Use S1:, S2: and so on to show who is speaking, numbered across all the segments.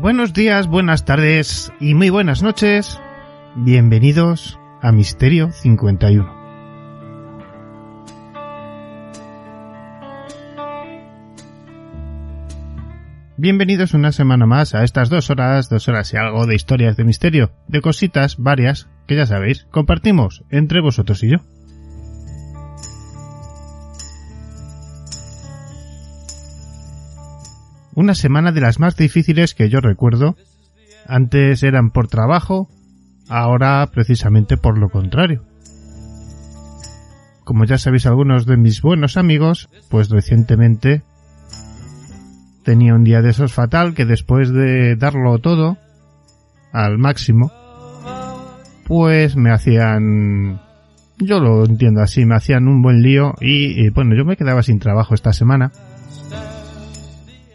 S1: Buenos días, buenas tardes y muy buenas noches. Bienvenidos a Misterio 51. Bienvenidos una semana más a estas dos horas, dos horas y algo de historias de misterio, de cositas varias que ya sabéis, compartimos entre vosotros y yo. Una semana de las más difíciles que yo recuerdo. Antes eran por trabajo, ahora precisamente por lo contrario. Como ya sabéis algunos de mis buenos amigos, pues recientemente tenía un día de esos fatal que después de darlo todo al máximo, pues me hacían, yo lo entiendo así, me hacían un buen lío y, y bueno, yo me quedaba sin trabajo esta semana.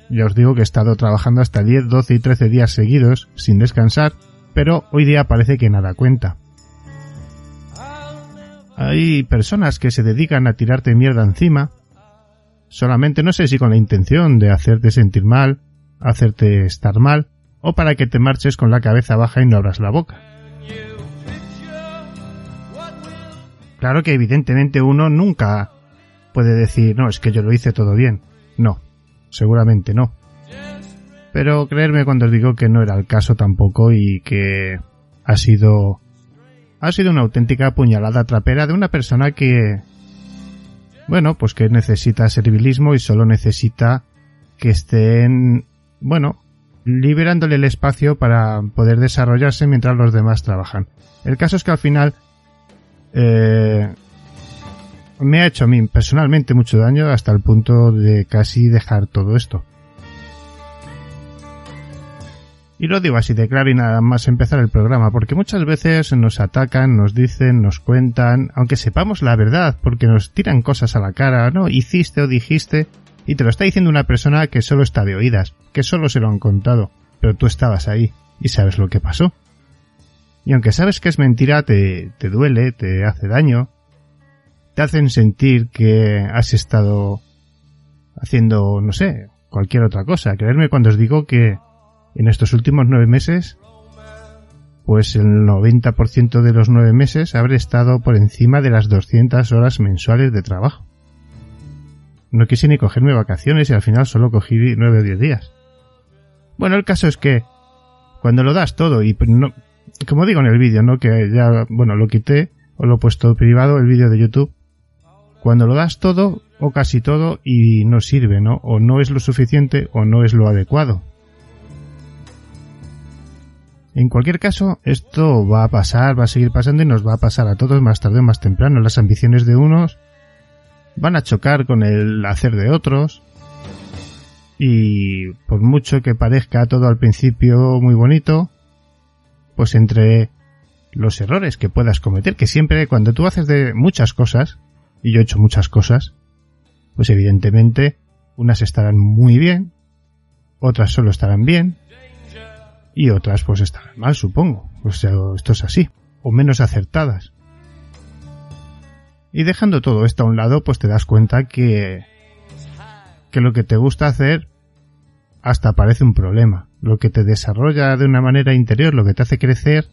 S1: Ya os digo que he estado trabajando hasta 10, 12 y 13 días seguidos sin descansar, pero hoy día parece que nada cuenta. Hay personas que se dedican a tirarte mierda encima, solamente no sé si con la intención de hacerte sentir mal, hacerte estar mal, o para que te marches con la cabeza baja y no abras la boca. Claro que evidentemente uno nunca puede decir, no, es que yo lo hice todo bien. No, seguramente no. Pero creerme cuando os digo que no era el caso tampoco y que ha sido ha sido una auténtica puñalada trapera de una persona que bueno, pues que necesita servilismo y solo necesita que estén, bueno, liberándole el espacio para poder desarrollarse mientras los demás trabajan. El caso es que al final eh, me ha hecho a mí personalmente mucho daño hasta el punto de casi dejar todo esto. Y lo digo así de claro y nada más empezar el programa, porque muchas veces nos atacan, nos dicen, nos cuentan, aunque sepamos la verdad, porque nos tiran cosas a la cara, no, hiciste o dijiste, y te lo está diciendo una persona que solo está de oídas, que solo se lo han contado, pero tú estabas ahí y sabes lo que pasó. Y aunque sabes que es mentira, te, te duele, te hace daño, te hacen sentir que has estado haciendo, no sé, cualquier otra cosa. Creerme cuando os digo que en estos últimos nueve meses, pues el 90% de los nueve meses habré estado por encima de las 200 horas mensuales de trabajo. No quise ni cogerme vacaciones y al final solo cogí nueve o diez días. Bueno, el caso es que cuando lo das todo y no, como digo en el vídeo, ¿no? Que ya, bueno, lo quité o lo he puesto privado, el vídeo de YouTube. Cuando lo das todo o casi todo y no sirve, ¿no? O no es lo suficiente o no es lo adecuado. En cualquier caso, esto va a pasar, va a seguir pasando y nos va a pasar a todos más tarde o más temprano. Las ambiciones de unos van a chocar con el hacer de otros. Y por mucho que parezca todo al principio muy bonito, pues entre los errores que puedas cometer, que siempre cuando tú haces de muchas cosas, y yo he hecho muchas cosas, pues evidentemente unas estarán muy bien, otras solo estarán bien, y otras pues estarán mal, supongo. O sea, esto es así, o menos acertadas. Y dejando todo esto a un lado, pues te das cuenta que que lo que te gusta hacer hasta parece un problema. Lo que te desarrolla de una manera interior, lo que te hace crecer,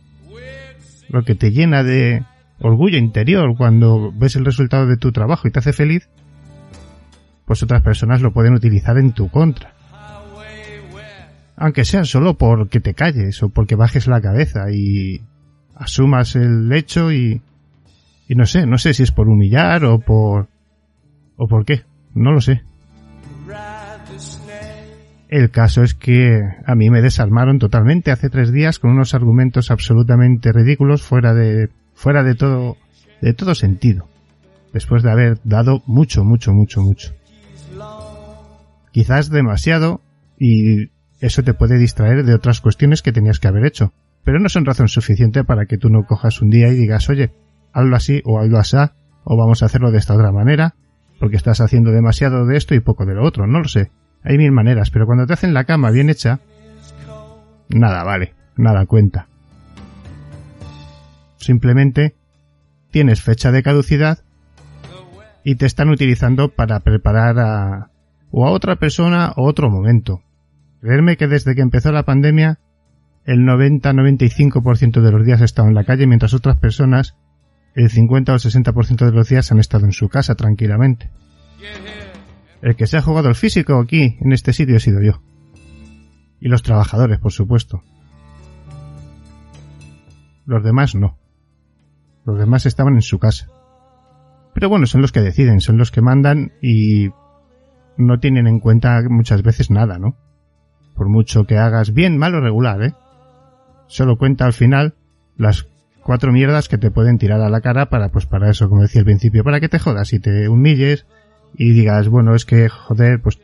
S1: lo que te llena de orgullo interior cuando ves el resultado de tu trabajo y te hace feliz, pues otras personas lo pueden utilizar en tu contra aunque sea solo porque te calles o porque bajes la cabeza y asumas el hecho y, y no sé, no sé si es por humillar o por o por qué, no lo sé. El caso es que a mí me desarmaron totalmente hace tres días con unos argumentos absolutamente ridículos fuera de fuera de todo de todo sentido. Después de haber dado mucho, mucho, mucho, mucho. Quizás demasiado y eso te puede distraer de otras cuestiones que tenías que haber hecho. Pero no son razón suficiente para que tú no cojas un día y digas, oye, hazlo así o hazlo así, o vamos a hacerlo de esta otra manera, porque estás haciendo demasiado de esto y poco de lo otro, no lo sé. Hay mil maneras, pero cuando te hacen la cama bien hecha, nada vale, nada cuenta. Simplemente tienes fecha de caducidad y te están utilizando para preparar a o a otra persona o otro momento Creerme que desde que empezó la pandemia, el 90-95% de los días he estado en la calle, mientras otras personas, el 50 o el 60% de los días han estado en su casa tranquilamente. El que se ha jugado el físico aquí, en este sitio, he sido yo. Y los trabajadores, por supuesto. Los demás no. Los demás estaban en su casa. Pero bueno, son los que deciden, son los que mandan y no tienen en cuenta muchas veces nada, ¿no? Por mucho que hagas bien, mal o regular, ¿eh? Solo cuenta al final las cuatro mierdas que te pueden tirar a la cara para, pues para eso, como decía al principio, para que te jodas y te humilles y digas, bueno, es que, joder, pues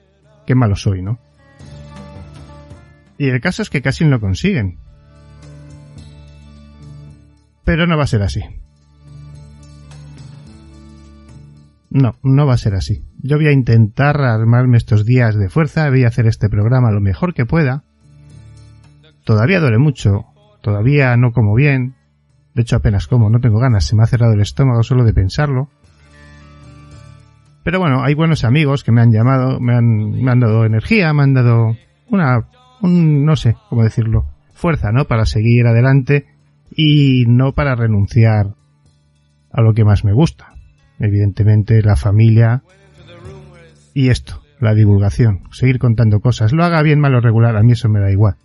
S1: qué malo soy, ¿no? Y el caso es que casi lo consiguen. Pero no va a ser así. No, no va a ser así. Yo voy a intentar armarme estos días de fuerza, voy a hacer este programa lo mejor que pueda. Todavía duele mucho, todavía no como bien, de hecho apenas como, no tengo ganas, se me ha cerrado el estómago solo de pensarlo. Pero bueno, hay buenos amigos que me han llamado, me han, me han dado energía, me han dado una, un, no sé cómo decirlo, fuerza, ¿no? Para seguir adelante y no para renunciar a lo que más me gusta evidentemente la familia y esto, la divulgación, seguir contando cosas, lo haga bien, mal o regular, a mí eso me da igual.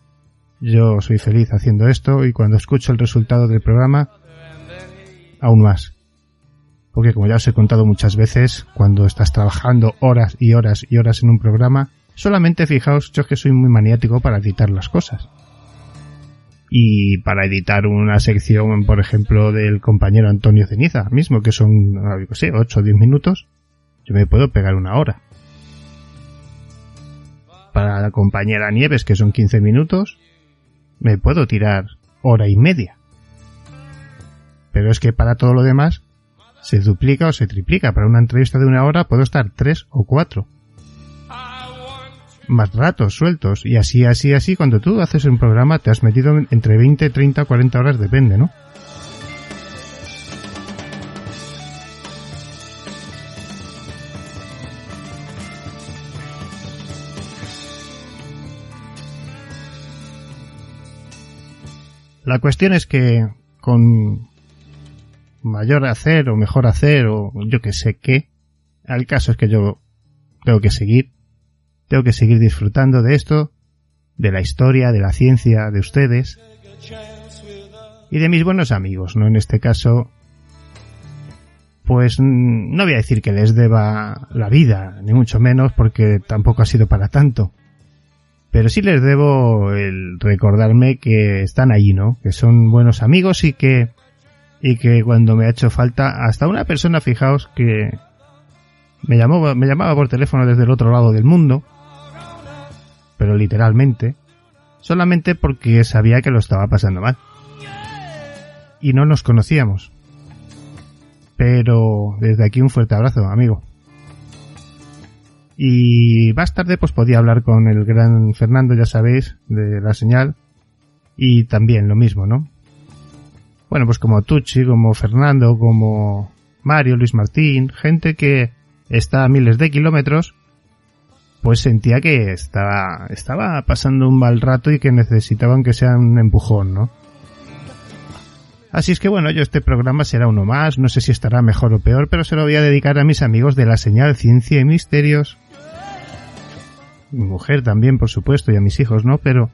S1: Yo soy feliz haciendo esto y cuando escucho el resultado del programa, aún más. Porque como ya os he contado muchas veces, cuando estás trabajando horas y horas y horas en un programa, solamente fijaos, yo que soy muy maniático para editar las cosas y para editar una sección, por ejemplo, del compañero Antonio Ceniza mismo, que son, no sé, 8 o 10 minutos, yo me puedo pegar una hora. Para la compañera Nieves, que son 15 minutos, me puedo tirar hora y media. Pero es que para todo lo demás, se duplica o se triplica. Para una entrevista de una hora puedo estar tres o cuatro más ratos sueltos y así, así, así, cuando tú haces un programa te has metido entre 20, 30, 40 horas, depende, ¿no? La cuestión es que con mayor hacer o mejor hacer o yo que sé qué, el caso es que yo tengo que seguir tengo que seguir disfrutando de esto, de la historia, de la ciencia, de ustedes y de mis buenos amigos, ¿no? En este caso, pues mm, no voy a decir que les deba la vida, ni mucho menos, porque tampoco ha sido para tanto. Pero sí les debo el recordarme que están allí, ¿no? Que son buenos amigos y que, y que cuando me ha hecho falta, hasta una persona, fijaos, que me llamó, me llamaba por teléfono desde el otro lado del mundo, pero literalmente, solamente porque sabía que lo estaba pasando mal. Y no nos conocíamos. Pero desde aquí un fuerte abrazo, amigo. Y más tarde pues podía hablar con el gran Fernando, ya sabéis, de la señal. Y también lo mismo, ¿no? Bueno, pues como Tucci, como Fernando, como Mario, Luis Martín, gente que está a miles de kilómetros pues sentía que estaba, estaba pasando un mal rato y que necesitaban que sea un empujón, ¿no? Así es que bueno, yo este programa será uno más, no sé si estará mejor o peor, pero se lo voy a dedicar a mis amigos de la señal Ciencia y Misterios. Mi mujer también, por supuesto, y a mis hijos, ¿no? Pero,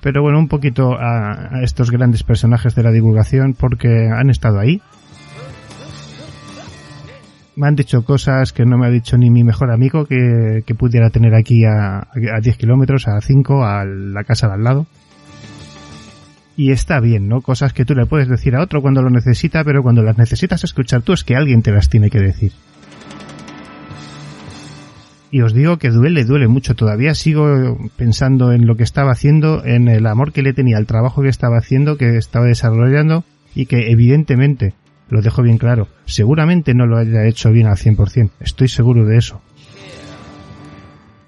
S1: pero bueno, un poquito a, a estos grandes personajes de la divulgación porque han estado ahí, me han dicho cosas que no me ha dicho ni mi mejor amigo que, pudiera tener aquí a, a 10 kilómetros, a 5, a la casa de al lado. Y está bien, ¿no? Cosas que tú le puedes decir a otro cuando lo necesita, pero cuando las necesitas escuchar tú es que alguien te las tiene que decir. Y os digo que duele, duele mucho. Todavía sigo pensando en lo que estaba haciendo, en el amor que le tenía al trabajo que estaba haciendo, que estaba desarrollando y que evidentemente lo dejo bien claro. Seguramente no lo haya hecho bien al 100%, estoy seguro de eso.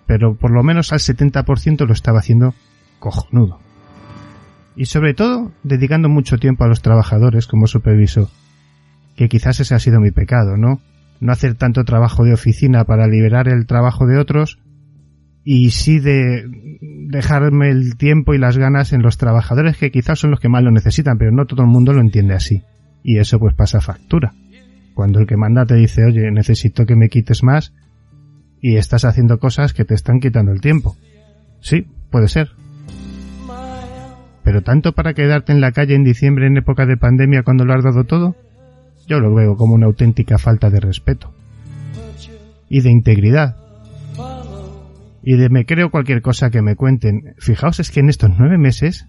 S1: Pero por lo menos al 70% lo estaba haciendo cojonudo. Y sobre todo, dedicando mucho tiempo a los trabajadores como supervisor. Que quizás ese ha sido mi pecado, ¿no? No hacer tanto trabajo de oficina para liberar el trabajo de otros y sí de, dejarme el tiempo y las ganas en los trabajadores que quizás son los que más lo necesitan, pero no todo el mundo lo entiende así. Y eso pues pasa factura. Cuando el que manda te dice, oye, necesito que me quites más y estás haciendo cosas que te están quitando el tiempo. Sí, puede ser. Pero tanto para quedarte en la calle en diciembre en época de pandemia cuando lo has dado todo, yo lo veo como una auténtica falta de respeto. Y de integridad. Y de me creo cualquier cosa que me cuenten. Fijaos es que en estos nueve meses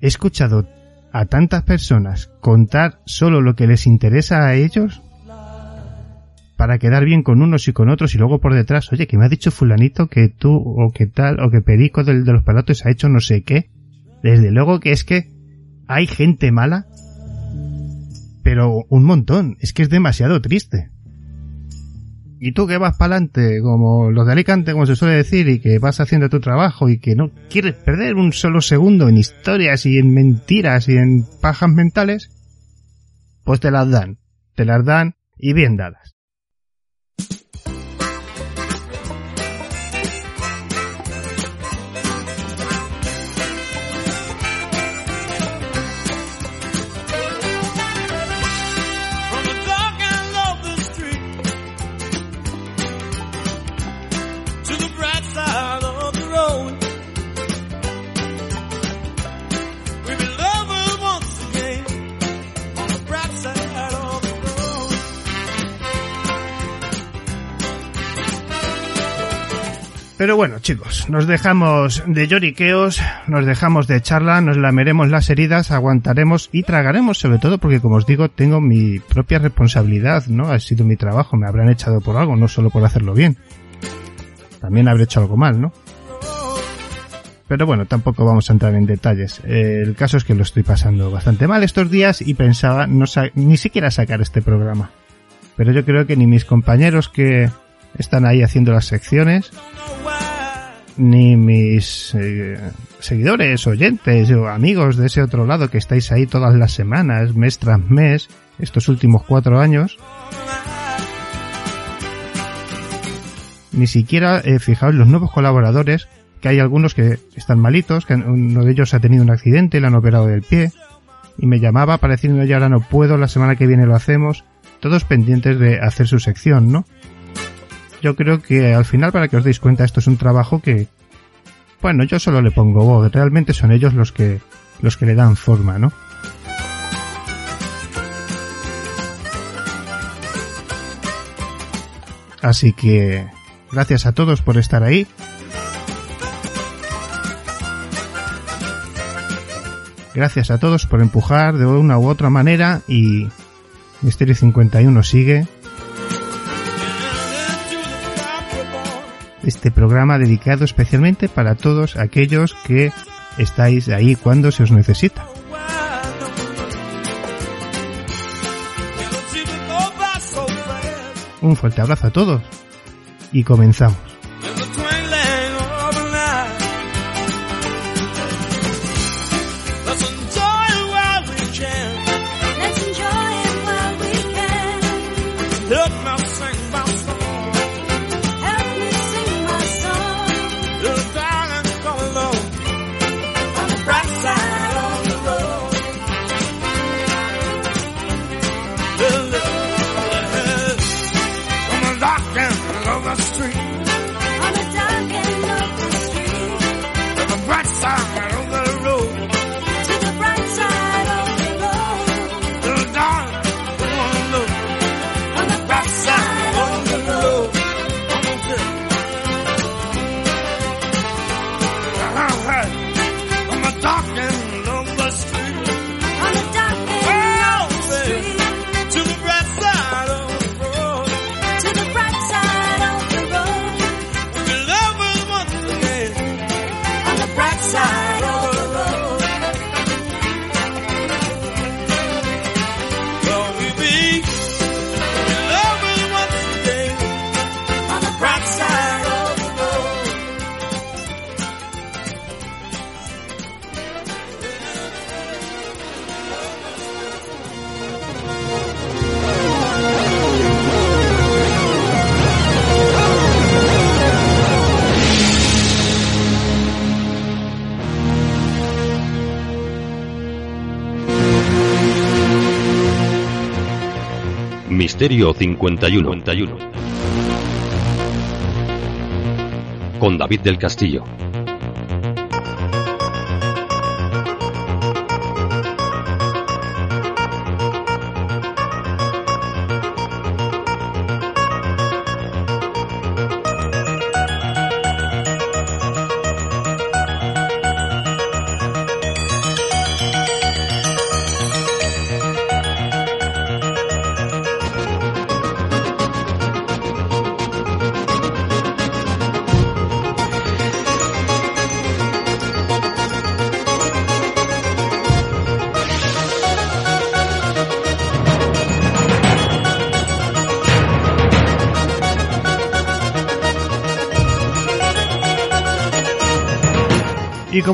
S1: he escuchado a tantas personas contar solo lo que les interesa a ellos para quedar bien con unos y con otros y luego por detrás, oye, que me ha dicho fulanito que tú o que tal o que Perico del, de los palatos ha hecho no sé qué. Desde luego que es que hay gente mala, pero un montón, es que es demasiado triste. Y tú que vas para adelante, como los de Alicante, como se suele decir, y que vas haciendo tu trabajo y que no quieres perder un solo segundo en historias y en mentiras y en pajas mentales, pues te las dan, te las dan y bien dadas. Pero bueno, chicos, nos dejamos de lloriqueos, nos dejamos de charla, nos lameremos las heridas, aguantaremos y tragaremos sobre todo porque como os digo, tengo mi propia responsabilidad, ¿no? Ha sido mi trabajo, me habrán echado por algo, no solo por hacerlo bien. También habré hecho algo mal, ¿no? Pero bueno, tampoco vamos a entrar en detalles. el caso es que lo estoy pasando bastante mal estos días y pensaba no ni siquiera sacar este programa. Pero yo creo que ni mis compañeros que están ahí haciendo las secciones, ni mis eh, seguidores, oyentes o amigos de ese otro lado que estáis ahí todas las semanas, mes tras mes, estos últimos cuatro años. Ni siquiera, eh, fijaos, los nuevos colaboradores, que hay algunos que están malitos, que uno de ellos ha tenido un accidente, le han operado del pie, y me llamaba para decirme, ya ahora no puedo, la semana que viene lo hacemos, todos pendientes de hacer su sección, ¿no? Yo creo que al final, para que os deis cuenta, esto es un trabajo que, bueno, yo solo le pongo voz, realmente son ellos los que, los que le dan forma, ¿no? Así que, gracias a todos por estar ahí. Gracias a todos por empujar de una u otra manera y Misterio 51 sigue este programa dedicado especialmente para todos aquellos que estáis ahí cuando se os necesita. Un fuerte abrazo a todos y comenzamos.
S2: Misterio 51. Con David del Castillo.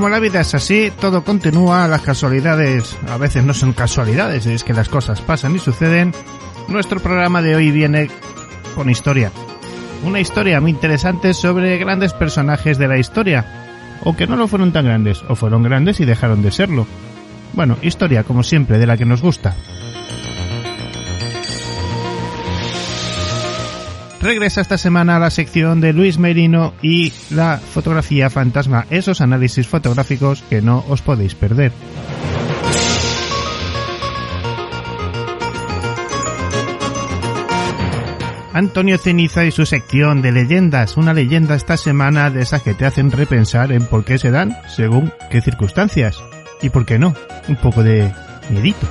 S1: Como la vida es así, todo continúa, las casualidades a veces no son casualidades, es que las cosas pasan y suceden. Nuestro programa de hoy viene con historia. Una historia muy interesante sobre grandes personajes de la historia. O que no lo fueron tan grandes, o fueron grandes y dejaron de serlo. Bueno, historia, como siempre, de la que nos gusta. Regresa esta semana a la sección de Luis Merino y la fotografía fantasma, esos análisis fotográficos que no os podéis perder. Antonio Ceniza y su sección de leyendas, una leyenda esta semana de esas que te hacen repensar en por qué se dan, según qué circunstancias. Y por qué no, un poco de miedito.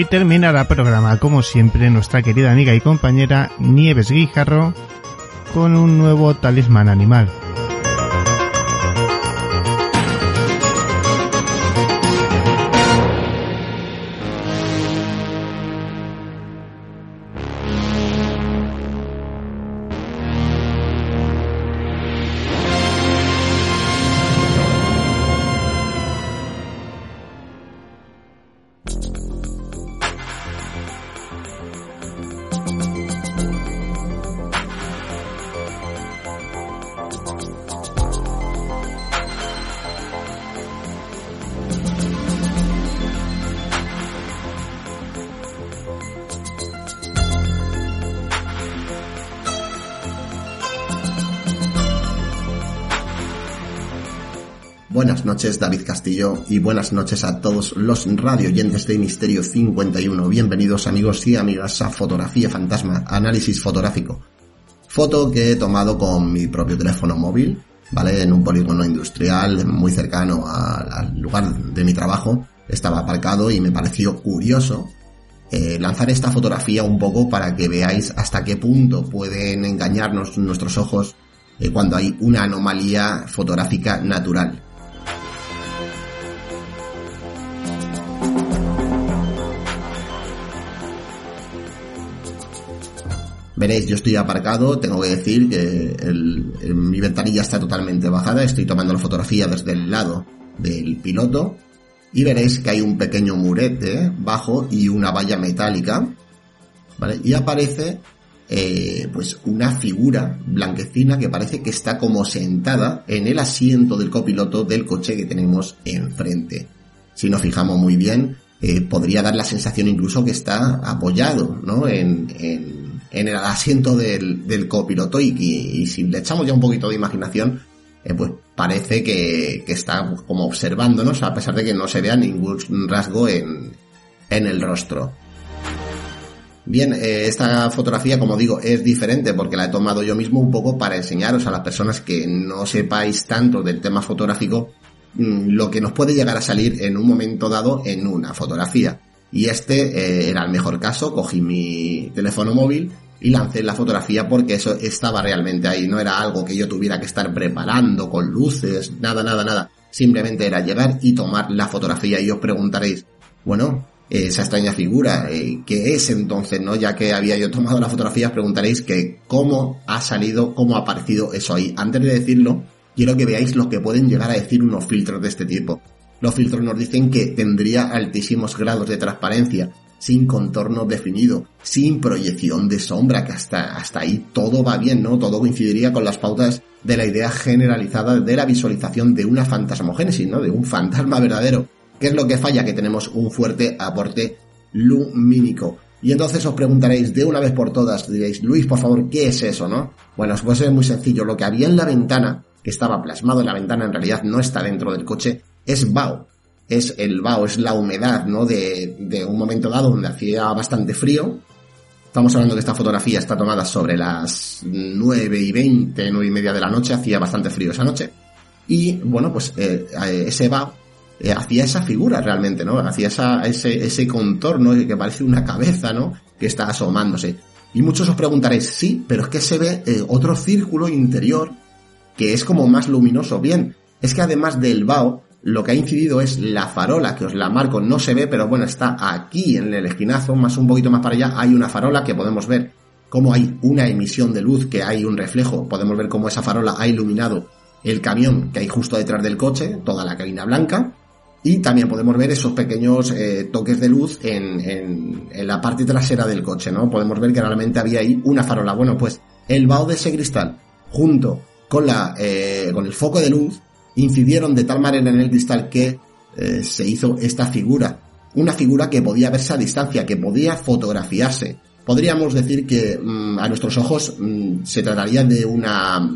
S1: Y terminará programa, como siempre, nuestra querida amiga y compañera Nieves Guijarro con un nuevo talismán animal.
S3: Castillo, y buenas noches a todos los radio oyentes de Misterio 51. Bienvenidos, amigos y amigas, a Fotografía Fantasma, análisis fotográfico. Foto que he tomado con mi propio teléfono móvil, ¿vale? En un polígono industrial muy cercano al lugar de mi trabajo. Estaba aparcado y me pareció curioso eh, lanzar esta fotografía un poco para que veáis hasta qué punto pueden engañarnos nuestros ojos eh, cuando hay una anomalía fotográfica natural. Veréis, yo estoy aparcado, tengo que decir que mi ventanilla está totalmente bajada, estoy tomando la fotografía desde el lado del piloto y veréis que hay un pequeño murete bajo y una valla metálica, ¿vale? Y aparece eh, pues una figura blanquecina que parece que está como sentada en el asiento del copiloto del coche que tenemos enfrente. Si nos fijamos muy bien, eh, podría dar la sensación incluso que está apoyado, ¿no? en el asiento del, copiloto y, si le echamos ya un poquito de imaginación, eh, pues parece que, está como observándonos a pesar de que no se vea ningún rasgo en, el rostro. Bien, eh, esta fotografía, como digo, es diferente porque la he tomado yo mismo un poco para enseñaros a las personas que no sepáis tanto del tema fotográfico mm, lo que nos puede llegar a salir en un momento dado en una fotografía. Y este eh, era el mejor caso, cogí mi teléfono móvil y lancé la fotografía porque eso estaba realmente ahí, no era algo que yo tuviera que estar preparando con luces, nada, nada, nada. Simplemente era llegar y tomar la fotografía y os preguntaréis, bueno, esa extraña figura, eh, ¿qué es entonces, no? Ya que había yo tomado la fotografía, os preguntaréis que cómo ha salido, cómo ha aparecido eso ahí. Antes de decirlo, quiero que veáis lo que pueden llegar a decir unos filtros de este tipo. Los filtros nos dicen que tendría altísimos grados de transparencia, sin contorno definido, sin proyección de sombra, que hasta, hasta ahí todo va bien, ¿no? Todo coincidiría con las pautas de la idea generalizada de la visualización de una fantasmogénesis, ¿no? De un fantasma verdadero. ¿Qué es lo que falla? Que tenemos un fuerte aporte lumínico. Y entonces os preguntaréis de una vez por todas, diréis, Luis, por favor, ¿qué es eso, no? Bueno, pues es muy sencillo. Lo que había en la ventana, que estaba plasmado en la ventana, en realidad no está dentro del coche, es vaho. Es el vaho, es la humedad, ¿no? De, de un momento dado donde hacía bastante frío. Estamos hablando que esta fotografía está tomada sobre las 9 y 20, 9 y media de la noche, hacía bastante frío esa noche. Y bueno, pues eh, ese vaho eh, hacía esa figura realmente, ¿no? Hacía ese, ese contorno que parece una cabeza, ¿no? Que está asomándose. Y muchos os preguntaréis, sí, pero es que se ve eh, otro círculo interior que es como más luminoso. Bien, es que además del vaho, lo que ha incidido es la farola, que os la marco, no se ve, pero bueno, está aquí en el esquinazo, más un poquito más para allá, hay una farola que podemos ver cómo hay una emisión de luz, que hay un reflejo, podemos ver cómo esa farola ha iluminado el camión que hay justo detrás del coche, toda la cabina blanca, y también podemos ver esos pequeños eh, toques de luz en, la parte trasera del coche, ¿no? Podemos ver que realmente había ahí una farola. Bueno, pues el vaho de ese cristal, junto con, la, eh, con el foco de luz, incidieron de tal manera en el cristal que eh, se hizo esta figura. Una figura que podía verse a distancia, que podía fotografiarse. Podríamos decir que mm, a nuestros ojos mm, se trataría de una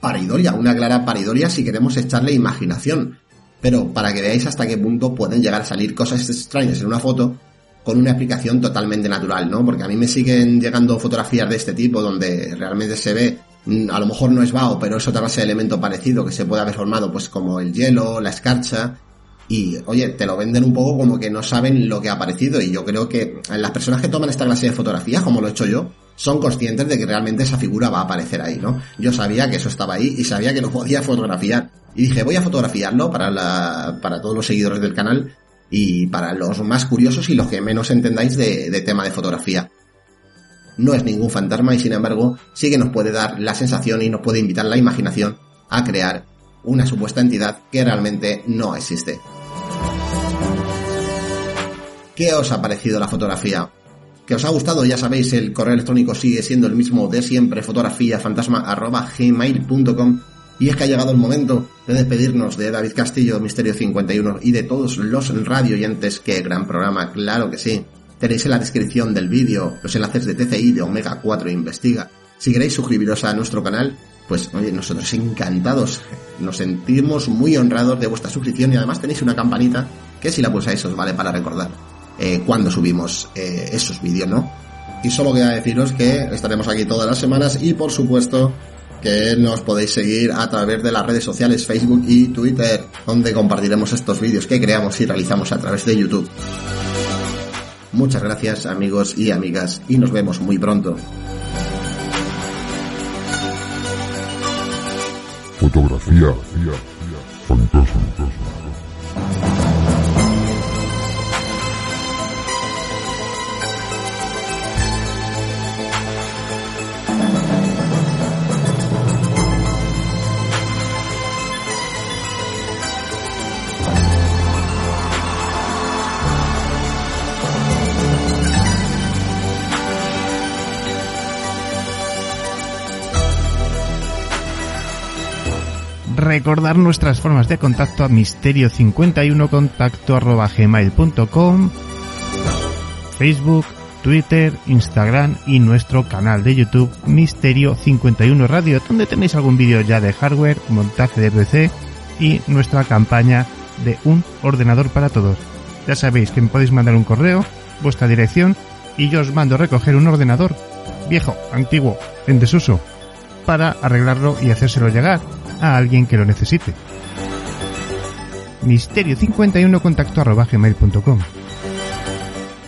S3: paridoria, una clara paridoria si queremos echarle imaginación pero para que veáis hasta qué punto pueden llegar a salir cosas extrañas en una foto con una explicación totalmente natural, ¿no? Porque a mí me siguen llegando fotografías de este tipo donde realmente se ve, a lo mejor no es vaho, pero es otra base de elemento parecido que se puede haber formado, pues como el hielo, la escarcha, y oye, te lo venden un poco como que no saben lo que ha aparecido, y yo creo que las personas que toman esta clase de fotografías, como lo he hecho yo, son conscientes de que realmente esa figura va a aparecer ahí, ¿no? Yo sabía que eso estaba ahí y sabía que lo podía fotografiar. Y dije, voy a fotografiarlo para, la, para todos los seguidores del canal y para los más curiosos y los que menos entendáis de tema de fotografía. No es ningún fantasma y sin embargo sí que nos puede dar la sensación y nos puede invitar la imaginación a crear una supuesta entidad que realmente no existe. ¿Qué os ha parecido la fotografía? que os ha gustado, ya sabéis, el correo electrónico sigue siendo el mismo de siempre, fotografiafantasma.gmail.com y es que ha llegado el momento de despedirnos de David Castillo, Misterio 51 y de todos los radioyentes. ¡Qué gran programa! Claro que sí. Tenéis en la descripción del vídeo los enlaces de TCI de Omega 4 Investiga. Si queréis suscribiros a nuestro canal, pues oye, nosotros encantados. Nos sentimos muy honrados de vuestra suscripción y además tenéis una campanita que si la pulsáis os vale para recordar eh, cuando subimos eh, esos vídeos, ¿no? Y solo queda deciros que estaremos aquí todas las semanas y por supuesto que nos podéis seguir a través de las redes sociales Facebook y Twitter, donde compartiremos estos vídeos que creamos y realizamos a través de YouTube. Muchas gracias amigos y amigas y nos vemos muy pronto.
S4: Fotografía, fantasma.
S1: Recordar nuestras formas de contacto a misterio51contacto arroba gmail.com, Facebook, Twitter, Instagram y nuestro canal de YouTube Misterio51 Radio, donde tenéis algún vídeo ya de hardware, montaje de PC y nuestra campaña de un ordenador para todos. Ya sabéis que me podéis mandar un correo, vuestra dirección y yo os mando a recoger un ordenador viejo, antiguo, en desuso, para arreglarlo y hacérselo llegar a alguien que lo necesite. Misterio51 contacto arroba gmail.com.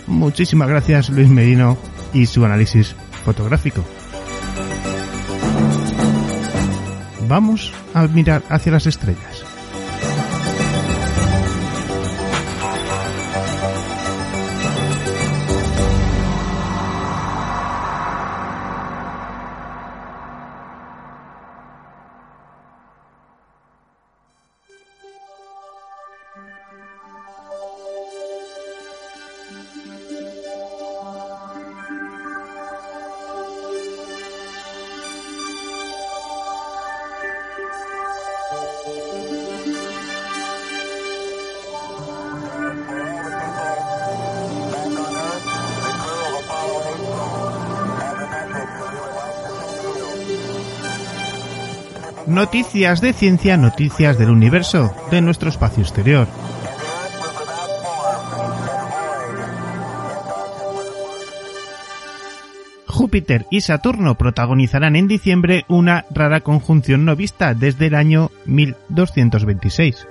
S1: Muchísimas gracias Luis Medino y su análisis fotográfico. Vamos a mirar hacia las estrellas. Noticias de ciencia, noticias del universo, de nuestro espacio exterior. Júpiter y Saturno protagonizarán en diciembre una rara conjunción no vista desde el año 1226.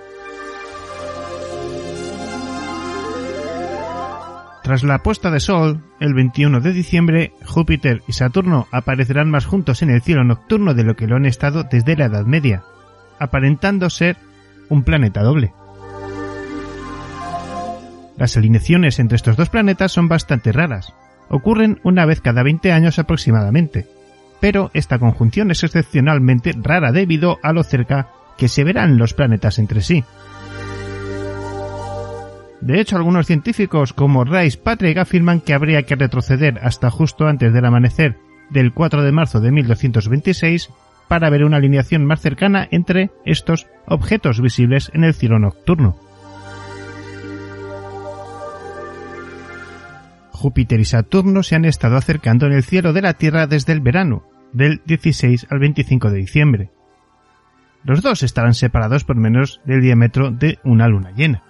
S1: Tras la puesta de sol, el 21 de diciembre, Júpiter y Saturno aparecerán más juntos en el cielo nocturno de lo que lo han estado desde la Edad Media, aparentando ser un planeta doble. Las alineaciones entre estos dos planetas son bastante raras. Ocurren una vez cada 20 años aproximadamente. Pero esta conjunción es excepcionalmente rara debido a lo cerca que se verán los planetas entre sí. De hecho, algunos científicos como Rice Patrick afirman que habría que retroceder hasta justo antes del amanecer del 4 de marzo de 1226 para ver una alineación más cercana entre estos objetos visibles en el cielo nocturno. Júpiter y Saturno se han estado acercando en el cielo de la Tierra desde el verano, del 16 al 25 de diciembre. Los dos estarán separados por menos del diámetro de una luna llena.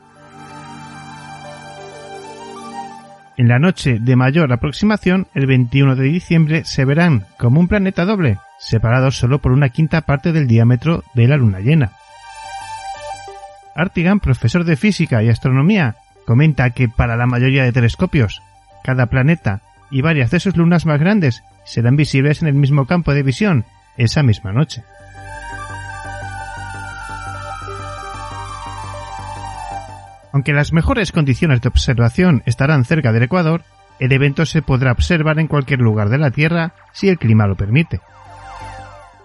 S1: En la noche de mayor aproximación, el 21 de diciembre, se verán como un planeta doble, separados solo por una quinta parte del diámetro de la luna llena. Artigan, profesor de física y astronomía, comenta que para la mayoría de telescopios, cada planeta y varias de sus lunas más grandes serán visibles en el mismo campo de visión esa misma noche. Aunque las mejores condiciones de observación estarán cerca del Ecuador, el evento se podrá observar en cualquier lugar de la Tierra si el clima lo permite.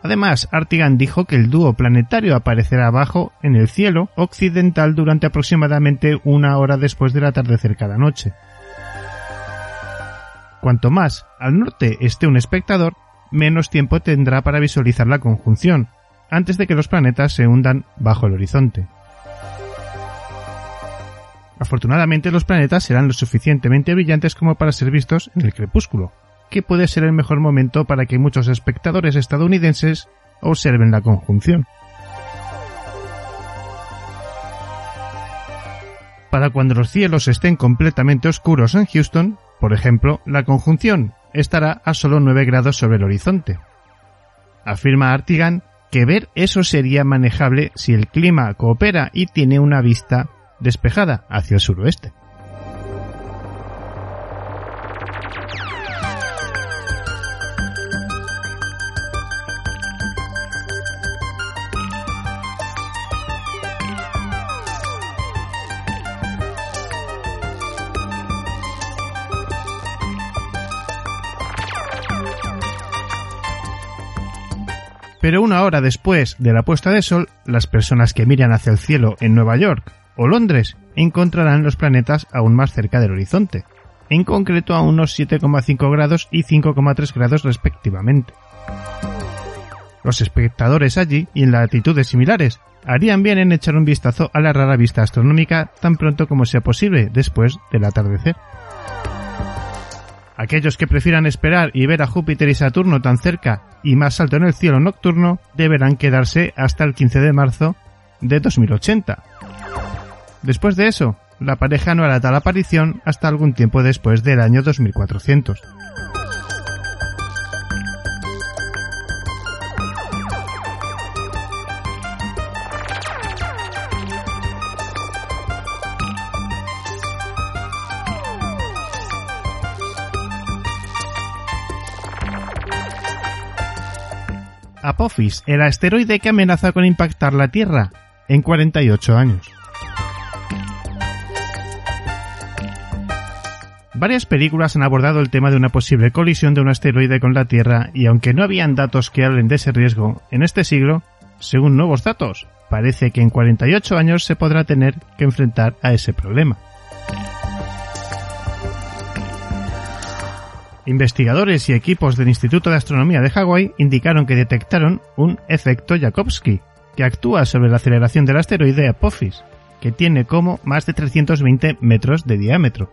S1: Además, Artigan dijo que el dúo planetario aparecerá abajo en el cielo occidental durante aproximadamente una hora después del atardecer cada noche. Cuanto más al norte esté un espectador, menos tiempo tendrá para visualizar la conjunción, antes de que los planetas se hundan bajo el horizonte. Afortunadamente los planetas serán lo suficientemente brillantes como para ser vistos en el crepúsculo, que puede ser el mejor momento para que muchos espectadores estadounidenses observen la conjunción. Para cuando los cielos estén completamente oscuros en Houston, por ejemplo, la conjunción estará a solo 9 grados sobre el horizonte. Afirma Artigan que ver eso sería manejable si el clima coopera y tiene una vista despejada hacia el suroeste. Pero una hora después de la puesta de sol, las personas que miran hacia el cielo en Nueva York o Londres encontrarán los planetas aún más cerca del horizonte, en concreto a unos 7,5 grados y 5,3 grados respectivamente. Los espectadores allí y en latitudes similares harían bien en echar un vistazo a la rara vista astronómica tan pronto como sea posible después del atardecer. Aquellos que prefieran esperar y ver a Júpiter y Saturno tan cerca y más alto en el cielo nocturno deberán quedarse hasta el 15 de marzo de 2080, Después de eso, la pareja no hará tal aparición hasta algún tiempo después del año 2400. Apophis, el asteroide que amenaza con impactar la Tierra en 48 años. Varias películas han abordado el tema de una posible colisión de un asteroide con la Tierra y aunque no habían datos que hablen de ese riesgo en este siglo, según nuevos datos, parece que en 48 años se podrá tener que enfrentar a ese problema. Investigadores y equipos del Instituto de Astronomía de Hawái indicaron que detectaron un efecto Jakovsky, que actúa sobre la aceleración del asteroide Apophis, que tiene como más de 320 metros de diámetro.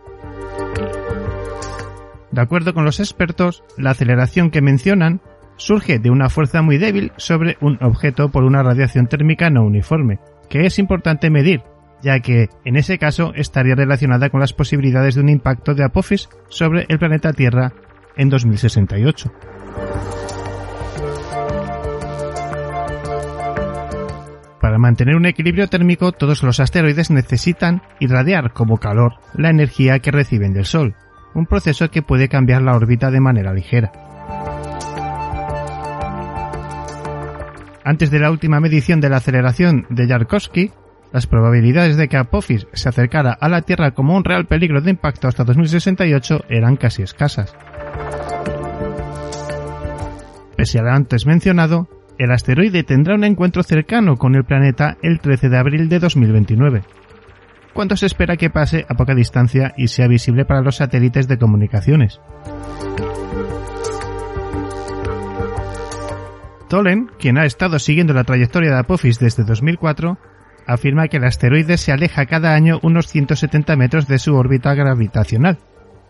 S1: De acuerdo con los expertos, la aceleración que mencionan surge de una fuerza muy débil sobre un objeto por una radiación térmica no uniforme, que es importante medir, ya que en ese caso estaría relacionada con las posibilidades de un impacto de Apophis sobre el planeta Tierra en 2068. Para mantener un equilibrio térmico, todos los asteroides necesitan irradiar como calor la energía que reciben del Sol, un proceso que puede cambiar la órbita de manera ligera. Antes de la última medición de la aceleración de Yarkovsky, las probabilidades de que Apophis se acercara a la Tierra como un real peligro de impacto hasta 2068 eran casi escasas. Pese al antes mencionado, el asteroide tendrá un encuentro cercano con el planeta el 13 de abril de 2029, cuando se espera que pase a poca distancia y sea visible para los satélites de comunicaciones. Tolen, quien ha estado siguiendo la trayectoria de Apophis desde 2004, afirma que el asteroide se aleja cada año unos 170 metros de su órbita gravitacional,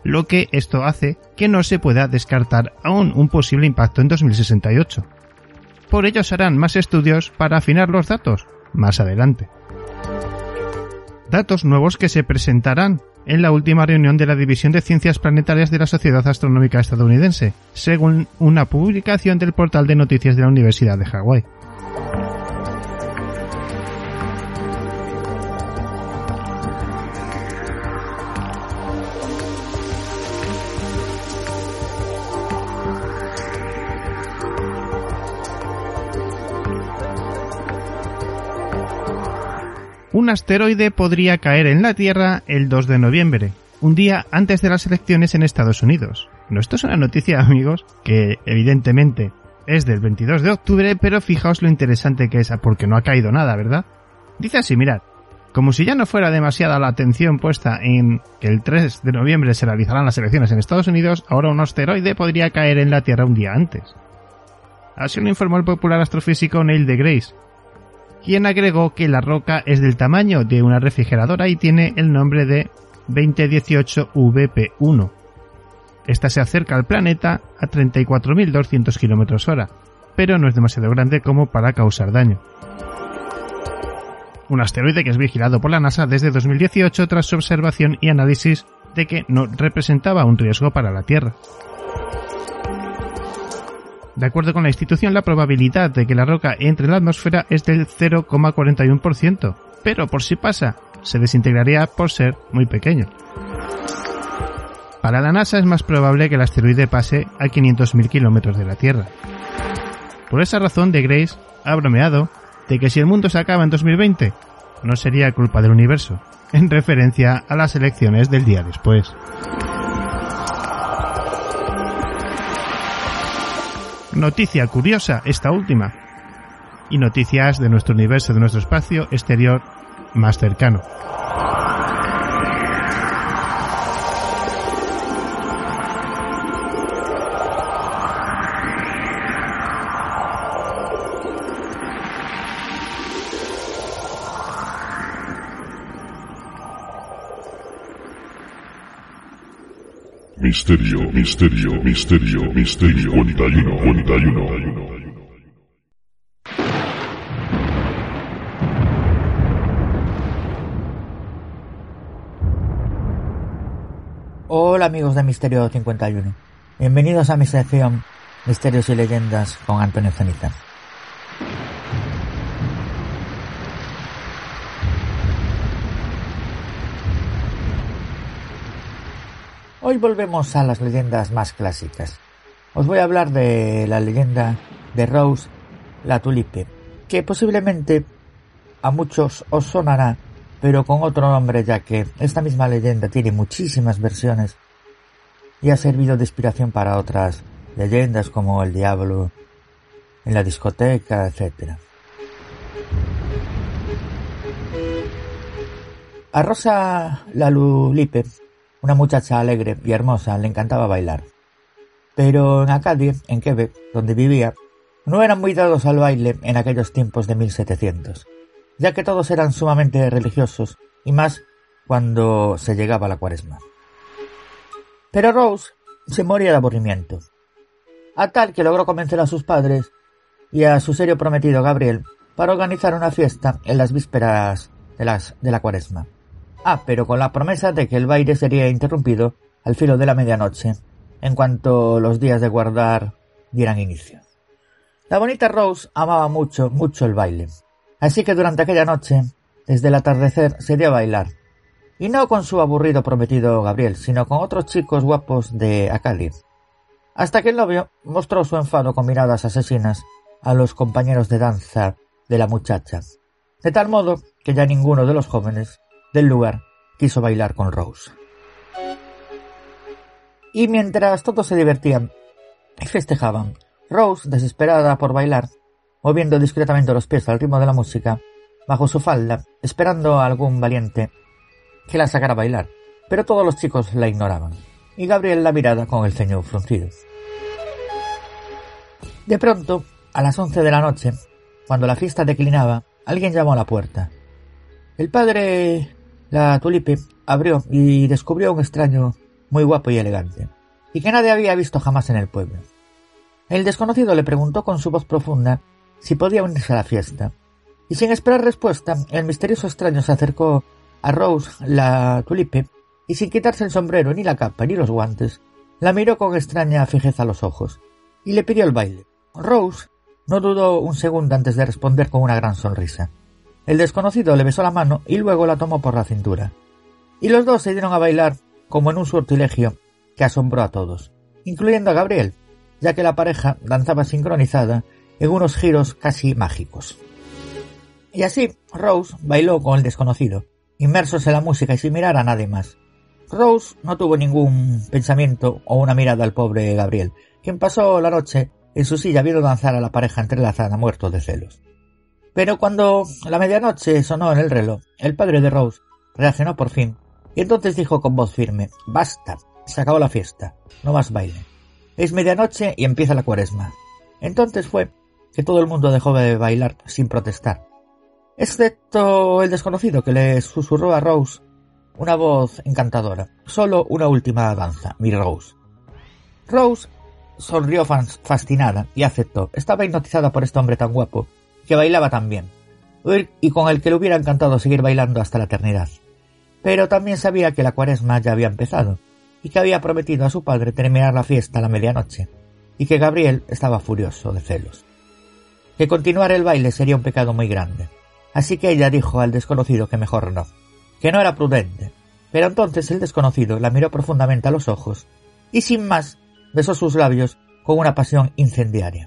S1: lo que esto hace que no se pueda descartar aún un posible impacto en 2068. Por ello se harán más estudios para afinar los datos más adelante. Datos nuevos que se presentarán en la última reunión de la División de Ciencias Planetarias de la Sociedad Astronómica Estadounidense, según una publicación del portal de noticias de la Universidad de Hawái. Un asteroide podría caer en la Tierra el 2 de noviembre, un día antes de las elecciones en Estados Unidos. No, esto es una noticia, amigos, que evidentemente es del 22 de octubre, pero fijaos lo interesante que es, porque no ha caído nada, ¿verdad? Dice así, mirad, como si ya no fuera demasiada la atención puesta en que el 3 de noviembre se realizarán las elecciones en Estados Unidos, ahora un asteroide podría caer en la Tierra un día antes. Así lo informó el popular astrofísico Neil deGrasse, quien agregó que la roca es del tamaño de una refrigeradora y tiene el nombre de 2018 VP1. Esta se acerca al planeta a 34.200 km hora, pero no es demasiado grande como para causar daño. Un asteroide que es vigilado por la NASA desde 2018 tras su observación y análisis de que no representaba un riesgo para la Tierra. De acuerdo con la institución, la probabilidad de que la roca entre en la atmósfera es del 0,41%, pero por si pasa, se desintegraría por ser muy pequeño. Para la NASA es más probable que el asteroide pase a 500.000 kilómetros de la Tierra. Por esa razón, De Grace ha bromeado de que si el mundo se acaba en 2020, no sería culpa del universo, en referencia a las elecciones del día después. Noticia curiosa, esta última. Y noticias de nuestro universo, de nuestro espacio exterior más cercano.
S4: Misterio, misterio, misterio, misterio, 41, 41.
S5: Hola amigos de Misterio 51. Bienvenidos a mi sección Misterios y Leyendas con Antonio Ceniza. Hoy volvemos a las leyendas más clásicas. Os voy a hablar de la leyenda de Rose la Tulipe, que posiblemente a muchos os sonará, pero con otro nombre ya que esta misma leyenda tiene muchísimas versiones y ha servido de inspiración para otras leyendas como el diablo en la discoteca, etc. A Rosa la Tulipe una muchacha alegre y hermosa le encantaba bailar. Pero en Acadia, en Quebec, donde vivía, no eran muy dados al baile en aquellos tiempos de 1700, ya que todos eran sumamente religiosos y más cuando se llegaba la cuaresma. Pero Rose se moría de aburrimiento. a tal que logró convencer a sus padres y a su serio prometido Gabriel para organizar una fiesta en las vísperas de, la cuaresma. Ah, pero con la promesa de que el baile sería interrumpido al filo de la medianoche, en cuanto los días de guardar dieran inicio. La bonita Rose amaba mucho, mucho el baile. Así que durante aquella noche, desde el atardecer, se dio a bailar. Y no con su aburrido prometido Gabriel, sino con otros chicos guapos de Acali. Hasta que el novio mostró su enfado con miradas asesinas a los compañeros de danza de la muchacha, de tal modo que ya ninguno de los jóvenes del lugar quiso bailar con Rose. Y mientras todos se divertían y festejaban, Rose, desesperada por bailar, moviendo discretamente los pies al ritmo de la música, bajo su falda, esperando a algún valiente que la sacara a bailar, pero todos los chicos la ignoraban, y Gabriel la mirada con el ceño fruncido. De pronto, a las once de la noche, cuando la fiesta declinaba, alguien llamó a la puerta. El padre, la tulipe, abrió y descubrió un extraño muy guapo y elegante, y que nadie había visto jamás en el pueblo. El desconocido le preguntó con su voz profunda si podía unirse a la fiesta, y sin esperar respuesta, el misterioso extraño se acercó a Rose, la tulipe, y sin quitarse el sombrero, ni la capa, ni los guantes, la miró con extraña fijeza a los ojos, y le pidió el baile. Rose no dudó un segundo antes de responder con una gran sonrisa. El desconocido le besó la mano y luego la tomó por la cintura. Y los dos se dieron a bailar como en un sortilegio que asombró a todos, incluyendo a Gabriel, ya que la pareja danzaba sincronizada en unos giros casi mágicos. Y así Rose bailó con el desconocido, inmersos en la música y sin mirar a nadie más. Rose no tuvo ningún pensamiento o una mirada al pobre Gabriel, quien pasó la noche en su silla viendo danzar a la pareja entrelazada muerto de celos. Pero cuando la medianoche sonó en el reloj, el padre de Rose reaccionó por fin, y entonces dijo con voz firme Basta, se acabó la fiesta, no más baile. Es medianoche y empieza la cuaresma. Entonces fue que todo el mundo dejó de bailar sin protestar, excepto el desconocido que le susurró a Rose una voz encantadora. Solo una última danza, mi Rose. Rose sonrió fascinada y aceptó. Estaba hipnotizada por este hombre tan guapo, que bailaba tan bien, y con el que le hubiera encantado seguir bailando hasta la eternidad. Pero también sabía que la cuaresma ya había empezado, y que había prometido a su padre terminar la fiesta a la medianoche, y que Gabriel estaba furioso de celos. Que continuar el baile sería un pecado muy grande. Así que ella dijo al desconocido que mejor no, que no era prudente. Pero entonces el desconocido la miró profundamente a los ojos y sin más besó sus labios con una pasión incendiaria.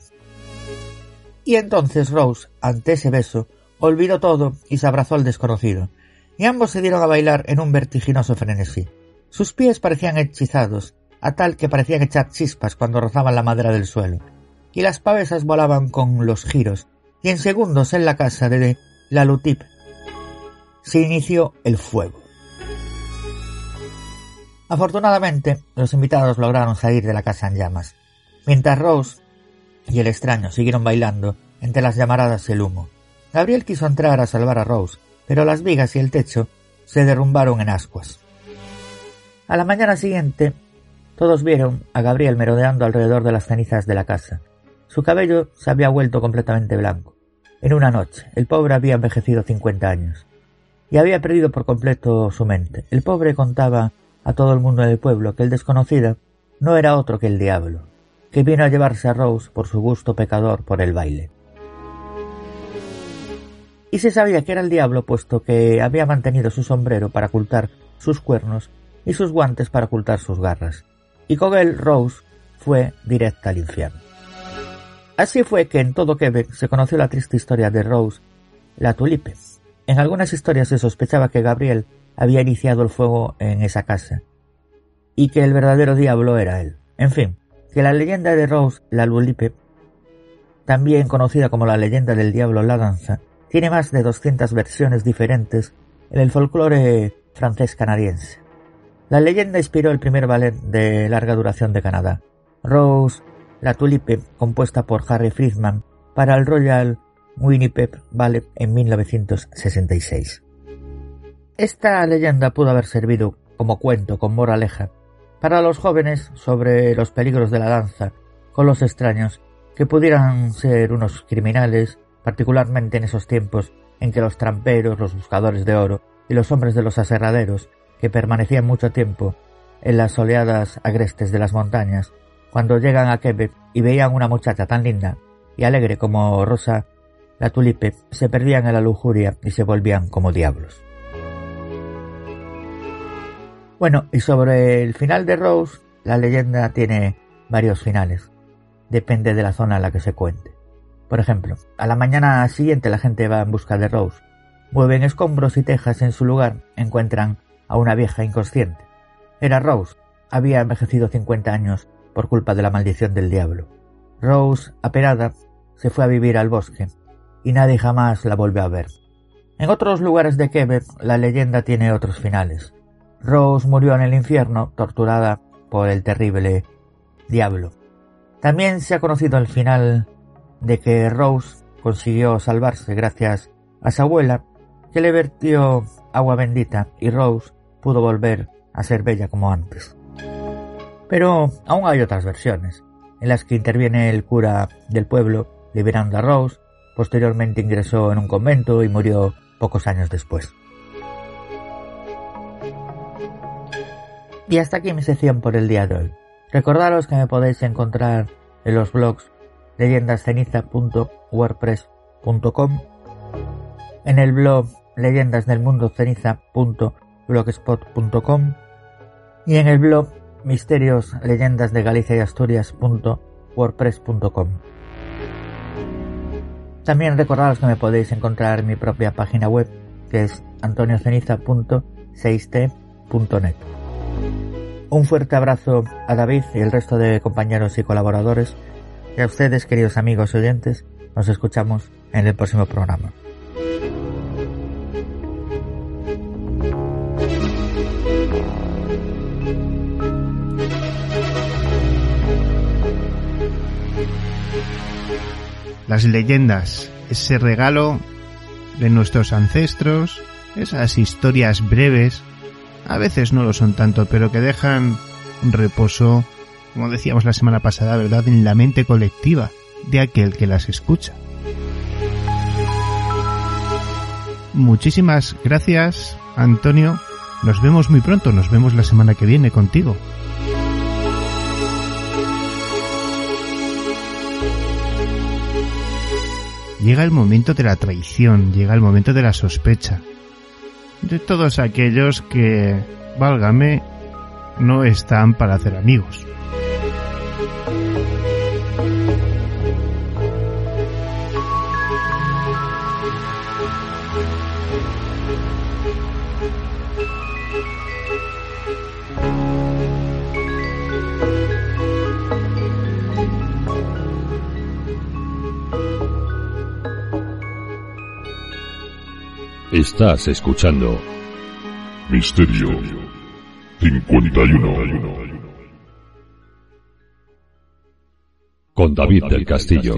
S5: Y entonces Rose, ante ese beso, olvidó todo y se abrazó al desconocido, y ambos se dieron a bailar en un vertiginoso frenesí. Sus pies parecían hechizados, a tal que parecían echar chispas cuando rozaban la madera del suelo, y las pavesas volaban con los giros, y en segundos en la casa de la Lutip se inició el fuego. Afortunadamente, los invitados lograron salir de la casa en llamas, mientras Rose y el extraño siguieron bailando entre las llamaradas y el humo. Gabriel quiso entrar a salvar a Rose, pero las vigas y el techo se derrumbaron en ascuas. A la mañana siguiente, todos vieron a Gabriel merodeando alrededor de las cenizas de la casa. Su cabello se había vuelto completamente blanco. En una noche, el pobre había envejecido cincuenta años y había perdido por completo su mente. El pobre contaba a todo el mundo del pueblo que el desconocido no era otro que el diablo, que vino a llevarse a Rose por su gusto pecador por el baile. Y se sabía que era el diablo puesto que había mantenido su sombrero para ocultar sus cuernos y sus guantes para ocultar sus garras. Y con él Rose fue directa al infierno. Así fue que en todo Quebec se conoció la triste historia de Rose, la tulipe. En algunas historias se sospechaba que Gabriel había iniciado el fuego en esa casa, y que el verdadero diablo era él. En fin, que la leyenda de Rose la Lulipe, también conocida como la leyenda del diablo la danza, tiene más de 200 versiones diferentes en el folclore francés canadiense. La leyenda inspiró el primer ballet de larga duración de Canadá, Rose la Tulipe, compuesta por Harry Friedman para el Royal Winnipeg Ballet en 1966. Esta leyenda pudo haber servido como cuento con moraleja para los jóvenes sobre los peligros de la danza con los extraños que pudieran ser unos criminales, particularmente en esos tiempos en que los tramperos, los buscadores de oro y los hombres de los aserraderos, que permanecían mucho tiempo en las soleadas agrestes de las montañas, cuando llegan a Quebec y veían una muchacha tan linda y alegre como Rosa la tulipe, se perdían en la lujuria y se volvían como diablos. Bueno, y sobre el final de Rose, la leyenda tiene varios finales. Depende de la zona en la que se cuente. Por ejemplo, a la mañana siguiente la gente va en busca de Rose. Mueven escombros y tejas en su lugar, encuentran a una vieja inconsciente. Era Rose. Había envejecido 50 años por culpa de la maldición del diablo. Rose, aperada, se fue a vivir al bosque y nadie jamás la volvió a ver. En otros lugares de Quebec la leyenda tiene otros finales. Rose murió en el infierno torturada por el terrible diablo. También se ha conocido el final de que Rose consiguió salvarse gracias a su abuela que le vertió agua bendita y Rose pudo volver a ser bella como antes. Pero aún hay otras versiones, en las que interviene el cura del pueblo liberando a Rose, posteriormente ingresó en un convento y murió pocos años después. Y hasta aquí mi sección por el día de hoy. Recordaros que me podéis encontrar en los blogs leyendasceniza.wordpress.com, en el blog leyendasdelmundoceniza.blogspot.com y en el blog misterios de Galicia y Asturias.wordpress.com. También recordaros que me podéis encontrar en mi propia página web que es antonioceniza.6t.net. Un fuerte abrazo a David y el resto de compañeros y colaboradores y a ustedes, queridos amigos y oyentes, nos escuchamos en el próximo programa.
S1: Las leyendas, ese regalo de nuestros ancestros, esas historias breves a veces no lo son tanto, pero que dejan un reposo, como decíamos la semana pasada, ¿verdad?, en la mente colectiva de aquel que las escucha. Muchísimas gracias, Antonio. Nos vemos muy pronto, nos vemos la semana que viene contigo. Llega el momento de la traición, llega el momento de la sospecha, de todos aquellos que, válgame, no están para hacer amigos.
S2: Estás escuchando
S4: Misterio 51.
S2: con David del Castillo.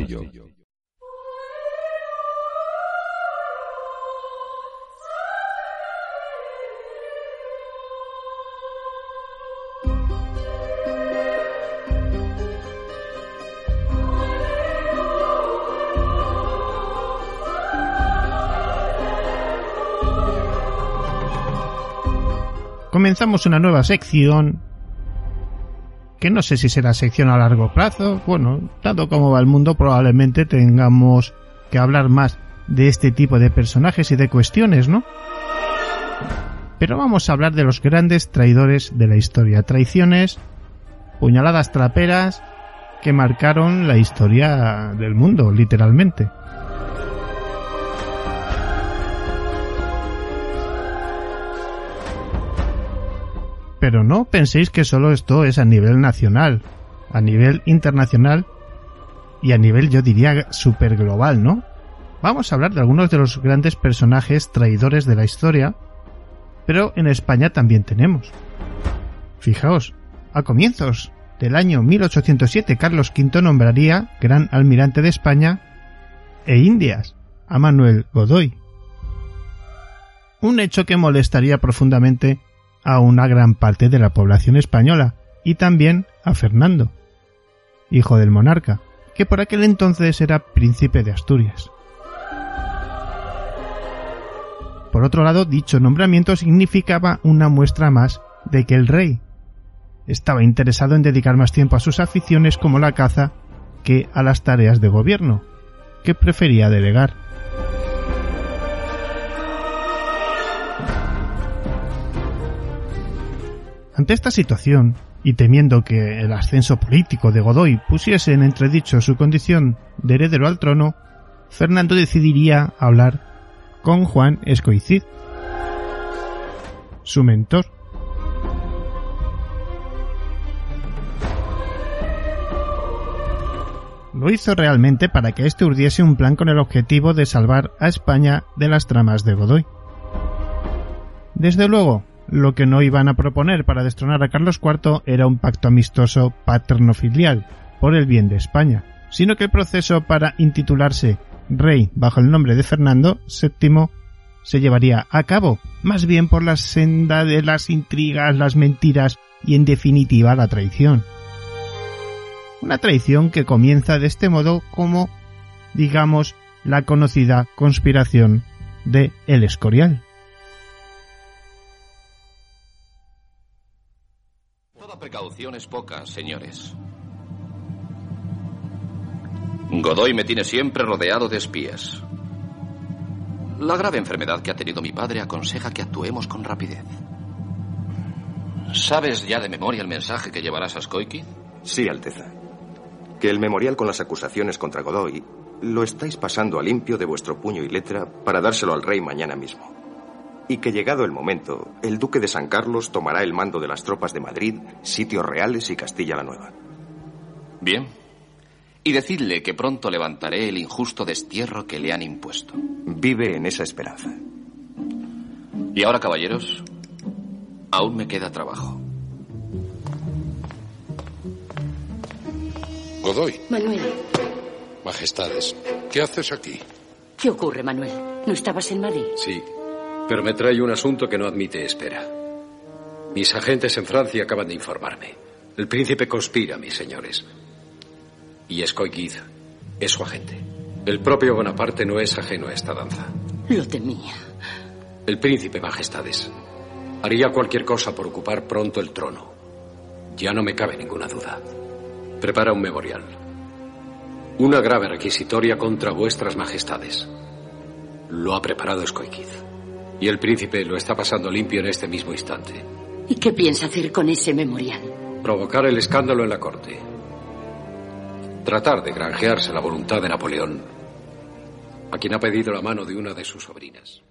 S1: Comenzamos una nueva sección que no sé si será sección a largo plazo. Bueno, dado como va el mundo, probablemente tengamos que hablar más de este tipo de personajes y de cuestiones, ¿no? Pero vamos a hablar de los grandes traidores de la historia. Traiciones, puñaladas traperas que marcaron la historia del mundo, literalmente. Pero no penséis que solo esto es a nivel nacional, a nivel internacional y a nivel yo diría super global, ¿no? Vamos a hablar de algunos de los grandes personajes traidores de la historia, pero en España también tenemos. Fijaos, a comienzos del año 1807 Carlos V nombraría gran almirante de España e Indias a Manuel Godoy. Un hecho que molestaría profundamente a una gran parte de la población española y también a Fernando. hijo del monarca, que por aquel entonces era príncipe de Asturias. Por otro lado, dicho nombramiento significaba una muestra más de que el rey estaba interesado en dedicar más tiempo a sus aficiones como la caza que a las tareas de gobierno, que prefería delegar. Ante esta situación, y temiendo que el ascenso político de Godoy pusiese en entredicho su condición de heredero al trono, Fernando decidiría hablar con Juan Escoicid, su mentor. Lo hizo realmente para que éste urdiese un plan con el objetivo de salvar a España de las tramas de Godoy. Desde luego, lo que no iban a proponer para destronar a Carlos IV era un pacto amistoso paterno-filial por el bien de España, sino que el proceso para intitularse rey bajo el nombre de Fernando VII se llevaría a cabo, más bien por la senda de las intrigas, las mentiras y en definitiva la traición. Una traición que comienza de este modo como, digamos, la conocida conspiración de El Escorial.
S6: Toda precaución es poca, señores. Godoy me tiene siempre rodeado de espías. La grave enfermedad que ha tenido mi padre aconseja que actuemos con rapidez. ¿Sabes ya de memoria el mensaje que llevarás a Skoiki?
S7: Sí, Alteza. Que el memorial con las acusaciones contra Godoy lo estáis pasando a limpio de vuestro puño y letra para dárselo al rey mañana mismo. Y que llegado el momento, el duque de San Carlos tomará el mando de las tropas de Madrid, sitios reales y Castilla la Nueva.
S6: Bien. Y decidle que pronto levantaré el injusto destierro que le han impuesto.
S7: Vive en esa esperanza.
S6: Y ahora, caballeros, aún me queda trabajo.
S8: Godoy,
S9: Manuel,
S8: majestades, ¿qué haces aquí?
S9: ¿qué ocurre, Manuel? ¿No estabas en Madrid?
S10: Sí, pero me trae un asunto que no admite espera. Mis agentes en Francia acaban de informarme. El príncipe conspira, mis señores. Y Escoiguiz es su agente. El propio Bonaparte no es ajeno a esta danza.
S9: Lo temía.
S10: El príncipe, majestades, haría cualquier cosa por ocupar pronto el trono. Ya no me cabe ninguna duda. Prepara un memorial. Una grave requisitoria contra vuestras majestades. Lo ha preparado Escoiquiz. Y el príncipe lo está pasando limpio en este mismo instante.
S9: ¿Y qué piensa hacer con ese memorial?
S10: Provocar el escándalo en la corte. Tratar de granjearse la voluntad de Napoleón, a quien ha pedido la mano de una de sus sobrinas.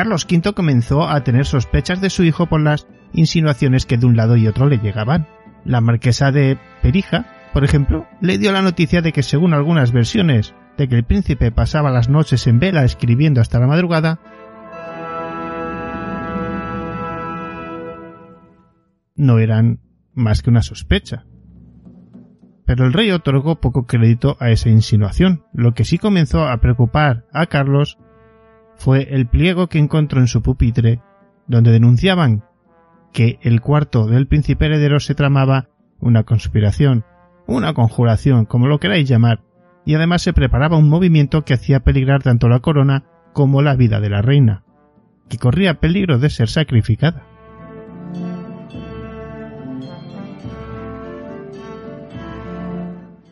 S1: Carlos V comenzó a tener sospechas de su hijo por las insinuaciones que de un lado y otro le llegaban. La marquesa de Perija, por ejemplo, le dio la noticia de que según algunas versiones de que el príncipe pasaba las noches en vela escribiendo hasta la madrugada, no eran más que una sospecha. Pero el rey otorgó poco crédito a esa insinuación. Lo que sí comenzó a preocupar a Carlos fue el pliego que encontró en su pupitre, donde denunciaban que el cuarto del príncipe heredero se tramaba una conspiración, una conjuración, como lo queráis llamar, y además se preparaba un movimiento que hacía peligrar tanto la corona como la vida de la reina, que corría peligro de ser sacrificada.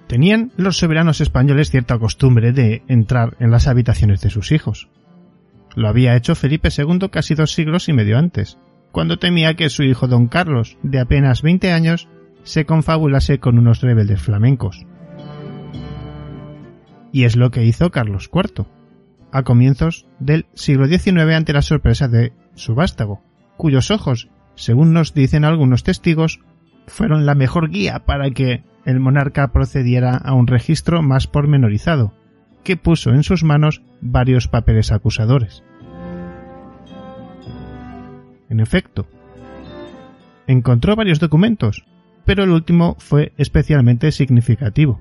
S1: Tenían los soberanos españoles cierta costumbre de entrar en las habitaciones de sus hijos. Lo había hecho Felipe II casi dos siglos y medio antes, cuando temía que su hijo don Carlos, de apenas 20 años, se confabulase con unos rebeldes flamencos. Y es lo que hizo Carlos IV, a comienzos del siglo XIX ante la sorpresa de su vástago, cuyos ojos, según nos dicen algunos testigos, fueron la mejor guía para que el monarca procediera a un registro más pormenorizado, que puso en sus manos varios papeles acusadores. En efecto, encontró varios documentos, pero el último fue especialmente significativo.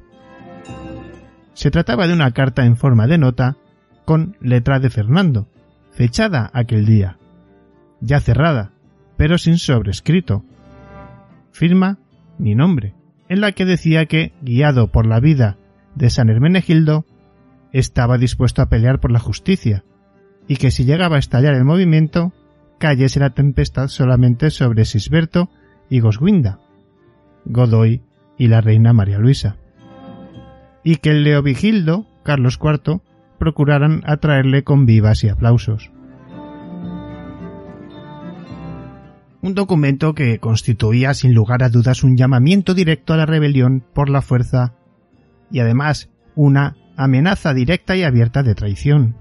S1: Se trataba de una carta en forma de nota con letra de Fernando, fechada aquel día, ya cerrada, pero sin sobrescrito, firma ni nombre, en la que decía que, guiado por la vida de San Hermenegildo, estaba dispuesto a pelear por la justicia, y que si llegaba a estallar el movimiento, cayese la tempestad solamente sobre Sisberto y Goswinda, Godoy y la reina María Luisa, y que el Leovigildo, Carlos IV, procuraran atraerle con vivas y aplausos. Un documento que constituía sin lugar a dudas un llamamiento directo a la rebelión por la fuerza y además una amenaza directa y abierta de traición.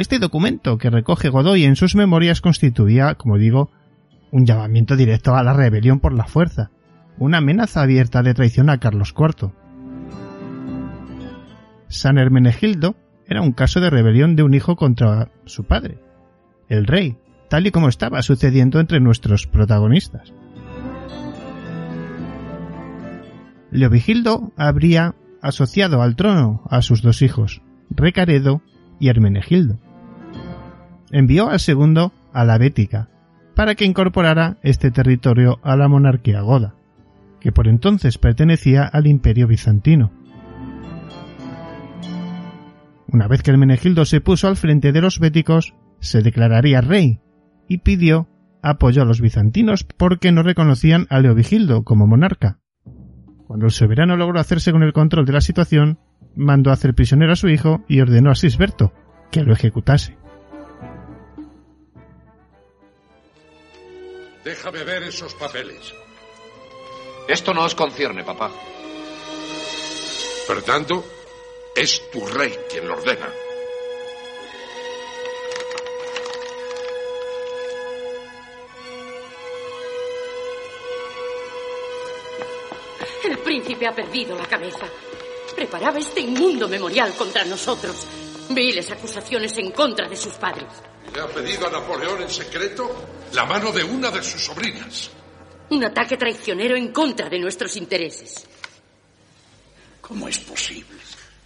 S1: Este documento que recoge Godoy en sus memorias constituía, como digo, un llamamiento directo a la rebelión por la fuerza, una amenaza abierta de traición a Carlos IV. San Hermenegildo era un caso de rebelión de un hijo contra su padre, el rey, tal y como estaba sucediendo entre nuestros protagonistas. Leovigildo habría asociado al trono a sus dos hijos, Recaredo y Hermenegildo. Envió al segundo a la Bética, para que incorporara este territorio a la monarquía goda, que por entonces pertenecía al imperio bizantino. Una vez que Hermenegildo se puso al frente de los béticos, se declararía rey y pidió apoyo a los bizantinos porque no reconocían a Leovigildo como monarca. Cuando el soberano logró hacerse con el control de la situación, mandó a hacer prisionero a su hijo y ordenó a Sisberto que lo ejecutase.
S8: Déjame ver esos papeles.
S6: Esto no os concierne, papá.
S8: Fernando, es tu rey quien lo ordena.
S9: El príncipe ha perdido la cabeza. Preparaba este inmundo memorial contra nosotros. Viles acusaciones en contra de sus padres.
S8: Le ha pedido a Napoleón en secreto la mano de una de sus sobrinas.
S9: Un ataque traicionero en contra de nuestros intereses.
S8: ¿Cómo es posible?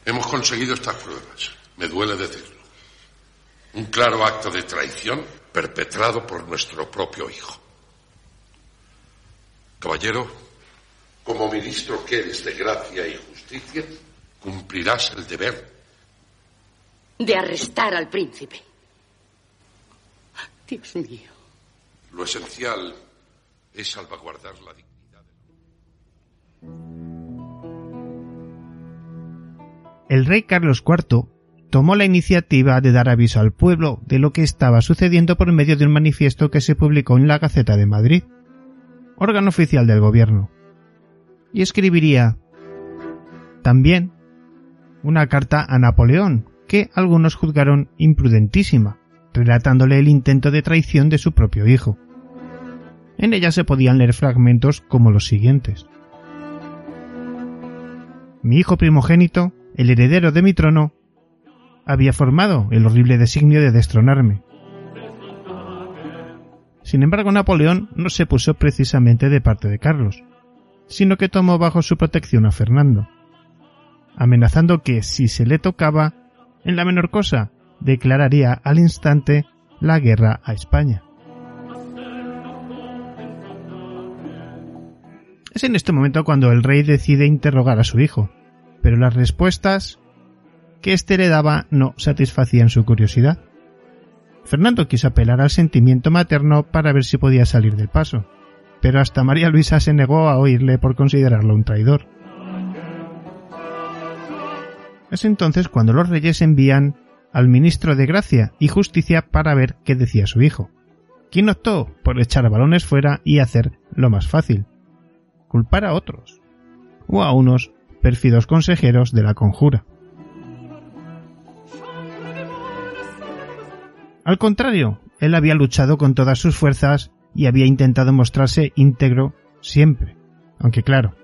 S8: Hemos conseguido estas pruebas. Me duele decirlo. Un claro acto de traición perpetrado por nuestro propio hijo. Caballero, como ministro que eres de gracia y justicia, cumplirás el deber
S9: De arrestar al príncipe. Dios mío.
S8: Lo esencial es salvaguardar la dignidad.
S1: El rey Carlos IV tomó la iniciativa de dar aviso al pueblo de lo que estaba sucediendo por medio de un manifiesto que se publicó en la Gaceta de Madrid, órgano oficial del gobierno, y escribiría también una carta a Napoleón, que algunos juzgaron imprudentísima, relatándole el intento de traición de su propio hijo. En ella se podían leer fragmentos como los siguientes. Mi hijo primogénito, el heredero de mi trono, había formado el horrible designio de destronarme. Sin embargo, Napoleón no se puso precisamente de parte de Carlos, sino que tomó bajo su protección a Fernando, amenazando que si se le tocaba, en la menor cosa, declararía al instante la guerra a España. Es en este momento cuando el rey decide interrogar a su hijo, pero las respuestas que éste le daba no satisfacían su curiosidad. Fernando quiso apelar al sentimiento materno para ver si podía salir del paso, pero hasta María Luisa se negó a oírle por considerarlo un traidor. Es entonces cuando los reyes envían al ministro de Gracia y Justicia para ver qué decía su hijo, quien optó por echar balones fuera y hacer lo más fácil, culpar a otros, o a unos pérfidos consejeros de la conjura. Al contrario, él había luchado con todas sus fuerzas y había intentado mostrarse íntegro siempre, aunque claro,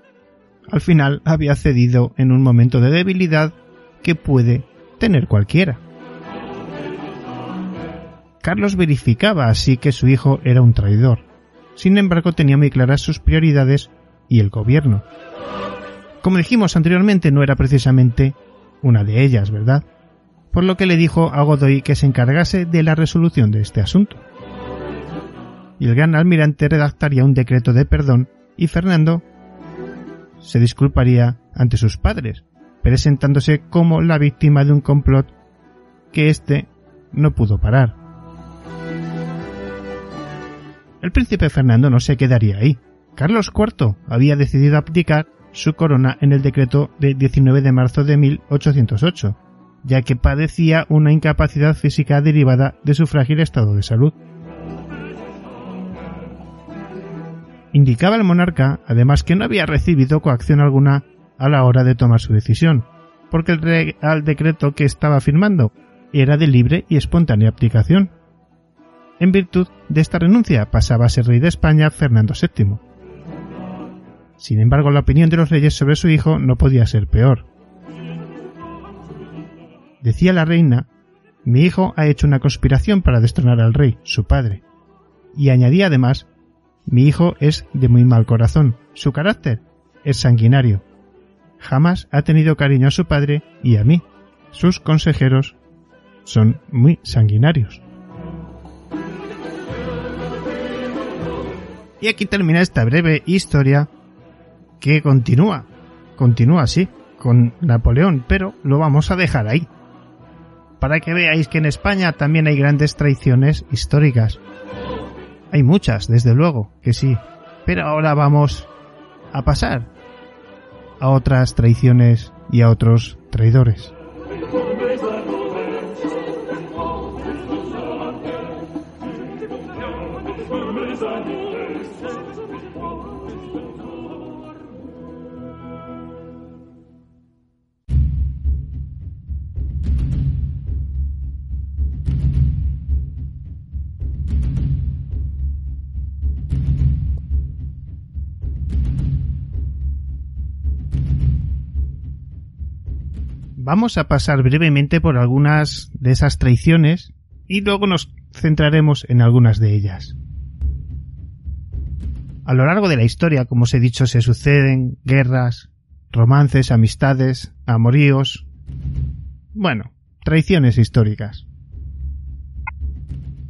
S1: al final había cedido en un momento de debilidad que puede tener cualquiera. Carlos verificaba así que su hijo era un traidor. Sin embargo, tenía muy claras sus prioridades y el gobierno. Como dijimos anteriormente, no era precisamente una de ellas, ¿verdad? Por lo que le dijo a Godoy que se encargase de la resolución de este asunto. Y el gran almirante redactaría un decreto de perdón y Fernando se disculparía ante sus padres, presentándose como la víctima de un complot que éste no pudo parar. El príncipe Fernando no se quedaría ahí. Carlos IV había decidido abdicar su corona en el decreto de 19 de marzo de 1808, ya que padecía una incapacidad física derivada de su frágil estado de salud. Indicaba el monarca, además, que no había recibido coacción alguna a la hora de tomar su decisión, porque el real decreto que estaba firmando era de libre y espontánea abdicación. En virtud de esta renuncia pasaba a ser rey de España Fernando VII. Sin embargo, la opinión de los reyes sobre su hijo no podía ser peor. Decía la reina, mi hijo ha hecho una conspiración para destronar al rey, su padre. Y añadía además, mi hijo es de muy mal corazón, su carácter es sanguinario. Jamás ha tenido cariño a su padre y a mí. Sus consejeros son muy sanguinarios. Y aquí termina esta breve historia que continúa, continúa así, con Napoleón, pero lo vamos a dejar ahí. Para que veáis que en España también hay grandes traiciones históricas. Hay muchas, desde luego, que sí. Pero ahora vamos a pasar a otras traiciones y a otros traidores. Vamos a pasar brevemente por algunas de esas traiciones y luego nos centraremos en algunas de ellas. A lo largo de la historia, como os he dicho, se suceden guerras, romances, amistades, amoríos. Bueno, traiciones históricas.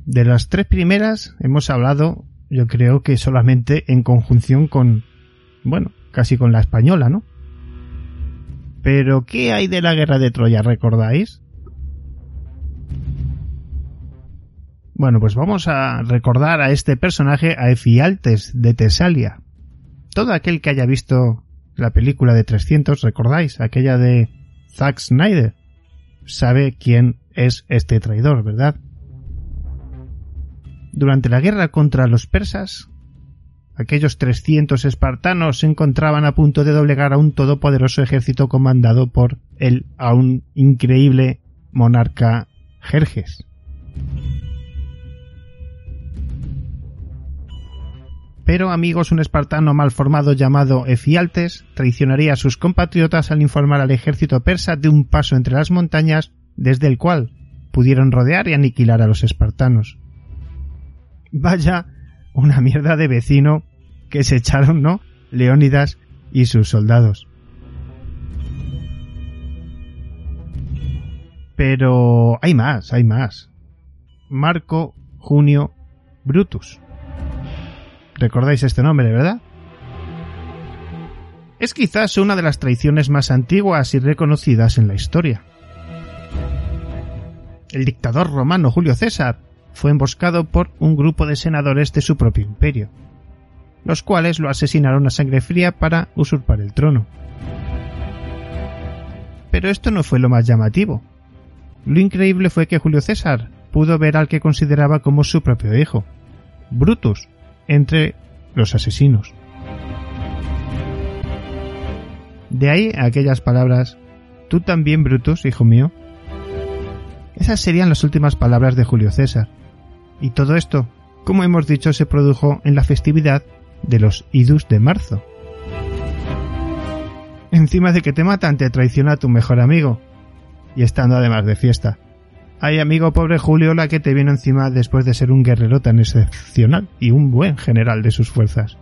S1: De las tres primeras hemos hablado, yo creo que solamente en conjunción con, bueno, casi con la española, ¿no? Pero, ¿qué hay de la guerra de Troya? ¿Recordáis? Bueno, pues vamos a recordar a este personaje, a Efialtes de Tesalia. Todo aquel que haya visto la película de 300, ¿recordáis? Aquella de Zack Snyder. Sabe quién es este traidor, ¿verdad? Durante la guerra contra los persas, Aquellos 300 espartanos se encontraban a punto de doblegar a un todopoderoso ejército comandado por el aún increíble monarca Jerjes. Pero, amigos, un espartano mal formado llamado Efialtes traicionaría a sus compatriotas al informar al ejército persa de un paso entre las montañas desde el cual pudieron rodear y aniquilar a los espartanos. Vaya una mierda de vecino que se echaron, ¿no? Leónidas y sus soldados. Pero hay más, hay más. Marco Junio Brutus. ¿Recordáis este nombre, verdad? Es quizás una de las traiciones más antiguas y reconocidas en la historia. El dictador romano Julio César fue emboscado por un grupo de senadores de su propio imperio los cuales lo asesinaron a sangre fría para usurpar el trono. Pero esto no fue lo más llamativo. Lo increíble fue que Julio César pudo ver al que consideraba como su propio hijo, Brutus, entre los asesinos. De ahí aquellas palabras, tú también, Brutus, hijo mío. Esas serían las últimas palabras de Julio César. Y todo esto, como hemos dicho, se produjo en la festividad de los idus de marzo. Encima de que te matan, te traiciona tu mejor amigo, y estando además de fiesta. Ay, amigo pobre Julio, la que te vino encima después de ser un guerrero tan excepcional y un buen general de sus fuerzas.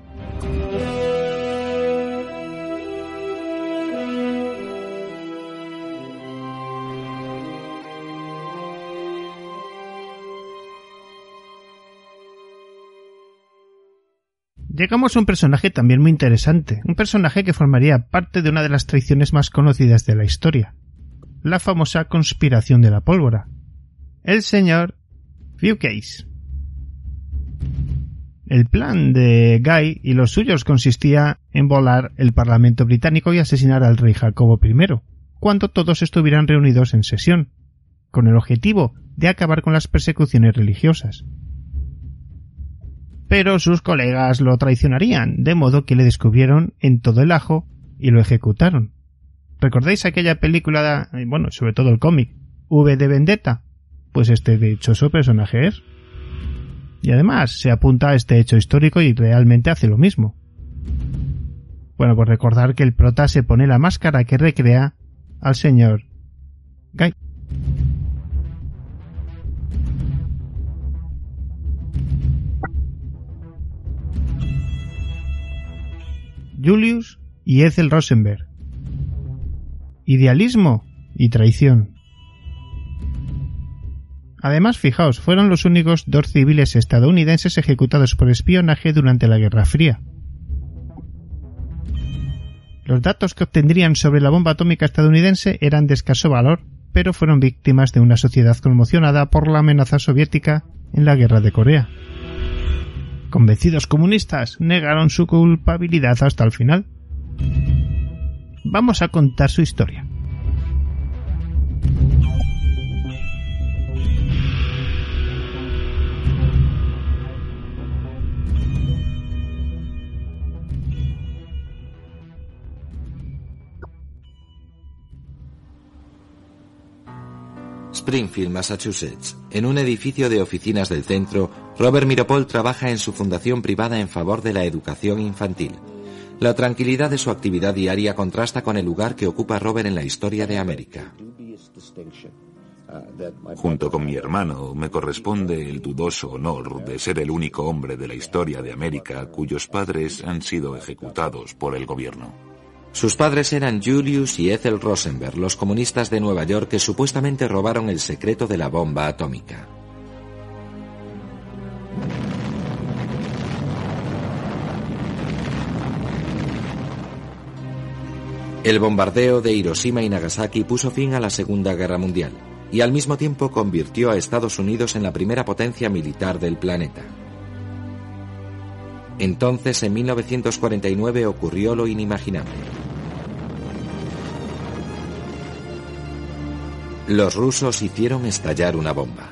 S1: Llegamos a un personaje también muy interesante, un personaje que formaría parte de una de las traiciones más conocidas de la historia, la famosa conspiración de la pólvora, el señor Case. El plan de Guy y los suyos consistía en volar el Parlamento británico y asesinar al rey Jacobo I, cuando todos estuvieran reunidos en sesión, con el objetivo de acabar con las persecuciones religiosas. Pero sus colegas lo traicionarían, de modo que le descubrieron en todo el ajo y lo ejecutaron. ¿Recordáis aquella película, bueno, sobre todo el cómic, V de Vendetta? pues este dichoso personaje es. Y además se apunta a este hecho histórico y realmente hace lo mismo. Bueno, pues recordar que el prota se pone la máscara que recrea al señor Guy. Julius y Ethel Rosenberg. Idealismo y traición. Además, fijaos, fueron los únicos dos civiles estadounidenses ejecutados por espionaje durante la Guerra Fría. Los datos que obtendrían sobre la bomba atómica estadounidense eran de escaso valor, pero fueron víctimas de una sociedad conmocionada por la amenaza soviética en la Guerra de Corea. Convencidos comunistas negaron su culpabilidad hasta el final. Vamos a contar su historia.
S11: Springfield, Massachusetts. En un edificio de oficinas del centro, Robert Miropol trabaja en su fundación privada en favor de la educación infantil. La tranquilidad de su actividad diaria contrasta con el lugar que ocupa Robert en la historia de América.
S12: Junto con mi hermano, me corresponde el dudoso honor de ser el único hombre de la historia de América cuyos padres han sido ejecutados por el gobierno.
S11: Sus padres eran Julius y Ethel Rosenberg, los comunistas de Nueva York que supuestamente robaron el secreto de la bomba atómica. El bombardeo de Hiroshima y Nagasaki puso fin a la Segunda Guerra Mundial y al mismo tiempo convirtió a Estados Unidos en la primera potencia militar del planeta. Entonces, en 1949, ocurrió lo inimaginable. Los rusos hicieron estallar una bomba.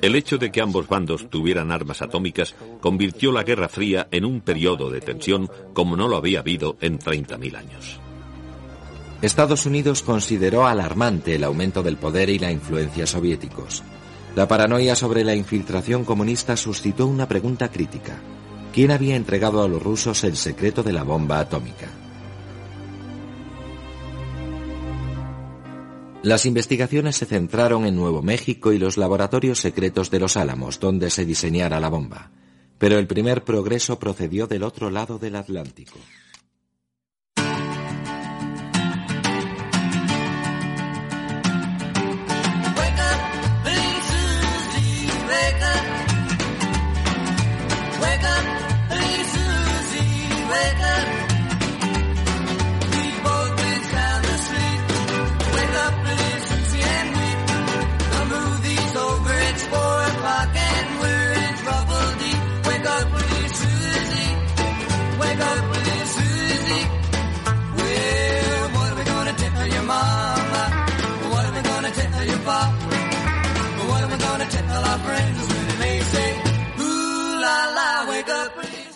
S12: El hecho de que ambos bandos tuvieran armas atómicas convirtió la Guerra Fría en un periodo de tensión como no lo había habido en 30.000 años.
S11: Estados Unidos consideró alarmante el aumento del poder y la influencia soviéticos. La paranoia sobre la infiltración comunista suscitó una pregunta crítica. ¿Quién había entregado a los rusos el secreto de la bomba atómica? Las investigaciones se centraron en Nuevo México y los laboratorios secretos de los Álamos, donde se diseñara la bomba. Pero el primer progreso procedió del otro lado del Atlántico.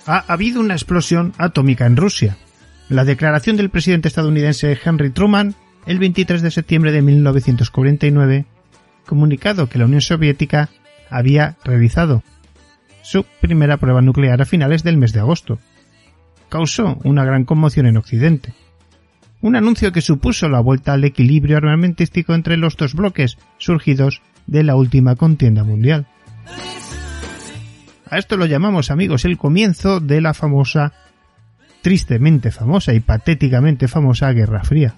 S1: Ha habido una explosión atómica en Rusia. La declaración del presidente estadounidense Henry Truman el 23 de septiembre de 1949, comunicado que la Unión Soviética había realizado su primera prueba nuclear a finales del mes de agosto. Causó una gran conmoción en Occidente. Un anuncio que supuso la vuelta al equilibrio armamentístico entre los dos bloques surgidos de la última contienda mundial. A esto lo llamamos amigos el comienzo de la famosa, tristemente famosa y patéticamente famosa Guerra Fría.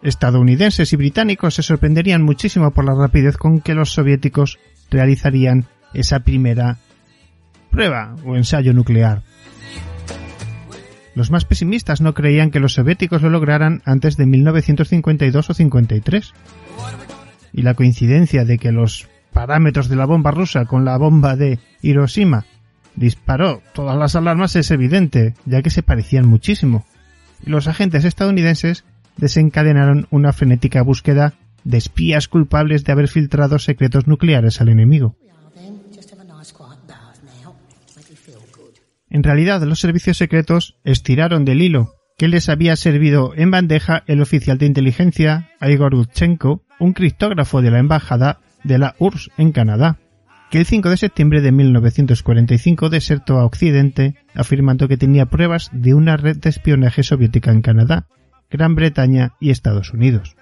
S1: Estadounidenses y británicos se sorprenderían muchísimo por la rapidez con que los soviéticos realizarían esa primera prueba o ensayo nuclear. Los más pesimistas no creían que los soviéticos lo lograran antes de 1952 o 53. Y la coincidencia de que los parámetros de la bomba rusa con la bomba de Hiroshima disparó todas las alarmas es evidente, ya que se parecían muchísimo. Y los agentes estadounidenses desencadenaron una frenética búsqueda de espías culpables de haber filtrado secretos nucleares al enemigo. En realidad, los servicios secretos estiraron del hilo que les había servido en bandeja el oficial de inteligencia Igor Lutchenko, un criptógrafo de la embajada de la URSS en Canadá, que el 5 de septiembre de 1945 desertó a Occidente afirmando que tenía pruebas de una red de espionaje soviética en Canadá, Gran Bretaña y Estados Unidos.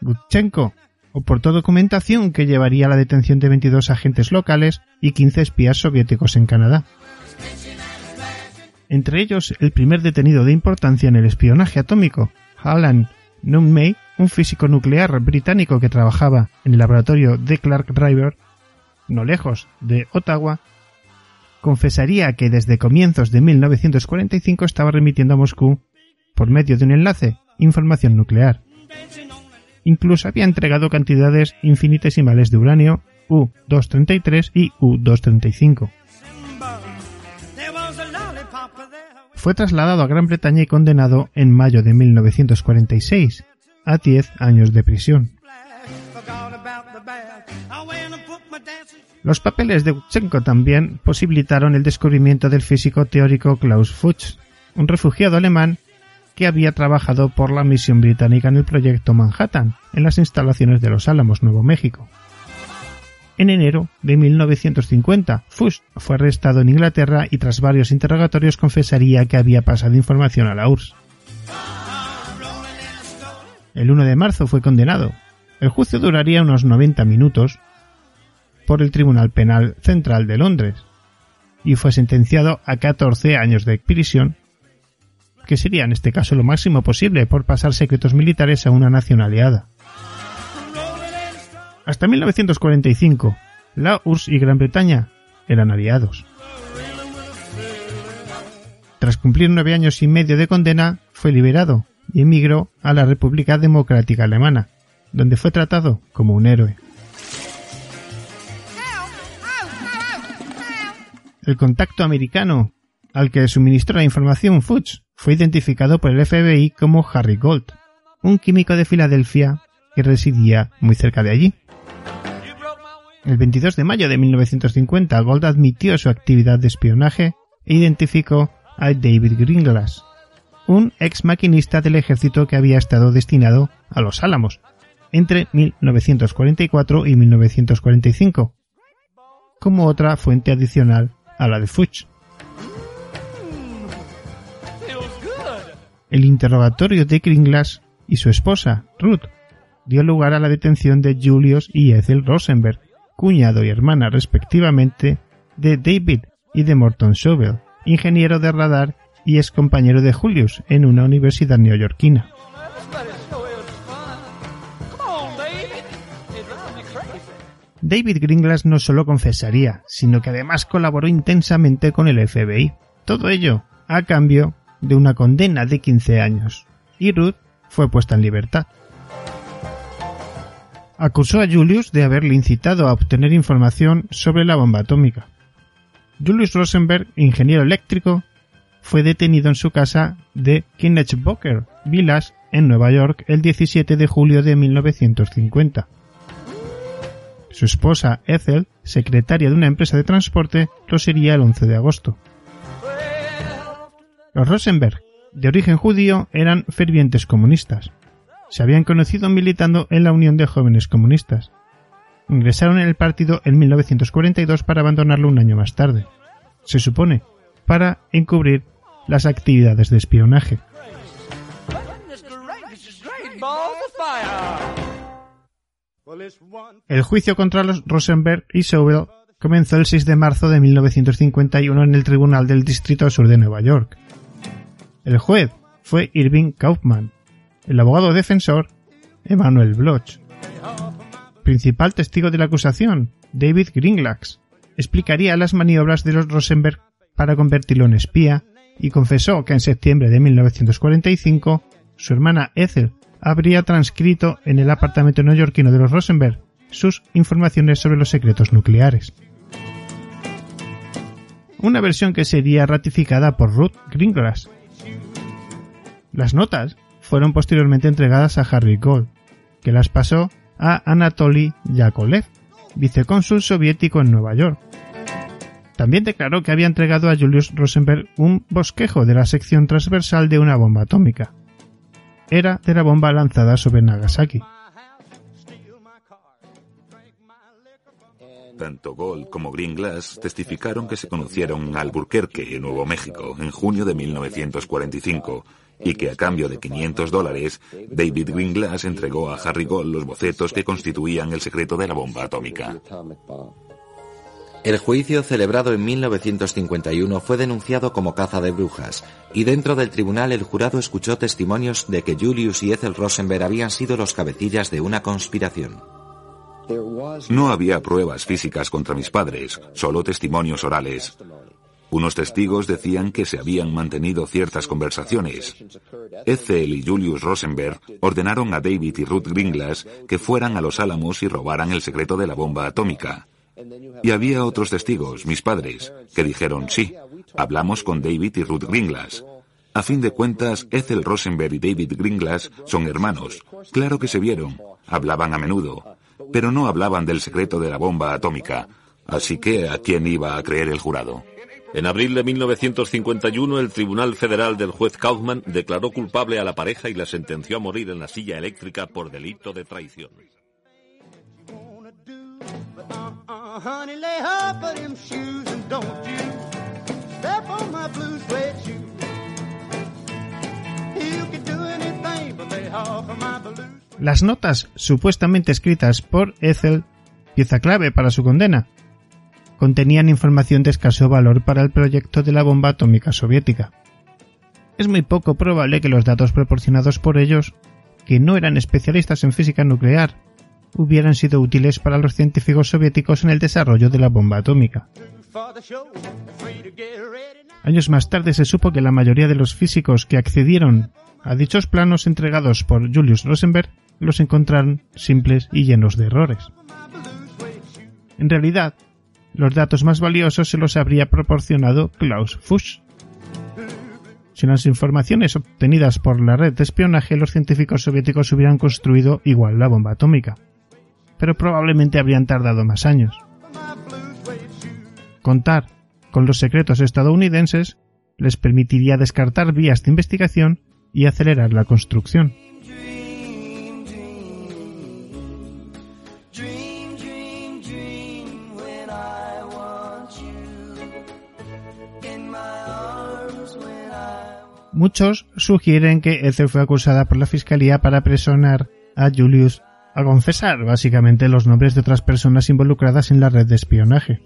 S1: Lutchenko oportó documentación que llevaría a la detención de 22 agentes locales y 15 espías soviéticos en Canadá. Entre ellos, el primer detenido de importancia en el espionaje atómico, Alan Nunmey, un físico nuclear británico que trabajaba en el laboratorio de Clark Driver, no lejos de Ottawa, confesaría que desde comienzos de 1945 estaba remitiendo a Moscú, por medio de un enlace, información nuclear. Incluso había entregado cantidades infinitesimales de uranio U-233 y U-235. Fue trasladado a Gran Bretaña y condenado en mayo de 1946 a 10 años de prisión. Los papeles de Uchenko también posibilitaron el descubrimiento del físico teórico Klaus Fuchs, un refugiado alemán que había trabajado por la misión británica en el proyecto Manhattan, en las instalaciones de Los Álamos, Nuevo México. En enero de 1950, Fuchs fue arrestado en Inglaterra y tras varios interrogatorios confesaría que había pasado información a la URSS. El 1 de marzo fue condenado. El juicio duraría unos 90 minutos por el Tribunal Penal Central de Londres y fue sentenciado a 14 años de prisión, que sería en este caso lo máximo posible por pasar secretos militares a una nación aliada. Hasta 1945, la URSS y Gran Bretaña eran aliados. Tras cumplir nueve años y medio de condena, fue liberado y emigró a la República Democrática Alemana, donde fue tratado como un héroe. El contacto americano al que suministró la información Fuchs fue identificado por el FBI como Harry Gold, un químico de Filadelfia que residía muy cerca de allí. El 22 de mayo de 1950, Gold admitió su actividad de espionaje e identificó a David Greenglass, un ex maquinista del ejército que había estado destinado a los Álamos entre 1944 y 1945, como otra fuente adicional a la de Fuchs. El interrogatorio de Greenglass y su esposa, Ruth, dio lugar a la detención de Julius y Ethel Rosenberg, cuñado y hermana respectivamente de David y de Morton Schobel, ingeniero de radar y ex compañero de Julius en una universidad neoyorquina. David Gringlas no solo confesaría, sino que además colaboró intensamente con el FBI. Todo ello a cambio de una condena de 15 años. Y Ruth fue puesta en libertad acusó a Julius de haberle incitado a obtener información sobre la bomba atómica. Julius Rosenberg, ingeniero eléctrico, fue detenido en su casa de Kennebroker Villas, en Nueva York, el 17 de julio de 1950. Su esposa, Ethel, secretaria de una empresa de transporte, lo sería el 11 de agosto. Los Rosenberg, de origen judío, eran fervientes comunistas se habían conocido militando en la Unión de Jóvenes Comunistas. Ingresaron en el partido en 1942 para abandonarlo un año más tarde. Se supone, para encubrir las actividades de espionaje. El juicio contra los Rosenberg y Sobel comenzó el 6 de marzo de 1951 en el Tribunal del Distrito Sur de Nueva York. El juez fue Irving Kaufman, el abogado defensor Emanuel Bloch. Principal testigo de la acusación, David Gringlax, explicaría las maniobras de los Rosenberg para convertirlo en espía y confesó que en septiembre de 1945 su hermana Ethel habría transcrito en el apartamento neoyorquino de los Rosenberg sus informaciones sobre los secretos nucleares. Una versión que sería ratificada por Ruth Gringlass. Las notas fueron posteriormente entregadas a Harry Gold, que las pasó a Anatoly Yakolev, vicecónsul soviético en Nueva York. También declaró que había entregado a Julius Rosenberg un bosquejo de la sección transversal de una bomba atómica. Era de la bomba lanzada sobre Nagasaki.
S12: Tanto Gold como Green Glass testificaron que se conocieron en Albuquerque, Nuevo México, en junio de 1945 y que a cambio de 500 dólares, David Greenglass entregó a Harry Gold los bocetos que constituían el secreto de la bomba atómica.
S11: El juicio celebrado en 1951 fue denunciado como caza de brujas, y dentro del tribunal el jurado escuchó testimonios de que Julius y Ethel Rosenberg habían sido los cabecillas de una conspiración.
S12: No había pruebas físicas contra mis padres, solo testimonios orales. Unos testigos decían que se habían mantenido ciertas conversaciones. Ethel y Julius Rosenberg ordenaron a David y Ruth Gringlas que fueran a los Álamos y robaran el secreto de la bomba atómica. Y había otros testigos, mis padres, que dijeron sí, hablamos con David y Ruth Gringlas. A fin de cuentas, Ethel Rosenberg y David Gringlas son hermanos. Claro que se vieron, hablaban a menudo, pero no hablaban del secreto de la bomba atómica. Así que, ¿a quién iba a creer el jurado?
S13: En abril de 1951, el Tribunal Federal del juez Kaufman declaró culpable a la pareja y la sentenció a morir en la silla eléctrica por delito de traición.
S1: Las notas supuestamente escritas por Ethel, pieza clave para su condena, contenían información de escaso valor para el proyecto de la bomba atómica soviética. Es muy poco probable que los datos proporcionados por ellos, que no eran especialistas en física nuclear, hubieran sido útiles para los científicos soviéticos en el desarrollo de la bomba atómica. Años más tarde se supo que la mayoría de los físicos que accedieron a dichos planos entregados por Julius Rosenberg los encontraron simples y llenos de errores. En realidad, los datos más valiosos se los habría proporcionado Klaus Fuchs. Sin las informaciones obtenidas por la red de espionaje, los científicos soviéticos hubieran construido igual la bomba atómica, pero probablemente habrían tardado más años. Contar con los secretos estadounidenses les permitiría descartar vías de investigación y acelerar la construcción. Muchos sugieren que Ethel fue acusada por la fiscalía para presionar a Julius a confesar básicamente los nombres de otras personas involucradas en la red de espionaje.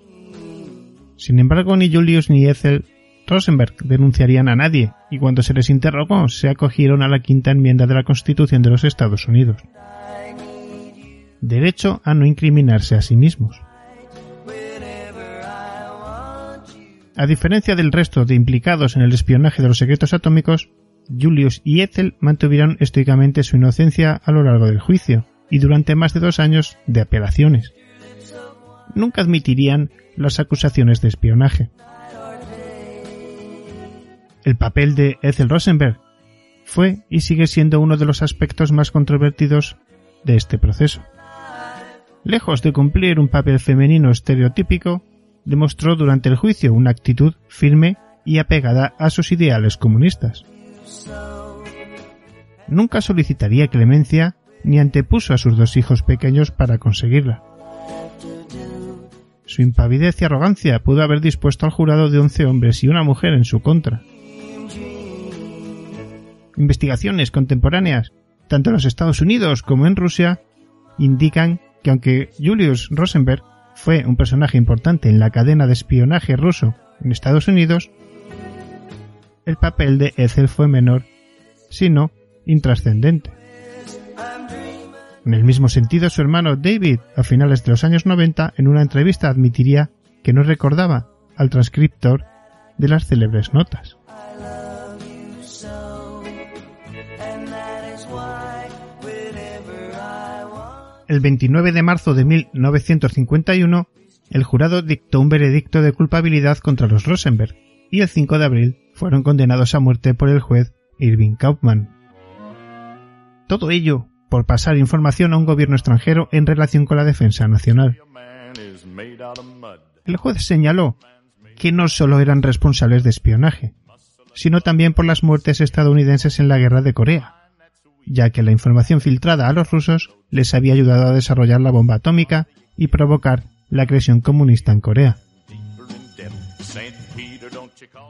S1: Sin embargo, ni Julius ni Ethel Rosenberg denunciarían a nadie, y cuando se les interrogó se acogieron a la quinta enmienda de la Constitución de los Estados Unidos. Derecho a no incriminarse a sí mismos. A diferencia del resto de implicados en el espionaje de los secretos atómicos, Julius y Ethel mantuvieron estoicamente su inocencia a lo largo del juicio y durante más de dos años de apelaciones. Nunca admitirían las acusaciones de espionaje. El papel de Ethel Rosenberg fue y sigue siendo uno de los aspectos más controvertidos de este proceso. Lejos de cumplir un papel femenino estereotípico, demostró durante el juicio una actitud firme y apegada a sus ideales comunistas. Nunca solicitaría clemencia ni antepuso a sus dos hijos pequeños para conseguirla. Su impavidez y arrogancia pudo haber dispuesto al jurado de once hombres y una mujer en su contra. Investigaciones contemporáneas tanto en los Estados Unidos como en Rusia, indican que aunque Julius Rosenberg fue un personaje importante en la cadena de espionaje ruso en Estados Unidos, el papel de Ethel fue menor, sino intrascendente. En el mismo sentido, su hermano David, a finales de los años 90, en una entrevista admitiría que no recordaba al transcriptor de las célebres notas. El 29 de marzo de 1951, el jurado dictó un veredicto de culpabilidad contra los Rosenberg y el 5 de abril fueron condenados a muerte por el juez Irving Kaufman. Todo ello por pasar información a un gobierno extranjero en relación con la defensa nacional. El juez señaló que no solo eran responsables de espionaje, sino también por las muertes estadounidenses en la guerra de Corea, ya que la información filtrada a los rusos les había ayudado a desarrollar la bomba atómica y provocar la agresión comunista en Corea.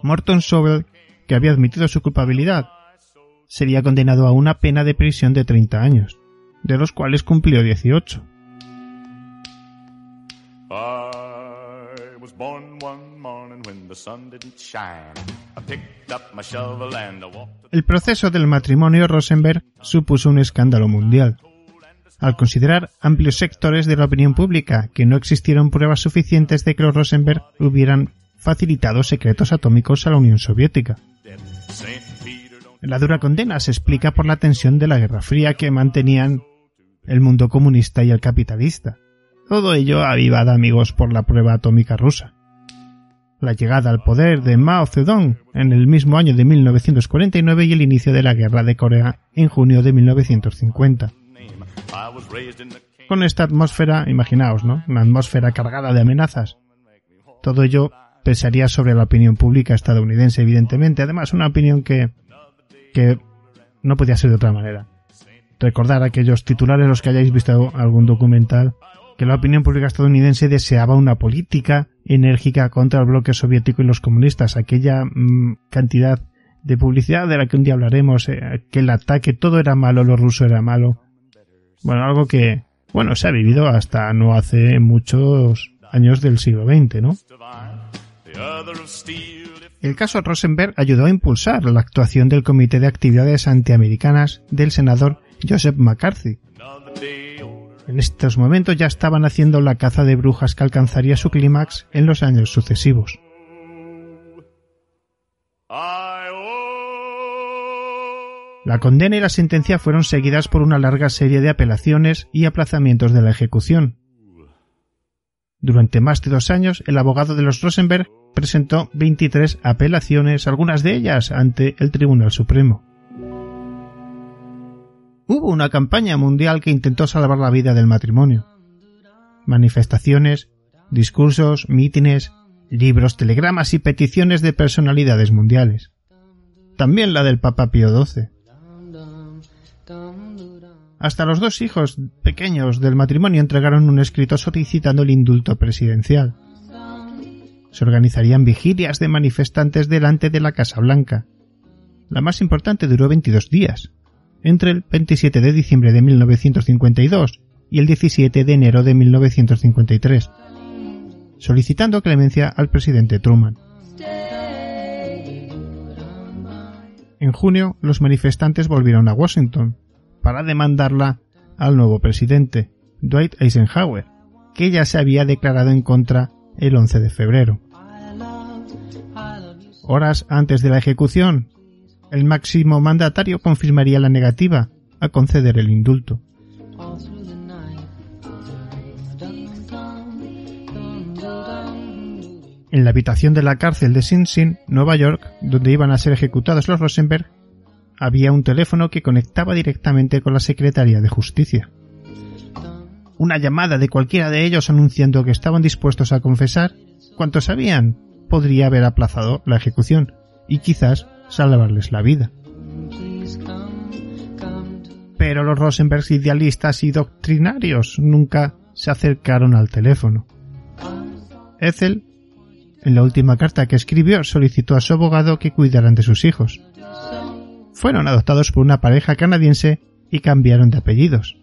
S1: Morton Sobel, que había admitido su culpabilidad, sería condenado a una pena de prisión de 30 años, de los cuales cumplió 18. El proceso del matrimonio Rosenberg supuso un escándalo mundial, al considerar amplios sectores de la opinión pública que no existieron pruebas suficientes de que los Rosenberg hubieran facilitado secretos atómicos a la Unión Soviética. La dura condena se explica por la tensión de la Guerra Fría que mantenían el mundo comunista y el capitalista. Todo ello avivada amigos por la prueba atómica rusa. La llegada al poder de Mao Zedong en el mismo año de 1949 y el inicio de la Guerra de Corea en junio de 1950. Con esta atmósfera, imaginaos, ¿no? Una atmósfera cargada de amenazas. Todo ello pesaría sobre la opinión pública estadounidense, evidentemente. Además, una opinión que, que no podía ser de otra manera. Recordar aquellos titulares, los que hayáis visto algún documental, que la opinión pública estadounidense deseaba una política enérgica contra el bloque soviético y los comunistas. Aquella mm, cantidad de publicidad de la que un día hablaremos, eh, que el ataque, todo era malo, lo ruso era malo. Bueno, algo que, bueno, se ha vivido hasta no hace muchos años del siglo XX, ¿no? El caso Rosenberg ayudó a impulsar la actuación del Comité de Actividades Antiamericanas del senador Joseph McCarthy. En estos momentos ya estaban haciendo la caza de brujas que alcanzaría su clímax en los años sucesivos. La condena y la sentencia fueron seguidas por una larga serie de apelaciones y aplazamientos de la ejecución. Durante más de dos años, el abogado de los Rosenberg presentó 23 apelaciones, algunas de ellas ante el Tribunal Supremo. Hubo una campaña mundial que intentó salvar la vida del matrimonio. Manifestaciones, discursos, mítines, libros, telegramas y peticiones de personalidades mundiales. También la del Papa Pío XII. Hasta los dos hijos pequeños del matrimonio entregaron un escrito solicitando el indulto presidencial. Se organizarían vigilias de manifestantes delante de la Casa Blanca. La más importante duró 22 días, entre el 27 de diciembre de 1952 y el 17 de enero de 1953, solicitando clemencia al presidente Truman. En junio, los manifestantes volvieron a Washington para demandarla al nuevo presidente, Dwight Eisenhower, que ya se había declarado en contra el 11 de febrero. Horas antes de la ejecución, el máximo mandatario confirmaría la negativa a conceder el indulto. En la habitación de la cárcel de Sing Sing, Nueva York, donde iban a ser ejecutados los Rosenberg, había un teléfono que conectaba directamente con la Secretaría de Justicia. Una llamada de cualquiera de ellos anunciando que estaban dispuestos a confesar cuanto sabían podría haber aplazado la ejecución y quizás salvarles la vida. Pero los Rosenbergs idealistas y doctrinarios nunca se acercaron al teléfono. Ethel, en la última carta que escribió, solicitó a su abogado que cuidaran de sus hijos. Fueron adoptados por una pareja canadiense y cambiaron de apellidos.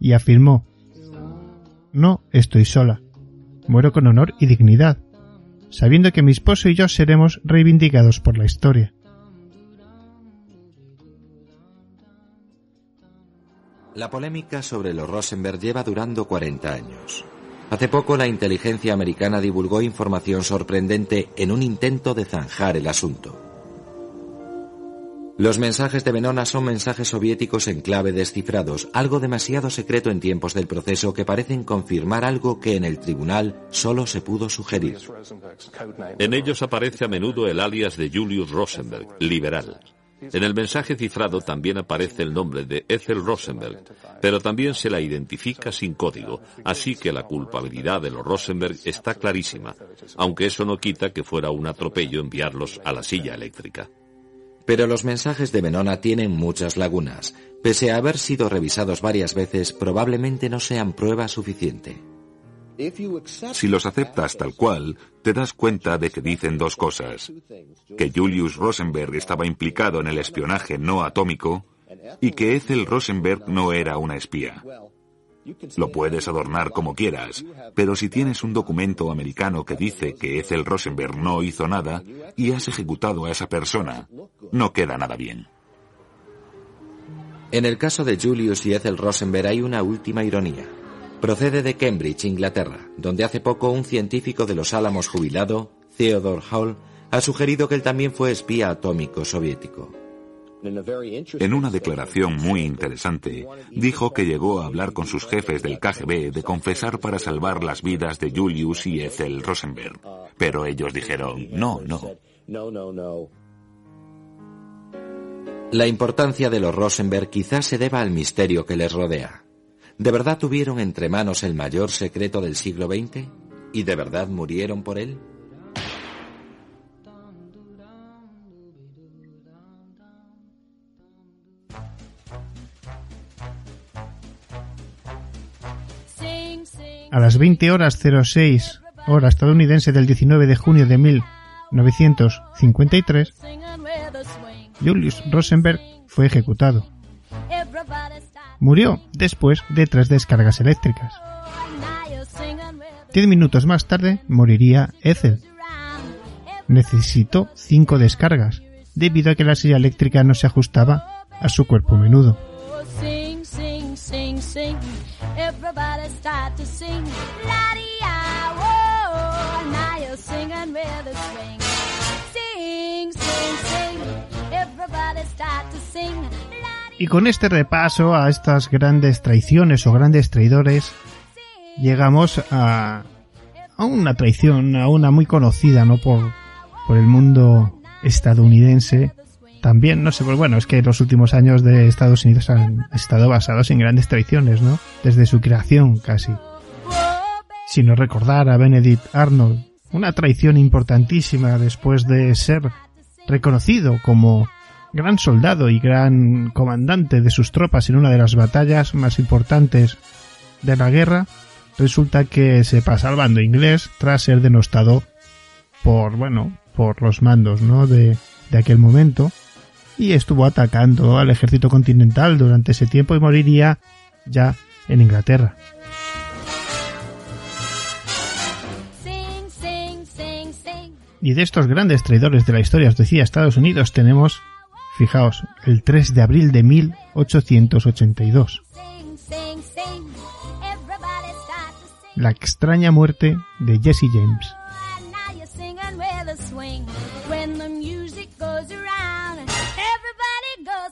S1: Y afirmó, no estoy sola, muero con honor y dignidad, sabiendo que mi esposo y yo seremos reivindicados por la historia.
S11: La polémica sobre los Rosenberg lleva durando 40 años. Hace poco la inteligencia americana divulgó información sorprendente en un intento de zanjar el asunto. Los mensajes de Venona son mensajes soviéticos en clave descifrados, algo demasiado secreto en tiempos del proceso que parecen confirmar algo que en el tribunal solo se pudo sugerir.
S13: En ellos aparece a menudo el alias de Julius Rosenberg, liberal. En el mensaje cifrado también aparece el nombre de Ethel Rosenberg, pero también se la identifica sin código, así que la culpabilidad de los Rosenberg está clarísima, aunque eso no quita que fuera un atropello enviarlos a la silla eléctrica.
S11: Pero los mensajes de Venona tienen muchas lagunas. Pese a haber sido revisados varias veces, probablemente no sean prueba suficiente.
S12: Si los aceptas tal cual, te das cuenta de que dicen dos cosas. Que Julius Rosenberg estaba implicado en el espionaje no atómico y que Ethel Rosenberg no era una espía. Lo puedes adornar como quieras, pero si tienes un documento americano que dice que Ethel Rosenberg no hizo nada y has ejecutado a esa persona, no queda nada bien.
S11: En el caso de Julius y Ethel Rosenberg hay una última ironía. Procede de Cambridge, Inglaterra, donde hace poco un científico de los Álamos jubilado, Theodore Hall, ha sugerido que él también fue espía atómico soviético.
S12: En una declaración muy interesante, dijo que llegó a hablar con sus jefes del KGB de confesar para salvar las vidas de Julius y Ethel Rosenberg. Pero ellos dijeron, no, no.
S11: La importancia de los Rosenberg quizás se deba al misterio que les rodea. ¿De verdad tuvieron entre manos el mayor secreto del siglo XX? ¿Y de verdad murieron por él?
S1: A las 20 horas 06 hora estadounidense del 19 de junio de 1953, Julius Rosenberg fue ejecutado. Murió después de tres descargas eléctricas. Diez minutos más tarde moriría Ethel. Necesitó cinco descargas, debido a que la silla eléctrica no se ajustaba a su cuerpo menudo. Y con este repaso a estas grandes traiciones o grandes traidores, llegamos a, a una traición, a una muy conocida, ¿no? Por, por el mundo estadounidense. También, no sé, pues bueno, es que los últimos años de Estados Unidos han estado basados en grandes traiciones, ¿no? Desde su creación, casi. Si no recordar a Benedict Arnold, una traición importantísima después de ser reconocido como gran soldado y gran comandante de sus tropas en una de las batallas más importantes de la guerra, resulta que se pasa al bando inglés tras ser denostado por, bueno, por los mandos, ¿no? De, de aquel momento y estuvo atacando al ejército continental durante ese tiempo y moriría ya en Inglaterra. Y de estos grandes traidores de la historia, os decía Estados Unidos, tenemos Fijaos, el 3 de abril de 1882. La extraña muerte de Jesse James.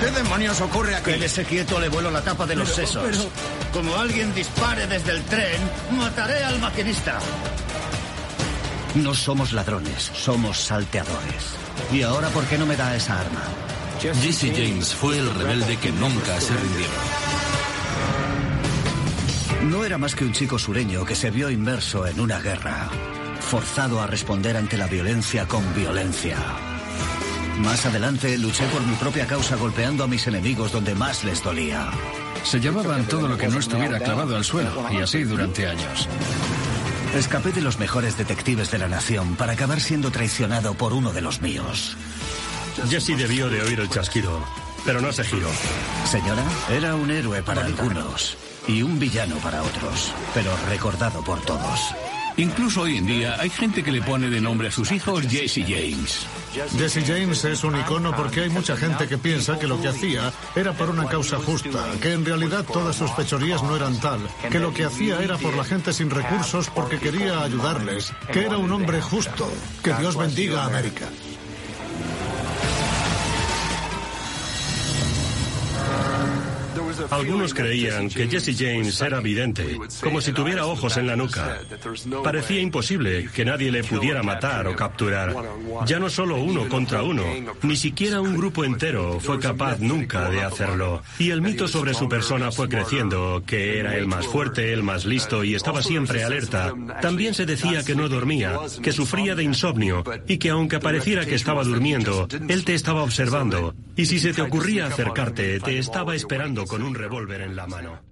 S14: ¿Qué demonios ocurre aquí?
S15: Quédese quieto, le vuelo la tapa de los sesos.
S14: pero-
S15: Como alguien dispare desde el tren, mataré al maquinista. No somos ladrones, somos salteadores. ¿Y ahora por qué no me da esa arma?
S16: Jesse James fue el rebelde que nunca se rindió.
S15: No era más que un chico sureño que se vio inmerso en una guerra, forzado a responder ante la violencia con violencia. Más adelante luché por mi propia causa golpeando a mis enemigos donde más les dolía.
S16: Se llevaban todo lo que no estuviera clavado al suelo, y así durante años.
S15: Escapé de los mejores detectives de la nación para acabar siendo traicionado por uno de los míos.
S17: Jesse debió de oír el chasquido, pero no se giró.
S15: Señora, era un héroe para algunos y un villano para otros, pero recordado por todos.
S16: Incluso hoy en día hay gente que le pone de nombre a sus hijos Jesse James.
S18: Jesse James es un icono porque hay mucha gente que piensa que lo que hacía era por una causa justa, que en realidad todas sus fechorías no eran tal, que lo que hacía era por la gente sin recursos porque quería ayudarles, que era un hombre justo. Que Dios bendiga a América.
S17: Algunos creían que Jesse James era vidente, como si tuviera ojos en la nuca. Parecía imposible que nadie le pudiera matar o capturar. Ya no solo uno contra uno, ni siquiera un grupo entero fue capaz nunca de hacerlo. Y el mito sobre su persona fue creciendo, que era el más fuerte, el más listo y estaba siempre alerta. También se decía que no dormía, que sufría de insomnio y que aunque pareciera que estaba durmiendo, él te estaba observando. Y si se te ocurría acercarte, te estaba esperando con un revólver en la mano.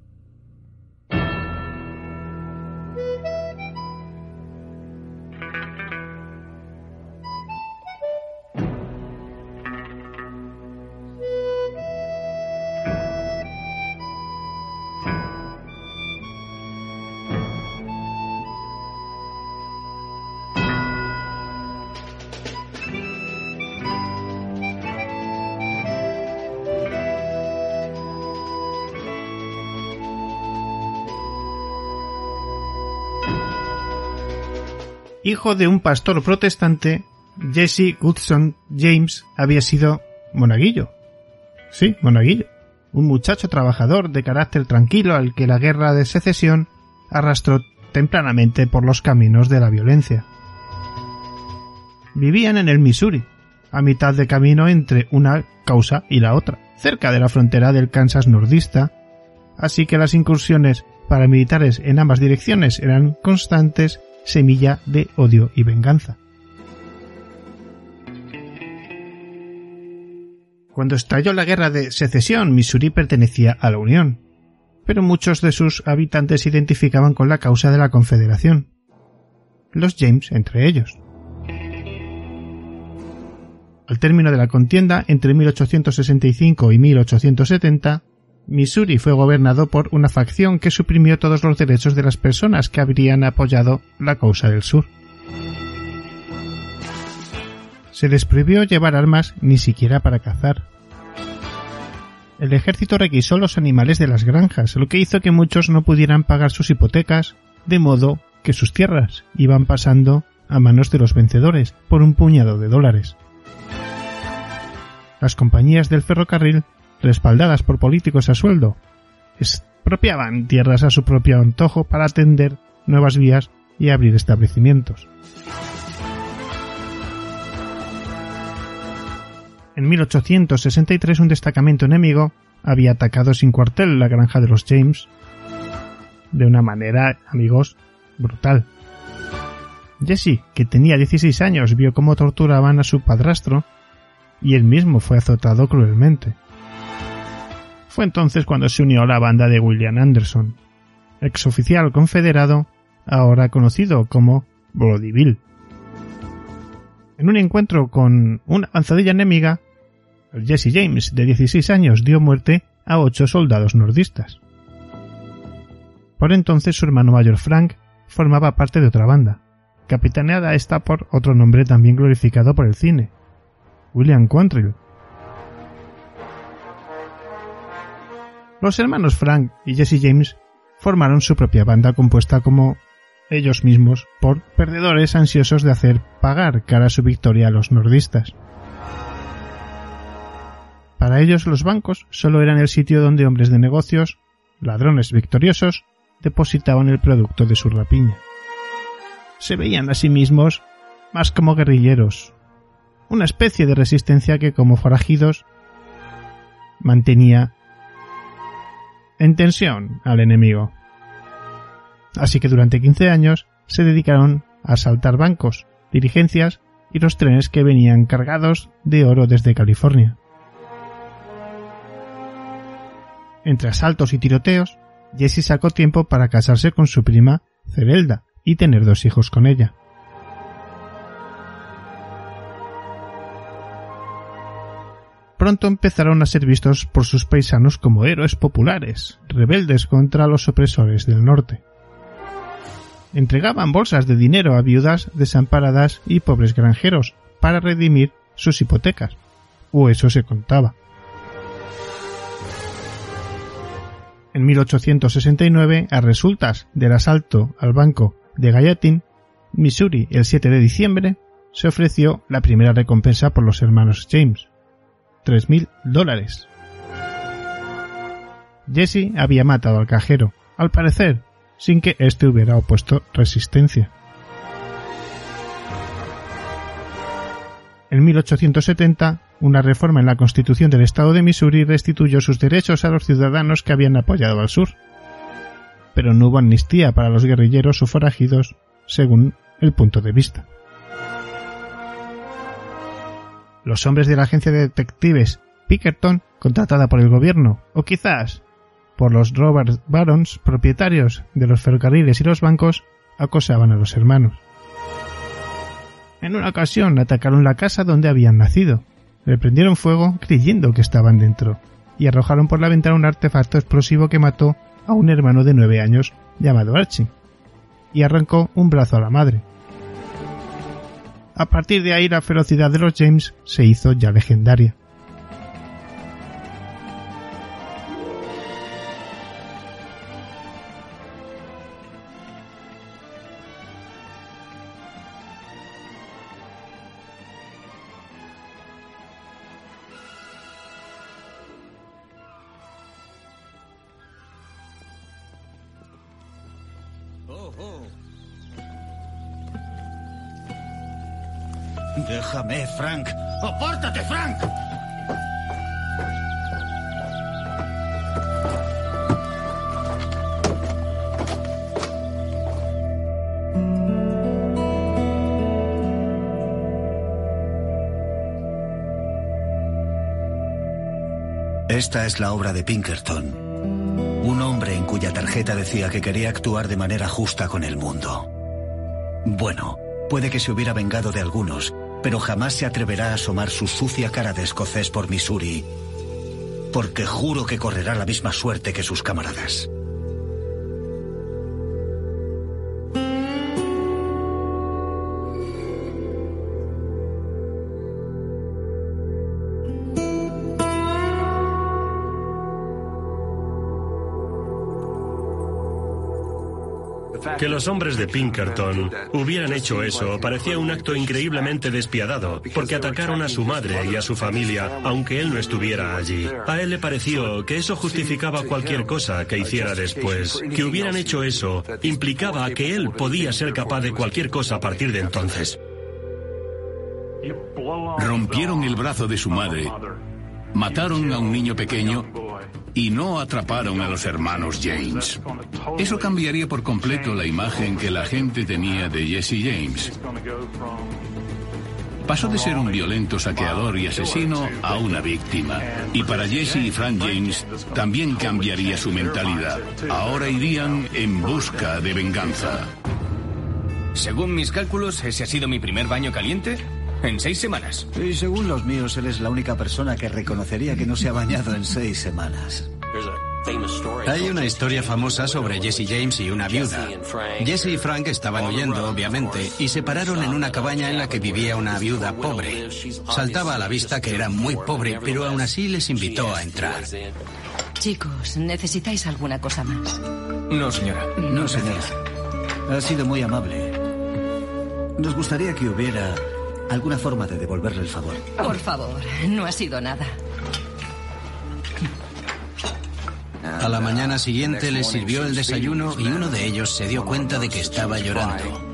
S1: Hijo de un pastor protestante, Jesse Goodson James había sido monaguillo. Sí, monaguillo. Un muchacho trabajador de carácter tranquilo al que la guerra de secesión arrastró tempranamente por los caminos de la violencia. Vivían en el Missouri, a mitad de camino entre una causa y la otra, cerca de la frontera del Kansas nordista, así que las incursiones paramilitares en ambas direcciones eran constantes semilla de odio y venganza. Cuando estalló la guerra de secesión, Missouri pertenecía a la Unión, pero muchos de sus habitantes se identificaban con la causa de la Confederación, los James entre ellos. Al término de la contienda entre 1865 y 1870, Missouri fue gobernado por una facción que suprimió todos los derechos de las personas que habrían apoyado la causa del sur. Se les prohibió llevar armas ni siquiera para cazar. El ejército requisó los animales de las granjas, lo que hizo que muchos no pudieran pagar sus hipotecas, de modo que sus tierras iban pasando a manos de los vencedores por un puñado de dólares. Las compañías del ferrocarril respaldadas por políticos a sueldo, expropiaban tierras a su propio antojo para atender nuevas vías y abrir establecimientos. En 1863 un destacamento enemigo había atacado sin cuartel la granja de los James de una manera, amigos, brutal. Jesse, que tenía 16 años, vio cómo torturaban a su padrastro y él mismo fue azotado cruelmente. Fue entonces cuando se unió a la banda de William Anderson, exoficial confederado, ahora conocido como Bloody Bill. En un encuentro con una avanzadilla enemiga, Jesse James, de 16 años, dio muerte a ocho soldados nordistas. Por entonces su hermano mayor Frank formaba parte de otra banda, capitaneada esta por otro nombre también glorificado por el cine, William Quantrill, Los hermanos Frank y Jesse James formaron su propia banda compuesta como ellos mismos por perdedores ansiosos de hacer pagar cara su victoria a los nordistas. Para ellos los bancos solo eran el sitio donde hombres de negocios, ladrones victoriosos, depositaban el producto de su rapiña. Se veían a sí mismos más como guerrilleros, una especie de resistencia que como forajidos mantenía en tensión al enemigo. Así que durante 15 años se dedicaron a asaltar bancos, dirigencias y los trenes que venían cargados de oro desde California. Entre asaltos y tiroteos, Jesse sacó tiempo para casarse con su prima Cerelda y tener dos hijos con ella. Pronto empezaron a ser vistos por sus paisanos como héroes populares, rebeldes contra los opresores del norte. Entregaban bolsas de dinero a viudas desamparadas y pobres granjeros para redimir sus hipotecas, o eso se contaba. En 1869, a resultas del asalto al banco de Gallatin, Missouri, el 7 de diciembre, se ofreció la primera recompensa por los hermanos James, tres mil dólares. Jesse había matado al cajero, al parecer, sin que éste hubiera opuesto resistencia. En 1870, una reforma en la Constitución del Estado de Missouri restituyó sus derechos a los ciudadanos que habían apoyado al sur. Pero no hubo amnistía para los guerrilleros o forajidos, según el punto de vista. Los hombres de la agencia de detectives Pickerton, contratada por el gobierno, o quizás por los Robert Barons, propietarios de los ferrocarriles y los bancos, acosaban a los hermanos. En una ocasión atacaron la casa donde habían nacido, le prendieron fuego creyendo que estaban dentro, y arrojaron por la ventana un artefacto explosivo que mató a un hermano de nueve años llamado Archie, y arrancó un brazo a la madre. A partir de ahí la ferocidad de los James se hizo ya legendaria.
S15: La obra de Pinkerton, un hombre en cuya tarjeta decía que quería actuar de manera justa con el mundo. Bueno, puede que se hubiera vengado de algunos, pero jamás se atreverá a asomar su sucia cara de escocés por Missouri, porque juro que correrá la misma suerte que sus camaradas.
S17: Los hombres de Pinkerton hubieran hecho eso parecía un acto increíblemente despiadado, porque atacaron a su madre y a su familia, aunque él no estuviera allí. A él le pareció que eso justificaba cualquier cosa que hiciera después. Que hubieran hecho eso implicaba que él podía ser capaz de cualquier cosa a partir de entonces.
S16: Rompieron el brazo de su madre, mataron a un niño pequeño y no atraparon a los hermanos James. Eso cambiaría por completo la imagen que la gente tenía de Jesse James. Pasó de ser un violento saqueador y asesino a una víctima. Y para Jesse y Frank James también cambiaría su mentalidad. Ahora irían en busca de venganza.
S19: Según mis cálculos, ese ha sido mi primer baño caliente en seis semanas.
S15: Y según los míos, él es la única persona que reconocería que no se ha bañado en seis semanas.
S19: Hay una historia famosa sobre Jesse James y una viuda. Jesse y Frank estaban huyendo, obviamente, y se pararon en una cabaña en la que vivía una viuda pobre. Saltaba a la vista que era muy pobre, pero aún así les invitó a entrar.
S20: Chicos, ¿necesitáis alguna cosa más?
S19: No, señora.
S15: No, señora. Ha sido muy amable. Nos gustaría que hubiera alguna forma de devolverle el favor.
S20: Por favor, no ha sido nada.
S19: A la mañana siguiente les sirvió el desayuno y uno de ellos se dio cuenta de que estaba llorando.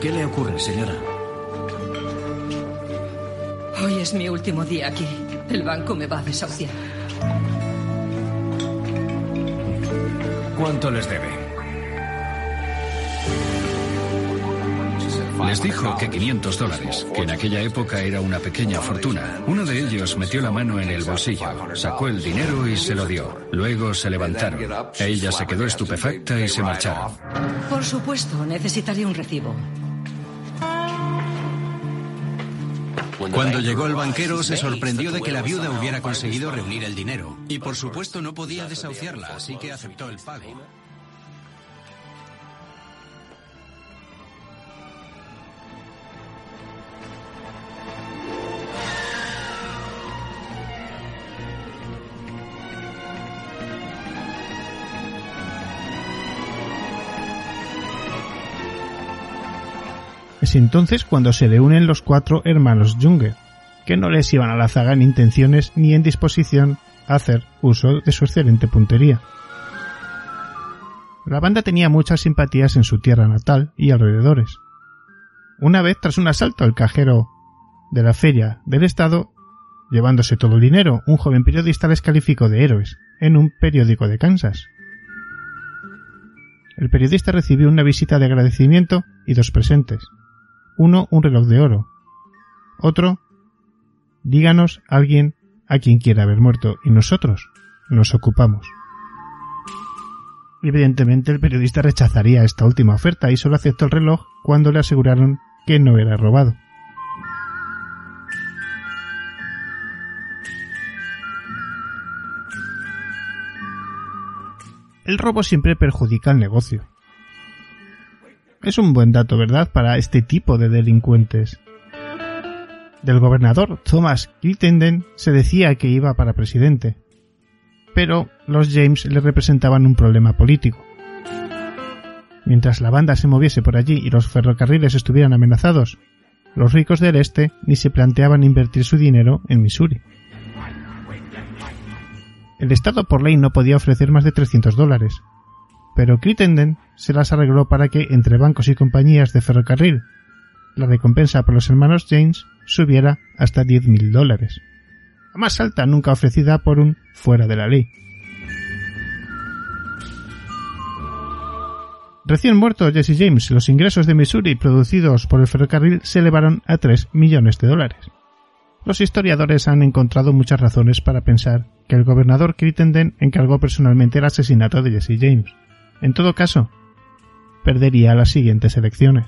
S15: ¿Qué le ocurre, señora?
S20: Hoy es mi último día aquí. El banco me va a desahuciar.
S15: ¿Cuánto les debe? Les dijo que 500 dólares, que en aquella época era una pequeña fortuna. Uno de ellos metió la mano en el bolsillo, sacó el dinero y se lo dio. Luego se levantaron. Ella se quedó estupefacta y se marcharon.
S20: Por supuesto, necesitaré un recibo.
S19: Cuando llegó el banquero se sorprendió de que la viuda hubiera conseguido reunir el dinero. Y por supuesto no podía desahuciarla, así que aceptó el pago.
S1: Es entonces cuando se le unen los cuatro hermanos Junger, que no les iban a la zaga en intenciones ni en disposición a hacer uso de su excelente puntería. La banda tenía muchas simpatías en su tierra natal y alrededores. Una vez, tras un asalto al cajero de la feria del Estado, llevándose todo el dinero, un joven periodista les calificó de héroes en un periódico de Kansas. El periodista recibió una visita de agradecimiento y dos presentes. Uno, un reloj de oro. Otro, díganos alguien a quien quiera haber muerto y nosotros nos ocupamos. Evidentemente el periodista rechazaría esta última oferta y solo aceptó el reloj cuando le aseguraron que no era robado. El robo siempre perjudica al negocio. Es un buen dato, ¿verdad?, para este tipo de delincuentes. Del gobernador Thomas Crittenden se decía que iba para presidente, pero los James le representaban un problema político. Mientras la banda se moviese por allí y los ferrocarriles estuvieran amenazados, los ricos del este ni se planteaban invertir su dinero en Missouri. El Estado por ley no podía ofrecer más de 300 dólares, pero Crittenden se las arregló para que entre bancos y compañías de ferrocarril la recompensa por los hermanos James subiera hasta 10.000 dólares, la más alta nunca ofrecida por un fuera de la ley. Recién muerto Jesse James, los ingresos de Missouri producidos por el ferrocarril se elevaron a 3 millones de dólares. Los historiadores han encontrado muchas razones para pensar que el gobernador Crittenden encargó personalmente el asesinato de Jesse James. En todo caso, perdería las siguientes elecciones.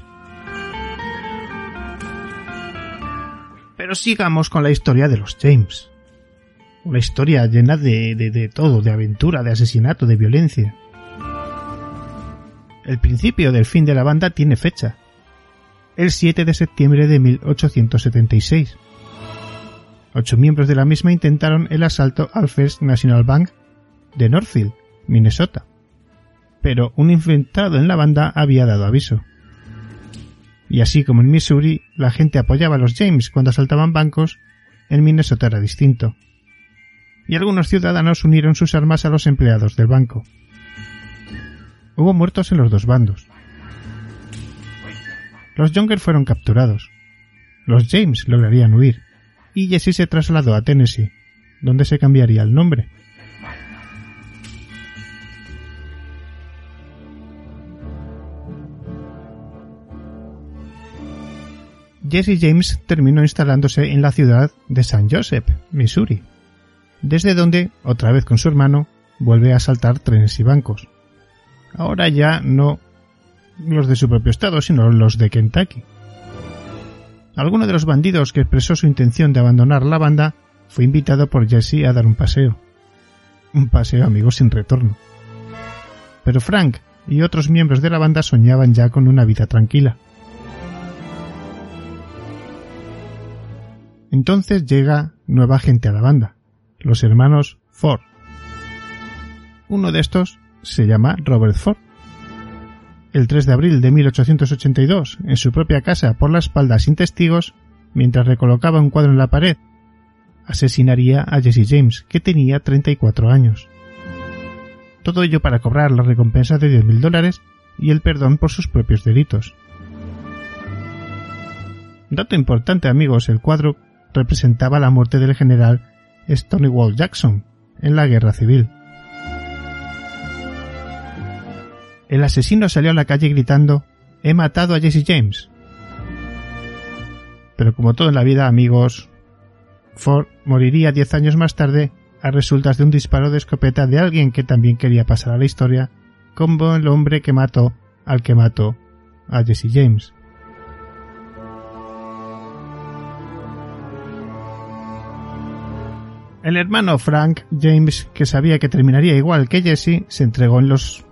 S1: Pero sigamos con la historia de los James. Una historia llena de, de, de todo, de aventura, de asesinato, de violencia. El principio del fin de la banda tiene fecha. El 7 de septiembre de 1876. Ocho miembros de la misma intentaron el asalto al First National Bank de Northfield, Minnesota. Pero un infiltrado en la banda había dado aviso. Y así como en Missouri la gente apoyaba a los James cuando asaltaban bancos, en Minnesota era distinto. Y algunos ciudadanos unieron sus armas a los empleados del banco. Hubo muertos en los dos bandos. Los Younger fueron capturados. Los James lograrían huir y Jesse se trasladó a Tennessee, donde se cambiaría el nombre. Jesse James terminó instalándose en la ciudad de San Joseph, Missouri, desde donde, otra vez con su hermano, vuelve a asaltar trenes y bancos. Ahora ya no los de su propio estado, sino los de Kentucky. Alguno de los bandidos que expresó su intención de abandonar la banda fue invitado por Jesse a dar un paseo. Un paseo, amigos, sin retorno. Pero Frank y otros miembros de la banda soñaban ya con una vida tranquila. Entonces llega nueva gente a la banda, los hermanos Ford. Uno de estos se llama Robert Ford. El 3 de abril de 1882, en su propia casa por la espalda sin testigos, mientras recolocaba un cuadro en la pared, asesinaría a Jesse James, que tenía 34 años. Todo ello para cobrar la recompensa de 10.000 dólares y el perdón por sus propios delitos. Dato importante amigos, el cuadro representaba la muerte del general Stonewall Jackson en la guerra civil. El asesino salió a la calle gritando He matado a Jesse James. Pero como todo en la vida, amigos, Ford moriría diez años más tarde a resultas de un disparo de escopeta de alguien que también quería pasar a la historia como el hombre que mató al que mató a Jesse James. El hermano Frank James, que sabía que terminaría igual que Jesse, se entregó en los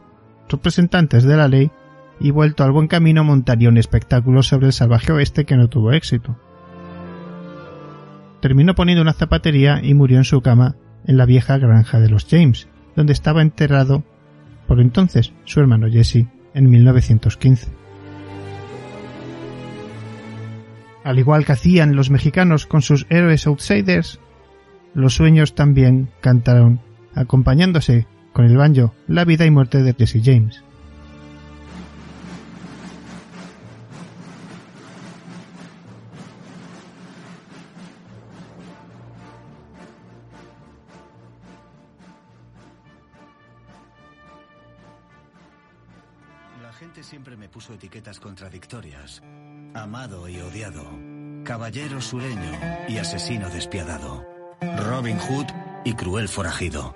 S1: representantes de la ley y vuelto al buen camino montaría un espectáculo sobre el salvaje oeste que no tuvo éxito. Terminó poniendo una zapatería y murió en su cama en la vieja granja de los James, donde estaba enterrado por entonces su hermano Jesse en 1915. Al igual que hacían los mexicanos con sus héroes outsiders, los sueños también cantaron, acompañándose con el banjo, la vida y muerte de Jesse James.
S15: La gente siempre me puso etiquetas contradictorias. Amado y odiado. Caballero sureño y asesino despiadado. Robin Hood y cruel forajido.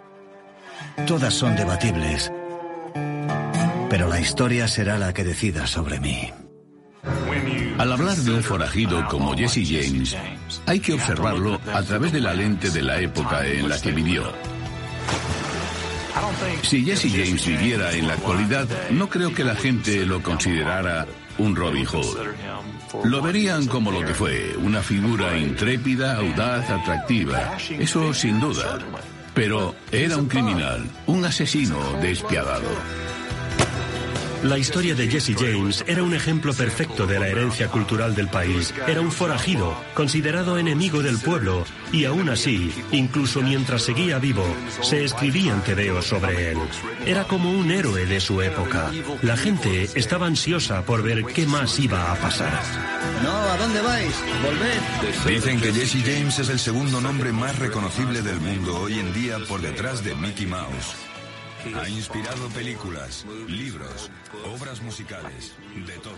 S15: Todas son debatibles. Pero la historia será la que decida sobre mí.
S16: Al hablar de un forajido como Jesse James, hay que observarlo a través de la lente de la época en la que vivió. Si Jesse James viviera en la actualidad, no creo que la gente lo considerara un Robin Hood. Lo verían como lo que fue, una figura intrépida, audaz, atractiva. Eso sin duda. Pero era un criminal, un asesino despiadado.
S17: La historia de Jesse James era un ejemplo perfecto de la herencia cultural del país. Era un forajido, considerado enemigo del pueblo, y aún así, incluso mientras seguía vivo, se escribían tebeos sobre él. Era como un héroe de su época. La gente estaba ansiosa por ver qué más iba a pasar.
S14: No, ¿a dónde vais? Volved.
S21: Dicen que Jesse James es el segundo nombre más reconocible del mundo hoy en día por detrás de Mickey Mouse. Ha inspirado películas, libros, obras musicales, de todo.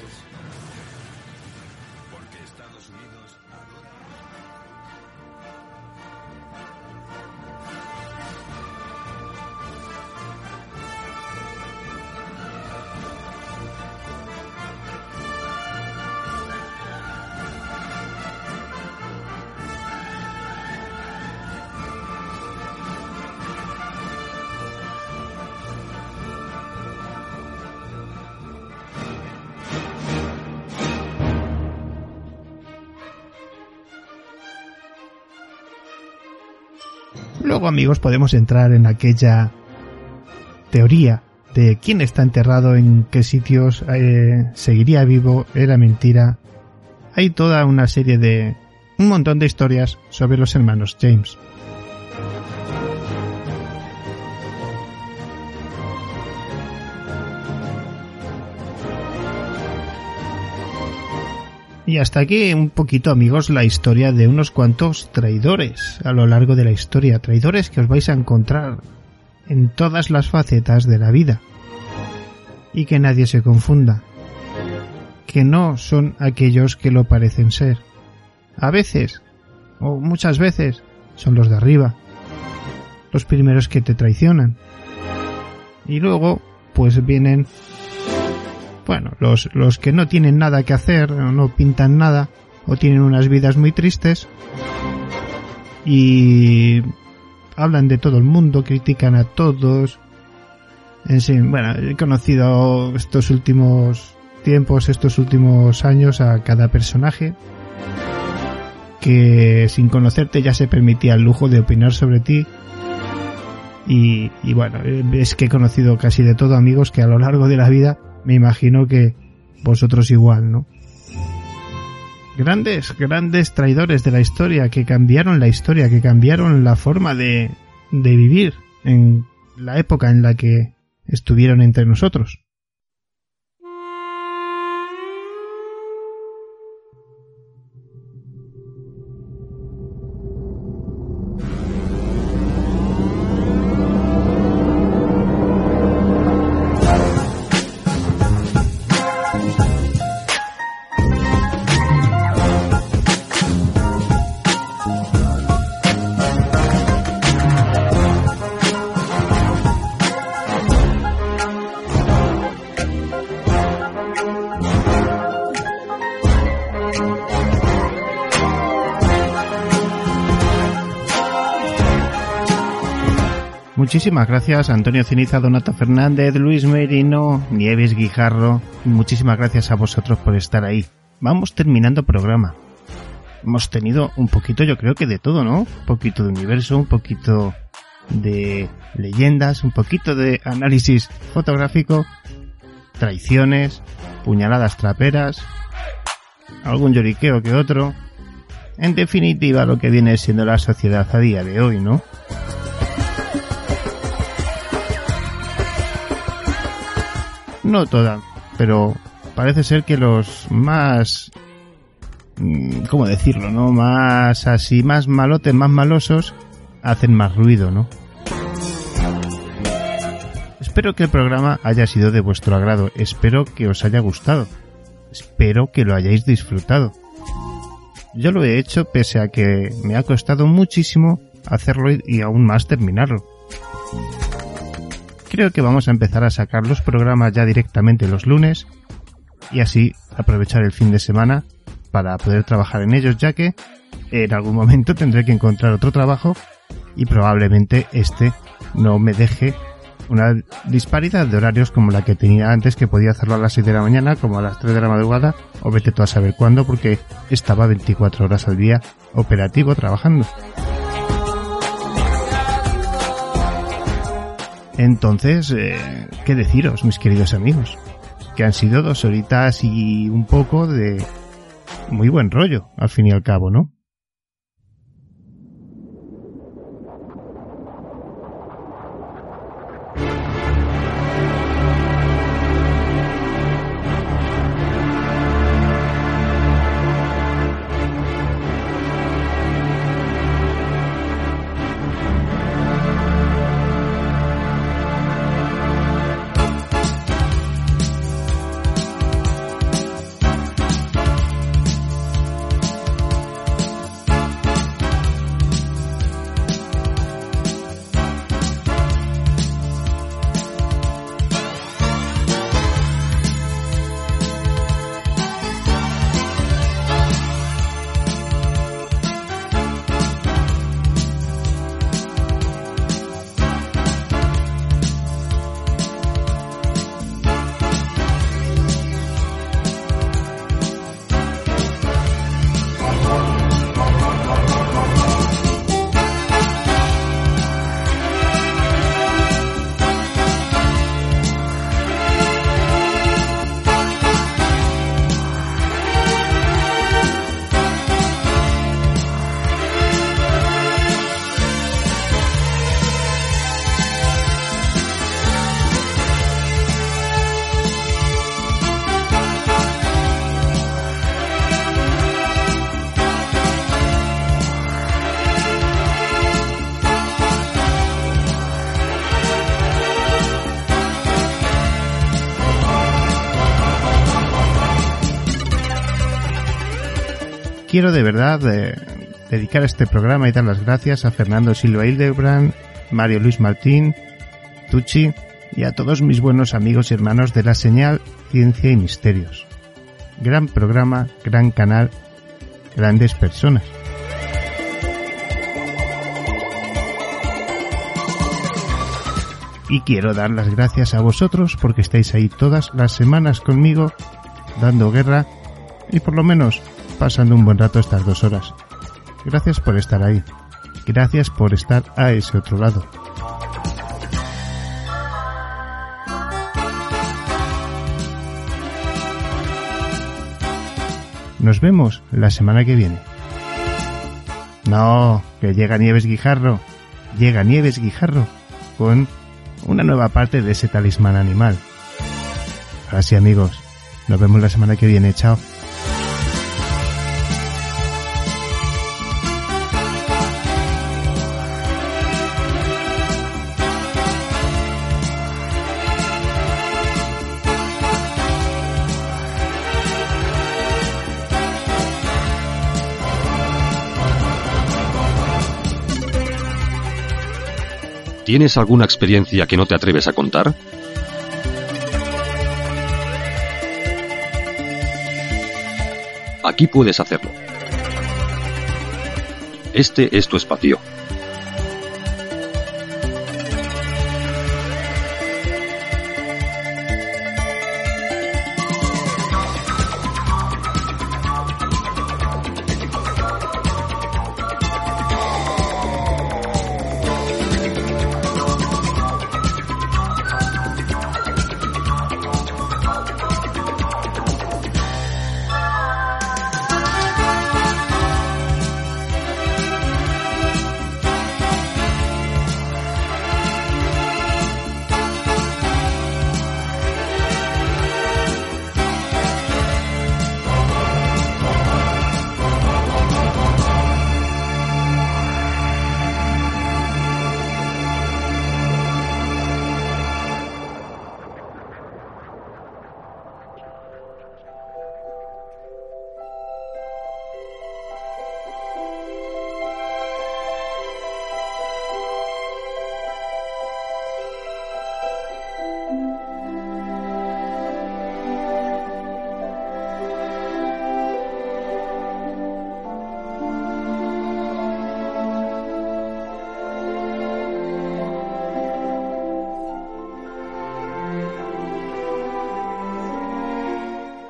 S1: Amigos, podemos entrar en aquella teoría de quién está enterrado, en qué sitios eh, seguiría vivo, era mentira. Hay toda una serie de... un montón de historias sobre los hermanos James. Y hasta aquí un poquito amigos la historia de unos cuantos traidores a lo largo de la historia, traidores que os vais a encontrar en todas las facetas de la vida. Y que nadie se confunda, que no son aquellos que lo parecen ser. A veces, o muchas veces, son los de arriba, los primeros que te traicionan. Y luego, pues vienen bueno, los, los que no tienen nada que hacer, o no pintan nada, o tienen unas vidas muy tristes, y hablan de todo el mundo, critican a todos. En fin, bueno, he conocido estos últimos tiempos, estos últimos años a cada personaje que sin conocerte ya se permitía el lujo de opinar sobre ti. Y, y bueno, es que he conocido casi de todo amigos que a lo largo de la vida me imagino que vosotros igual, ¿no? Grandes, grandes traidores de la historia que cambiaron la historia, que cambiaron la forma de, de vivir en la época en la que estuvieron entre nosotros. Muchísimas gracias Antonio Ceniza, Donato Fernández, Luis Merino, Nieves Guijarro. Muchísimas gracias a vosotros por estar ahí. Vamos terminando programa. Hemos tenido un poquito, yo creo que de todo, ¿no? Un poquito de universo, un poquito de leyendas, un poquito de análisis fotográfico, traiciones, puñaladas traperas, algún lloriqueo que otro. En definitiva, lo que viene siendo la sociedad a día de hoy, ¿no? No toda, pero parece ser que los más... Mm, ¿Cómo decirlo, no? Más así, más malotes, más malosos, hacen más ruido, ¿no? Espero que el programa haya sido de vuestro agrado, espero que os haya gustado, espero que lo hayáis disfrutado. Yo lo he hecho pese a que me ha costado muchísimo hacerlo y aún más terminarlo creo que vamos a empezar a sacar los programas ya directamente los lunes y así aprovechar el fin de semana para poder trabajar en ellos ya que en algún momento tendré que encontrar otro trabajo y probablemente este no me deje una disparidad de horarios como la que tenía antes que podía hacerlo a las 6 de la mañana como a las 3 de la madrugada o vete tú a saber cuándo porque estaba 24 horas al día operativo trabajando. Entonces, eh, ¿qué deciros, mis queridos amigos? Que han sido dos horitas y un poco de muy buen rollo, al fin y al cabo, ¿no? Quiero de verdad eh, dedicar este programa y dar las gracias a Fernando Silva Hildebrand, Mario Luis Martín, Tucci y a todos mis buenos amigos y hermanos de la señal Ciencia y Misterios. Gran programa, gran canal, grandes personas. Y quiero dar las gracias a vosotros porque estáis ahí todas las semanas conmigo, dando guerra y por lo menos pasando un buen rato estas dos horas. Gracias por estar ahí. Gracias por estar a ese otro lado. Nos vemos la semana que viene. No, que llega Nieves Guijarro. Llega Nieves Guijarro con una nueva parte de ese talismán animal. Ahora sí amigos, nos vemos la semana que viene. Chao.
S22: ¿Tienes alguna experiencia que no te atreves a contar? Aquí puedes hacerlo. Este es tu espacio.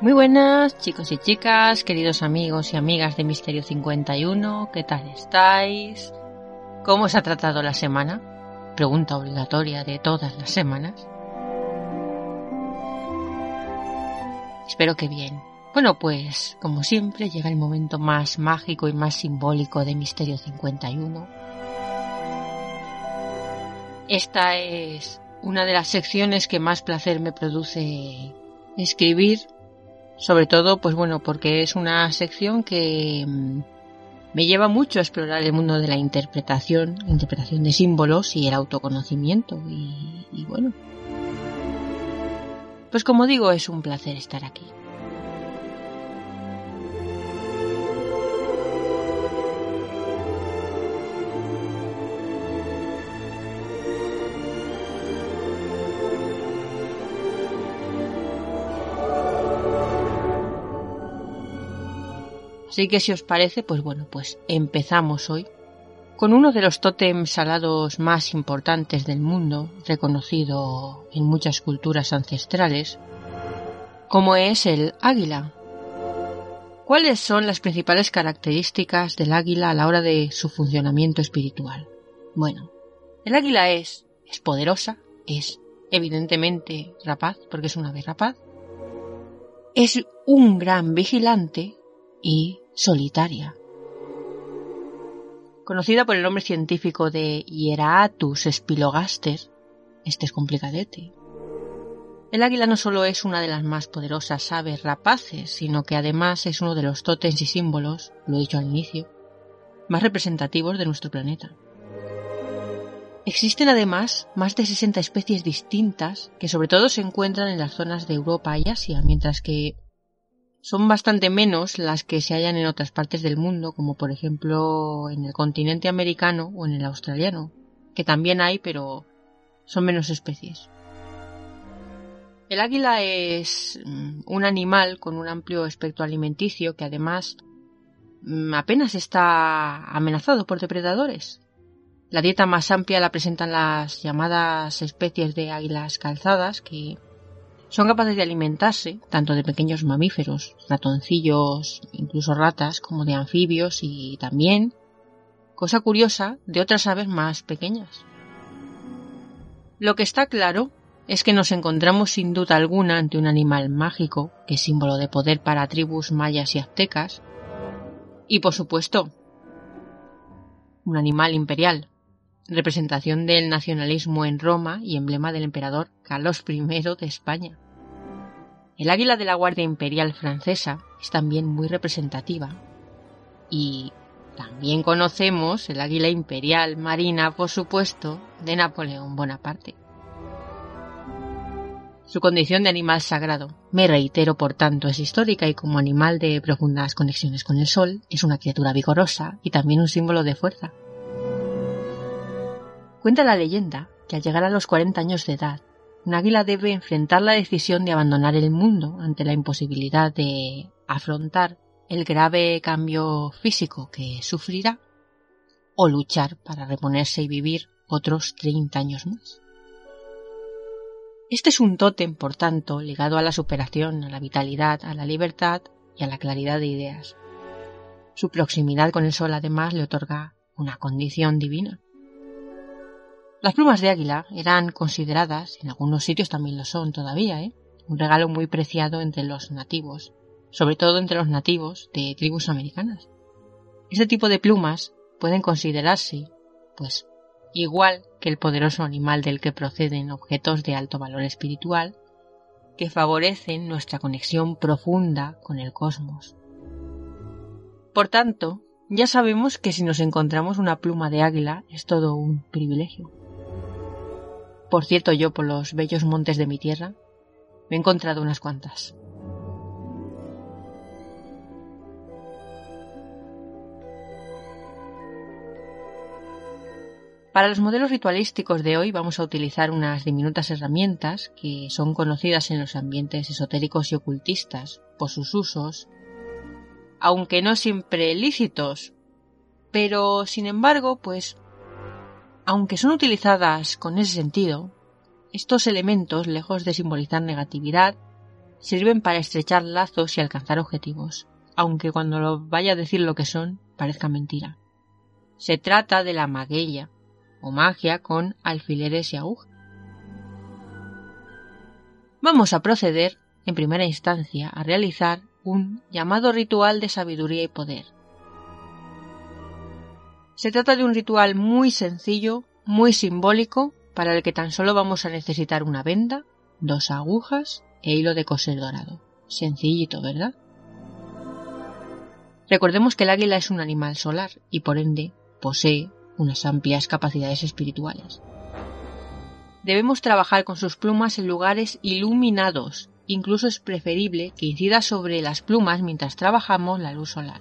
S23: Muy buenas chicos y chicas, queridos amigos y amigas de Misterio 51, ¿qué tal estáis? ¿Cómo os ha tratado la semana? Pregunta obligatoria de todas las semanas. Espero que bien. Bueno, pues, como siempre, llega el momento más mágico y más simbólico de Misterio 51. Esta es una de las secciones que más placer me produce escribir, sobre todo, pues bueno, porque es una sección que mm, me lleva mucho a explorar el mundo de la interpretación, interpretación de símbolos y el autoconocimiento. Y, y bueno, pues como digo, es un placer estar aquí. Así que si os parece, pues bueno, pues empezamos hoy con uno de los tótems salados más importantes del mundo, reconocido en muchas culturas ancestrales, como es el águila. ¿Cuáles son las principales características del águila a la hora de su funcionamiento espiritual? Bueno, el águila es, es poderosa, es evidentemente rapaz, porque es una ave rapaz, es un gran vigilante y solitaria. Conocida por el nombre científico de Hieratus spilogaster, este es complicadete. El águila no solo es una de las más poderosas aves rapaces, sino que además es uno de los tótems y símbolos, lo he dicho al inicio, más representativos de nuestro planeta. Existen además más de 60 especies distintas que sobre todo se encuentran en las zonas de Europa y Asia, mientras que son bastante menos las que se hallan en otras partes del mundo, como por ejemplo en el continente americano o en el australiano, que también hay, pero son menos especies. El águila es mm, un animal con un amplio espectro alimenticio que además mm, apenas está amenazado por depredadores. La dieta más amplia la presentan las llamadas especies de águilas calzadas, que son capaces de alimentarse tanto de pequeños mamíferos, ratoncillos, incluso ratas, como de anfibios y también, cosa curiosa, de otras aves más pequeñas. Lo que está claro es que nos encontramos sin duda alguna ante un animal mágico, que es símbolo de poder para tribus mayas y aztecas, y por supuesto, un animal imperial, representación del nacionalismo en Roma y emblema del emperador Carlos I de España. El águila de la Guardia Imperial francesa es también muy representativa y también conocemos el águila imperial marina, por supuesto, de Napoleón Bonaparte. Su condición de animal sagrado, me reitero por tanto, es histórica y como animal de profundas conexiones con el sol, es una criatura vigorosa y también un símbolo de fuerza. Cuenta la leyenda que al llegar a los 40 años de edad, un águila debe enfrentar la decisión de abandonar el mundo ante la imposibilidad de afrontar el grave cambio físico que sufrirá o luchar para reponerse y vivir otros 30 años más. Este es un tótem, por tanto, ligado a la superación, a la vitalidad, a la libertad y a la claridad de ideas. Su proximidad con el sol además le otorga una condición divina. Las plumas de águila eran consideradas, en algunos sitios también lo son todavía, ¿eh? un regalo muy preciado entre los nativos, sobre todo entre los nativos de tribus americanas. Este tipo de plumas pueden considerarse, pues, igual que el poderoso animal del que proceden objetos de alto valor espiritual, que favorecen nuestra conexión profunda con el cosmos. Por tanto, ya sabemos que si nos encontramos una pluma de águila es todo un privilegio. Por cierto, yo por los bellos montes de mi tierra me he encontrado unas cuantas. Para los modelos ritualísticos de hoy vamos a utilizar unas diminutas herramientas que son conocidas en los ambientes esotéricos y ocultistas por sus usos, aunque no siempre lícitos, pero sin embargo, pues aunque son utilizadas con ese sentido, estos elementos, lejos de simbolizar negatividad, sirven para estrechar lazos y alcanzar objetivos, aunque cuando lo vaya a decir lo que son parezca mentira. Se trata de la magueya, o magia con alfileres y agujas. Vamos a proceder, en primera instancia, a realizar un llamado ritual de sabiduría y poder. Se trata de un ritual muy sencillo, muy simbólico, para el que tan solo vamos a necesitar una venda, dos agujas e hilo de coser dorado. Sencillito, ¿verdad? Recordemos que el águila es un animal solar y por ende posee unas amplias capacidades espirituales. Debemos trabajar con sus plumas en lugares iluminados. Incluso es preferible que incida sobre las plumas mientras trabajamos la luz solar.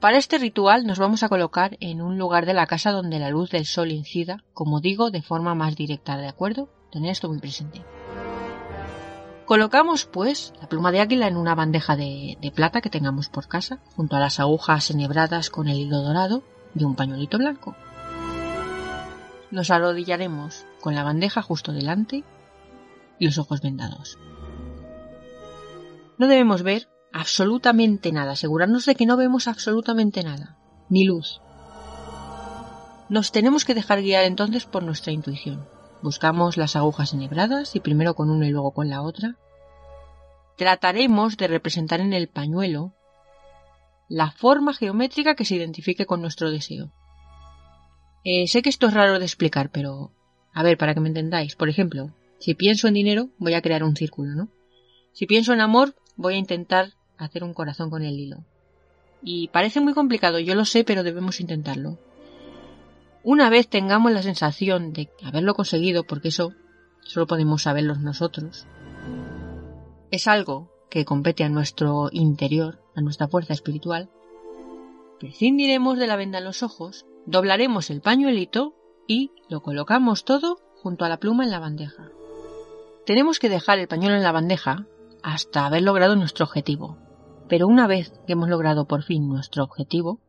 S23: Para este ritual nos vamos a colocar en un lugar de la casa donde la luz del sol incida, como digo, de forma más directa, ¿de acuerdo? Tener esto muy presente. Colocamos, pues, la pluma de águila en una bandeja de, de, plata que tengamos por casa, junto a las agujas enhebradas con el hilo dorado y un pañuelito blanco. Nos arrodillaremos con la bandeja justo delante y los ojos vendados. No debemos ver absolutamente nada, asegurarnos de que no vemos absolutamente nada, ni luz. Nos tenemos que dejar guiar entonces por nuestra intuición. Buscamos las agujas enhebradas y primero con una y luego con la otra. Trataremos de representar en el pañuelo la forma geométrica que se identifique con nuestro deseo. Eh, sé que esto es raro de explicar, pero a ver, para que me entendáis. Por ejemplo, si pienso en dinero, voy a crear un círculo, ¿no? Si pienso en amor, voy a intentar hacer un corazón con el hilo. Y parece muy complicado, yo lo sé, pero debemos intentarlo. Una vez tengamos la sensación de haberlo conseguido, porque eso solo podemos saberlo nosotros, es algo que compete a nuestro interior, a nuestra fuerza espiritual, prescindiremos de la venda en los ojos, doblaremos el pañuelito y lo colocamos todo junto a la pluma en la bandeja. Tenemos que dejar el pañuelo en la bandeja hasta haber logrado nuestro objetivo. Pero una vez que hemos logrado por fin nuestro objetivo,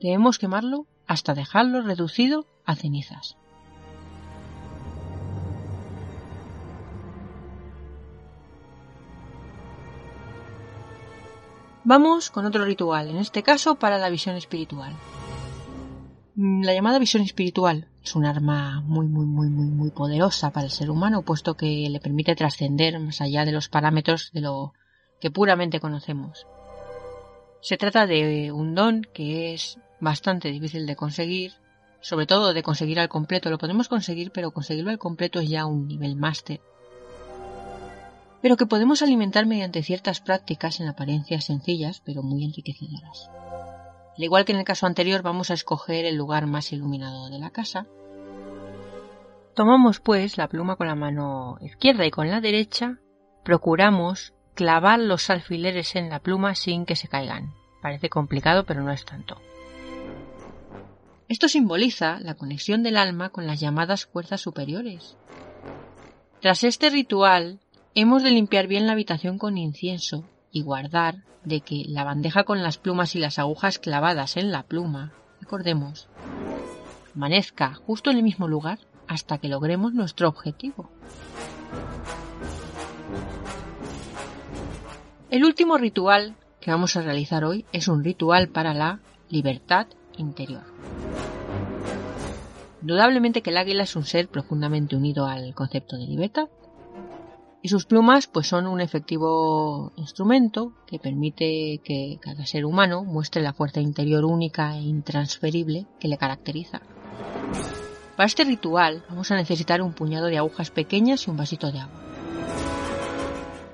S23: debemos quemarlo hasta dejarlo reducido a cenizas. Vamos con otro ritual, en este caso para la visión espiritual. Mm, la llamada visión espiritual es un arma muy, muy, muy, muy, muy poderosa para el ser humano, puesto que le permite trascender más allá de los parámetros de lo que puramente conocemos. Se trata de un don que es bastante difícil de conseguir, sobre todo de conseguir al completo. Lo podemos conseguir, pero conseguirlo al completo es ya un nivel máster pero que podemos alimentar mediante ciertas prácticas en apariencias sencillas, pero muy enriquecedoras. Al igual que en el caso anterior, vamos a escoger el lugar más iluminado de la casa. Tomamos pues la pluma con la mano izquierda y con la derecha procuramos clavar los alfileres en la pluma sin que se caigan. Parece complicado, pero no es tanto. Esto simboliza la conexión del alma con las llamadas fuerzas superiores. Tras este ritual, Hemos de limpiar bien la habitación con incienso y guardar de que la bandeja con las plumas y las agujas clavadas en la pluma, recordemos, amanezca justo en el mismo lugar hasta que logremos nuestro objetivo. El último ritual que vamos a realizar hoy es un ritual para la libertad interior. Indudablemente que el águila es un ser profundamente unido al concepto de libertad, y sus plumas pues son un efectivo instrumento que permite que cada ser humano muestre la fuerza interior única e intransferible que le caracteriza. Para este ritual vamos a necesitar un puñado de agujas pequeñas y un vasito de agua.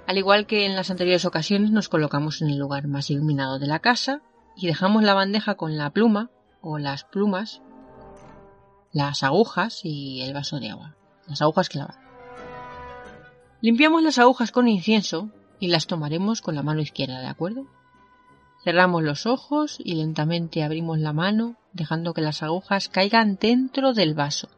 S23: Al igual que en las anteriores ocasiones nos colocamos en el lugar más iluminado de la casa y dejamos la bandeja con la pluma o las plumas, las agujas y el vaso de agua. Las agujas clavadas. Limpiamos las agujas con incienso y las tomaremos con la mano izquierda, ¿de acuerdo? Cerramos los ojos y lentamente abrimos la mano dejando que las agujas caigan dentro del vaso.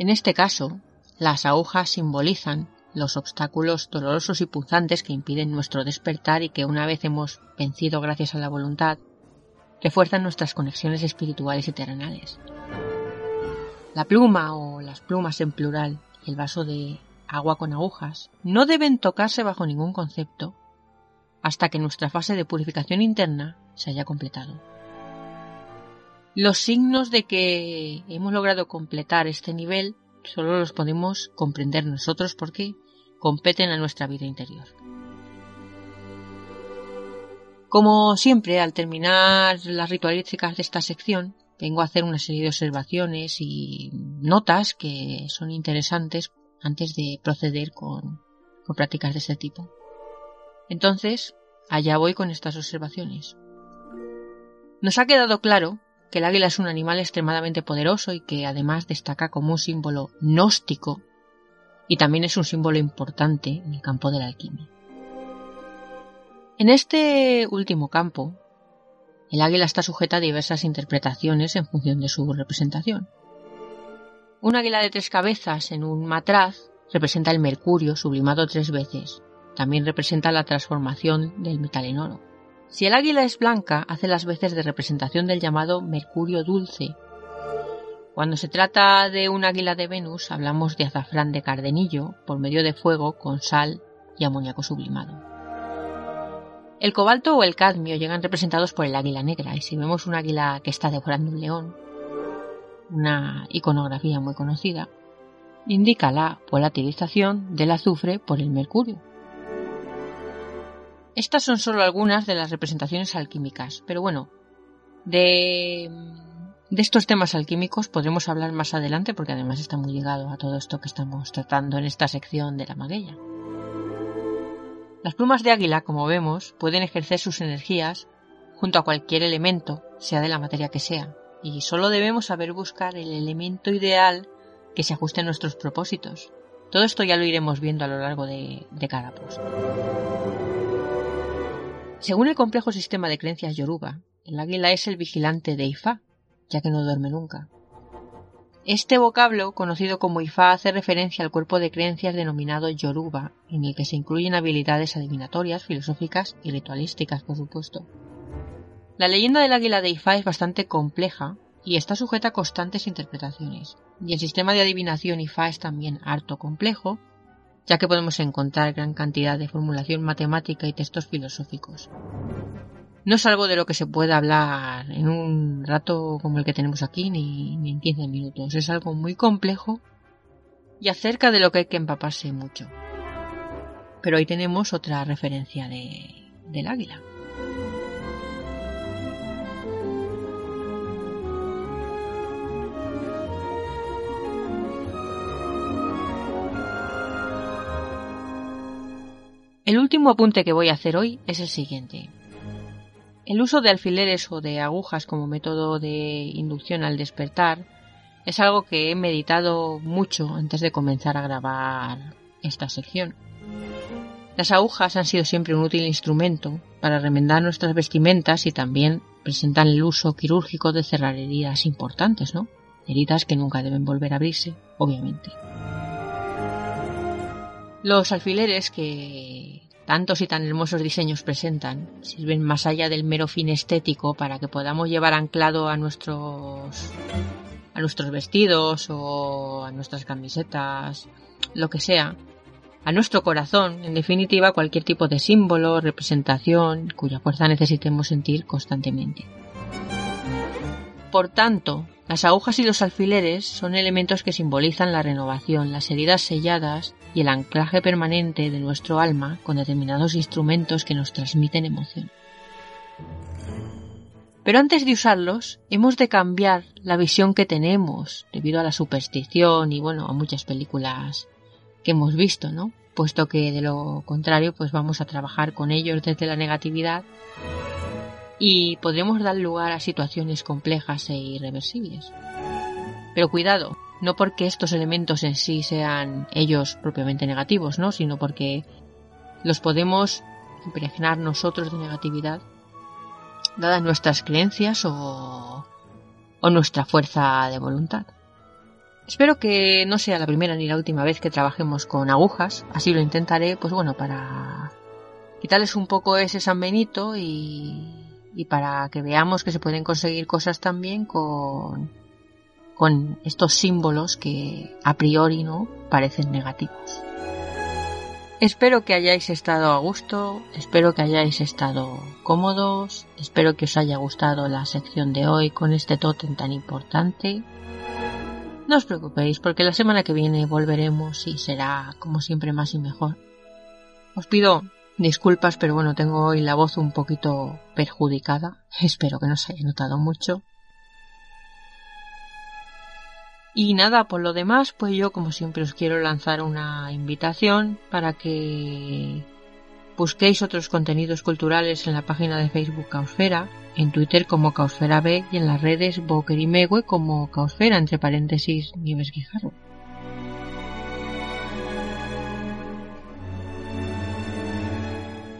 S23: En este caso, las agujas simbolizan los obstáculos dolorosos y punzantes que impiden nuestro despertar y que una vez hemos vencido gracias a la voluntad, refuerzan nuestras conexiones espirituales y terrenales. La pluma o las plumas en plural el vaso de agua con agujas, no deben tocarse bajo ningún concepto hasta que nuestra fase de purificación interna se haya completado. Los signos de que hemos logrado completar este nivel solo los podemos comprender nosotros porque competen a nuestra vida interior. Como siempre, al terminar las ritualísticas de esta sección, vengo a hacer una serie de observaciones y notas que son interesantes antes de proceder con, con prácticas de este tipo. Entonces, allá voy con estas observaciones. Nos ha quedado claro que el águila es un animal extremadamente poderoso y que además destaca como un símbolo gnóstico y también es un símbolo importante en el campo de la alquimia. En este último campo, el águila está sujeta a diversas interpretaciones en función de su representación. Un águila de tres cabezas en un matraz representa el mercurio sublimado tres veces. También representa la transformación del metal en oro. Si el águila es blanca, hace las veces de representación del llamado mercurio dulce. Cuando se trata de un águila de Venus, hablamos de azafrán de cardenillo por medio de fuego con sal y amoníaco sublimado. El cobalto o el cadmio llegan representados por el águila negra y si vemos un águila que está devorando un león, una iconografía muy conocida, indica la volatilización del azufre por el mercurio. Estas son solo algunas de las representaciones alquímicas, pero bueno, de, estos temas alquímicos podremos hablar más adelante porque además está muy ligado a todo esto que estamos tratando en esta sección de la maguella. Las plumas de águila, como vemos, pueden ejercer sus energías junto a cualquier elemento, sea de la materia que sea, y solo debemos saber buscar el elemento ideal que se ajuste a nuestros propósitos. Todo esto ya lo iremos viendo a lo largo de, cada post. Según el complejo sistema de creencias yoruba, el águila es el vigilante de Ifá, ya que no duerme nunca. Este vocablo, conocido como Ifá, hace referencia al cuerpo de creencias denominado Yoruba, en el que se incluyen habilidades adivinatorias, filosóficas y ritualísticas, por supuesto. La leyenda del águila de Ifá es bastante compleja y está sujeta a constantes interpretaciones, y el sistema de adivinación Ifá es también harto complejo, ya que podemos encontrar gran cantidad de formulación matemática y textos filosóficos no es algo de lo que se pueda hablar en un rato como el que tenemos aquí, ni, en 15 minutos. Es algo muy complejo y acerca de lo que hay que empaparse mucho. Pero ahí tenemos otra referencia de, del águila. El último apunte que voy a hacer hoy es el siguiente. El uso de alfileres o de agujas como método de inducción al despertar es algo que he meditado mucho antes de comenzar a grabar esta sección. Las agujas han sido siempre un útil instrumento para remendar nuestras vestimentas y también presentan el uso quirúrgico de cerrar heridas importantes, ¿no? Heridas que nunca deben volver a abrirse, obviamente. Los alfileres que tantos y tan hermosos diseños presentan, sirven más allá del mero fin estético para que podamos llevar anclado a nuestros a nuestros vestidos o a nuestras camisetas, lo que sea, a nuestro corazón, en definitiva cualquier tipo de símbolo, representación cuya fuerza necesitemos sentir constantemente. Por tanto, las agujas y los alfileres son elementos que simbolizan la renovación, las heridas selladas y el anclaje permanente de nuestro alma con determinados instrumentos que nos transmiten emoción. Pero antes de usarlos, hemos de cambiar la visión que tenemos debido a la superstición y bueno, a muchas películas que hemos visto, ¿no? Puesto que de lo contrario, pues vamos a trabajar con ellos desde la negatividad y podremos dar lugar a situaciones complejas e irreversibles. Pero cuidado, no porque estos elementos en sí sean ellos propiamente negativos, ¿no? sino porque los podemos impregnar nosotros de negatividad dadas nuestras creencias o, o nuestra fuerza de voluntad. Espero que no sea la primera ni la última vez que trabajemos con agujas, así lo intentaré, pues bueno, para quitarles un poco ese San Benito y, y para que veamos que se pueden conseguir cosas también con, con estos símbolos que a priori no parecen negativos. Espero que hayáis estado a gusto, espero que hayáis estado cómodos, espero que os haya gustado la sección de hoy con este tótem tan importante. No os preocupéis porque la semana que viene volveremos y será como siempre más y mejor. Os pido disculpas, pero bueno, tengo hoy la voz un poquito perjudicada. Espero que no se haya notado mucho. Y nada, por lo demás, pues yo como siempre os quiero lanzar una invitación para que busquéis otros contenidos culturales en la página de Facebook Caosfera, en Twitter como Caosfera B y en las redes Boker y Megue como Caosfera, entre paréntesis Nieves Guijarro.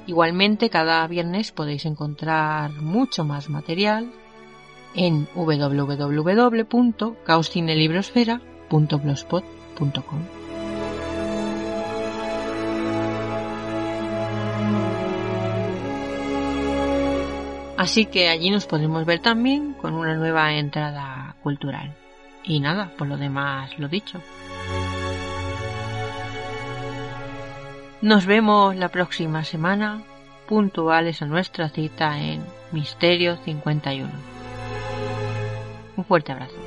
S23: Igualmente, cada viernes podéis encontrar mucho más material en www.caoscinelibrosfera.blogspot.com. Así que allí nos podremos ver también con una nueva entrada cultural. Y nada, por lo demás lo dicho. Nos vemos la próxima semana, puntuales a nuestra cita en Misterio 51. Un fuerte abrazo.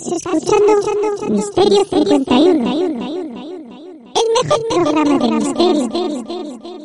S24: Estás escuchando Misterio 51, el mejor programa de misterio.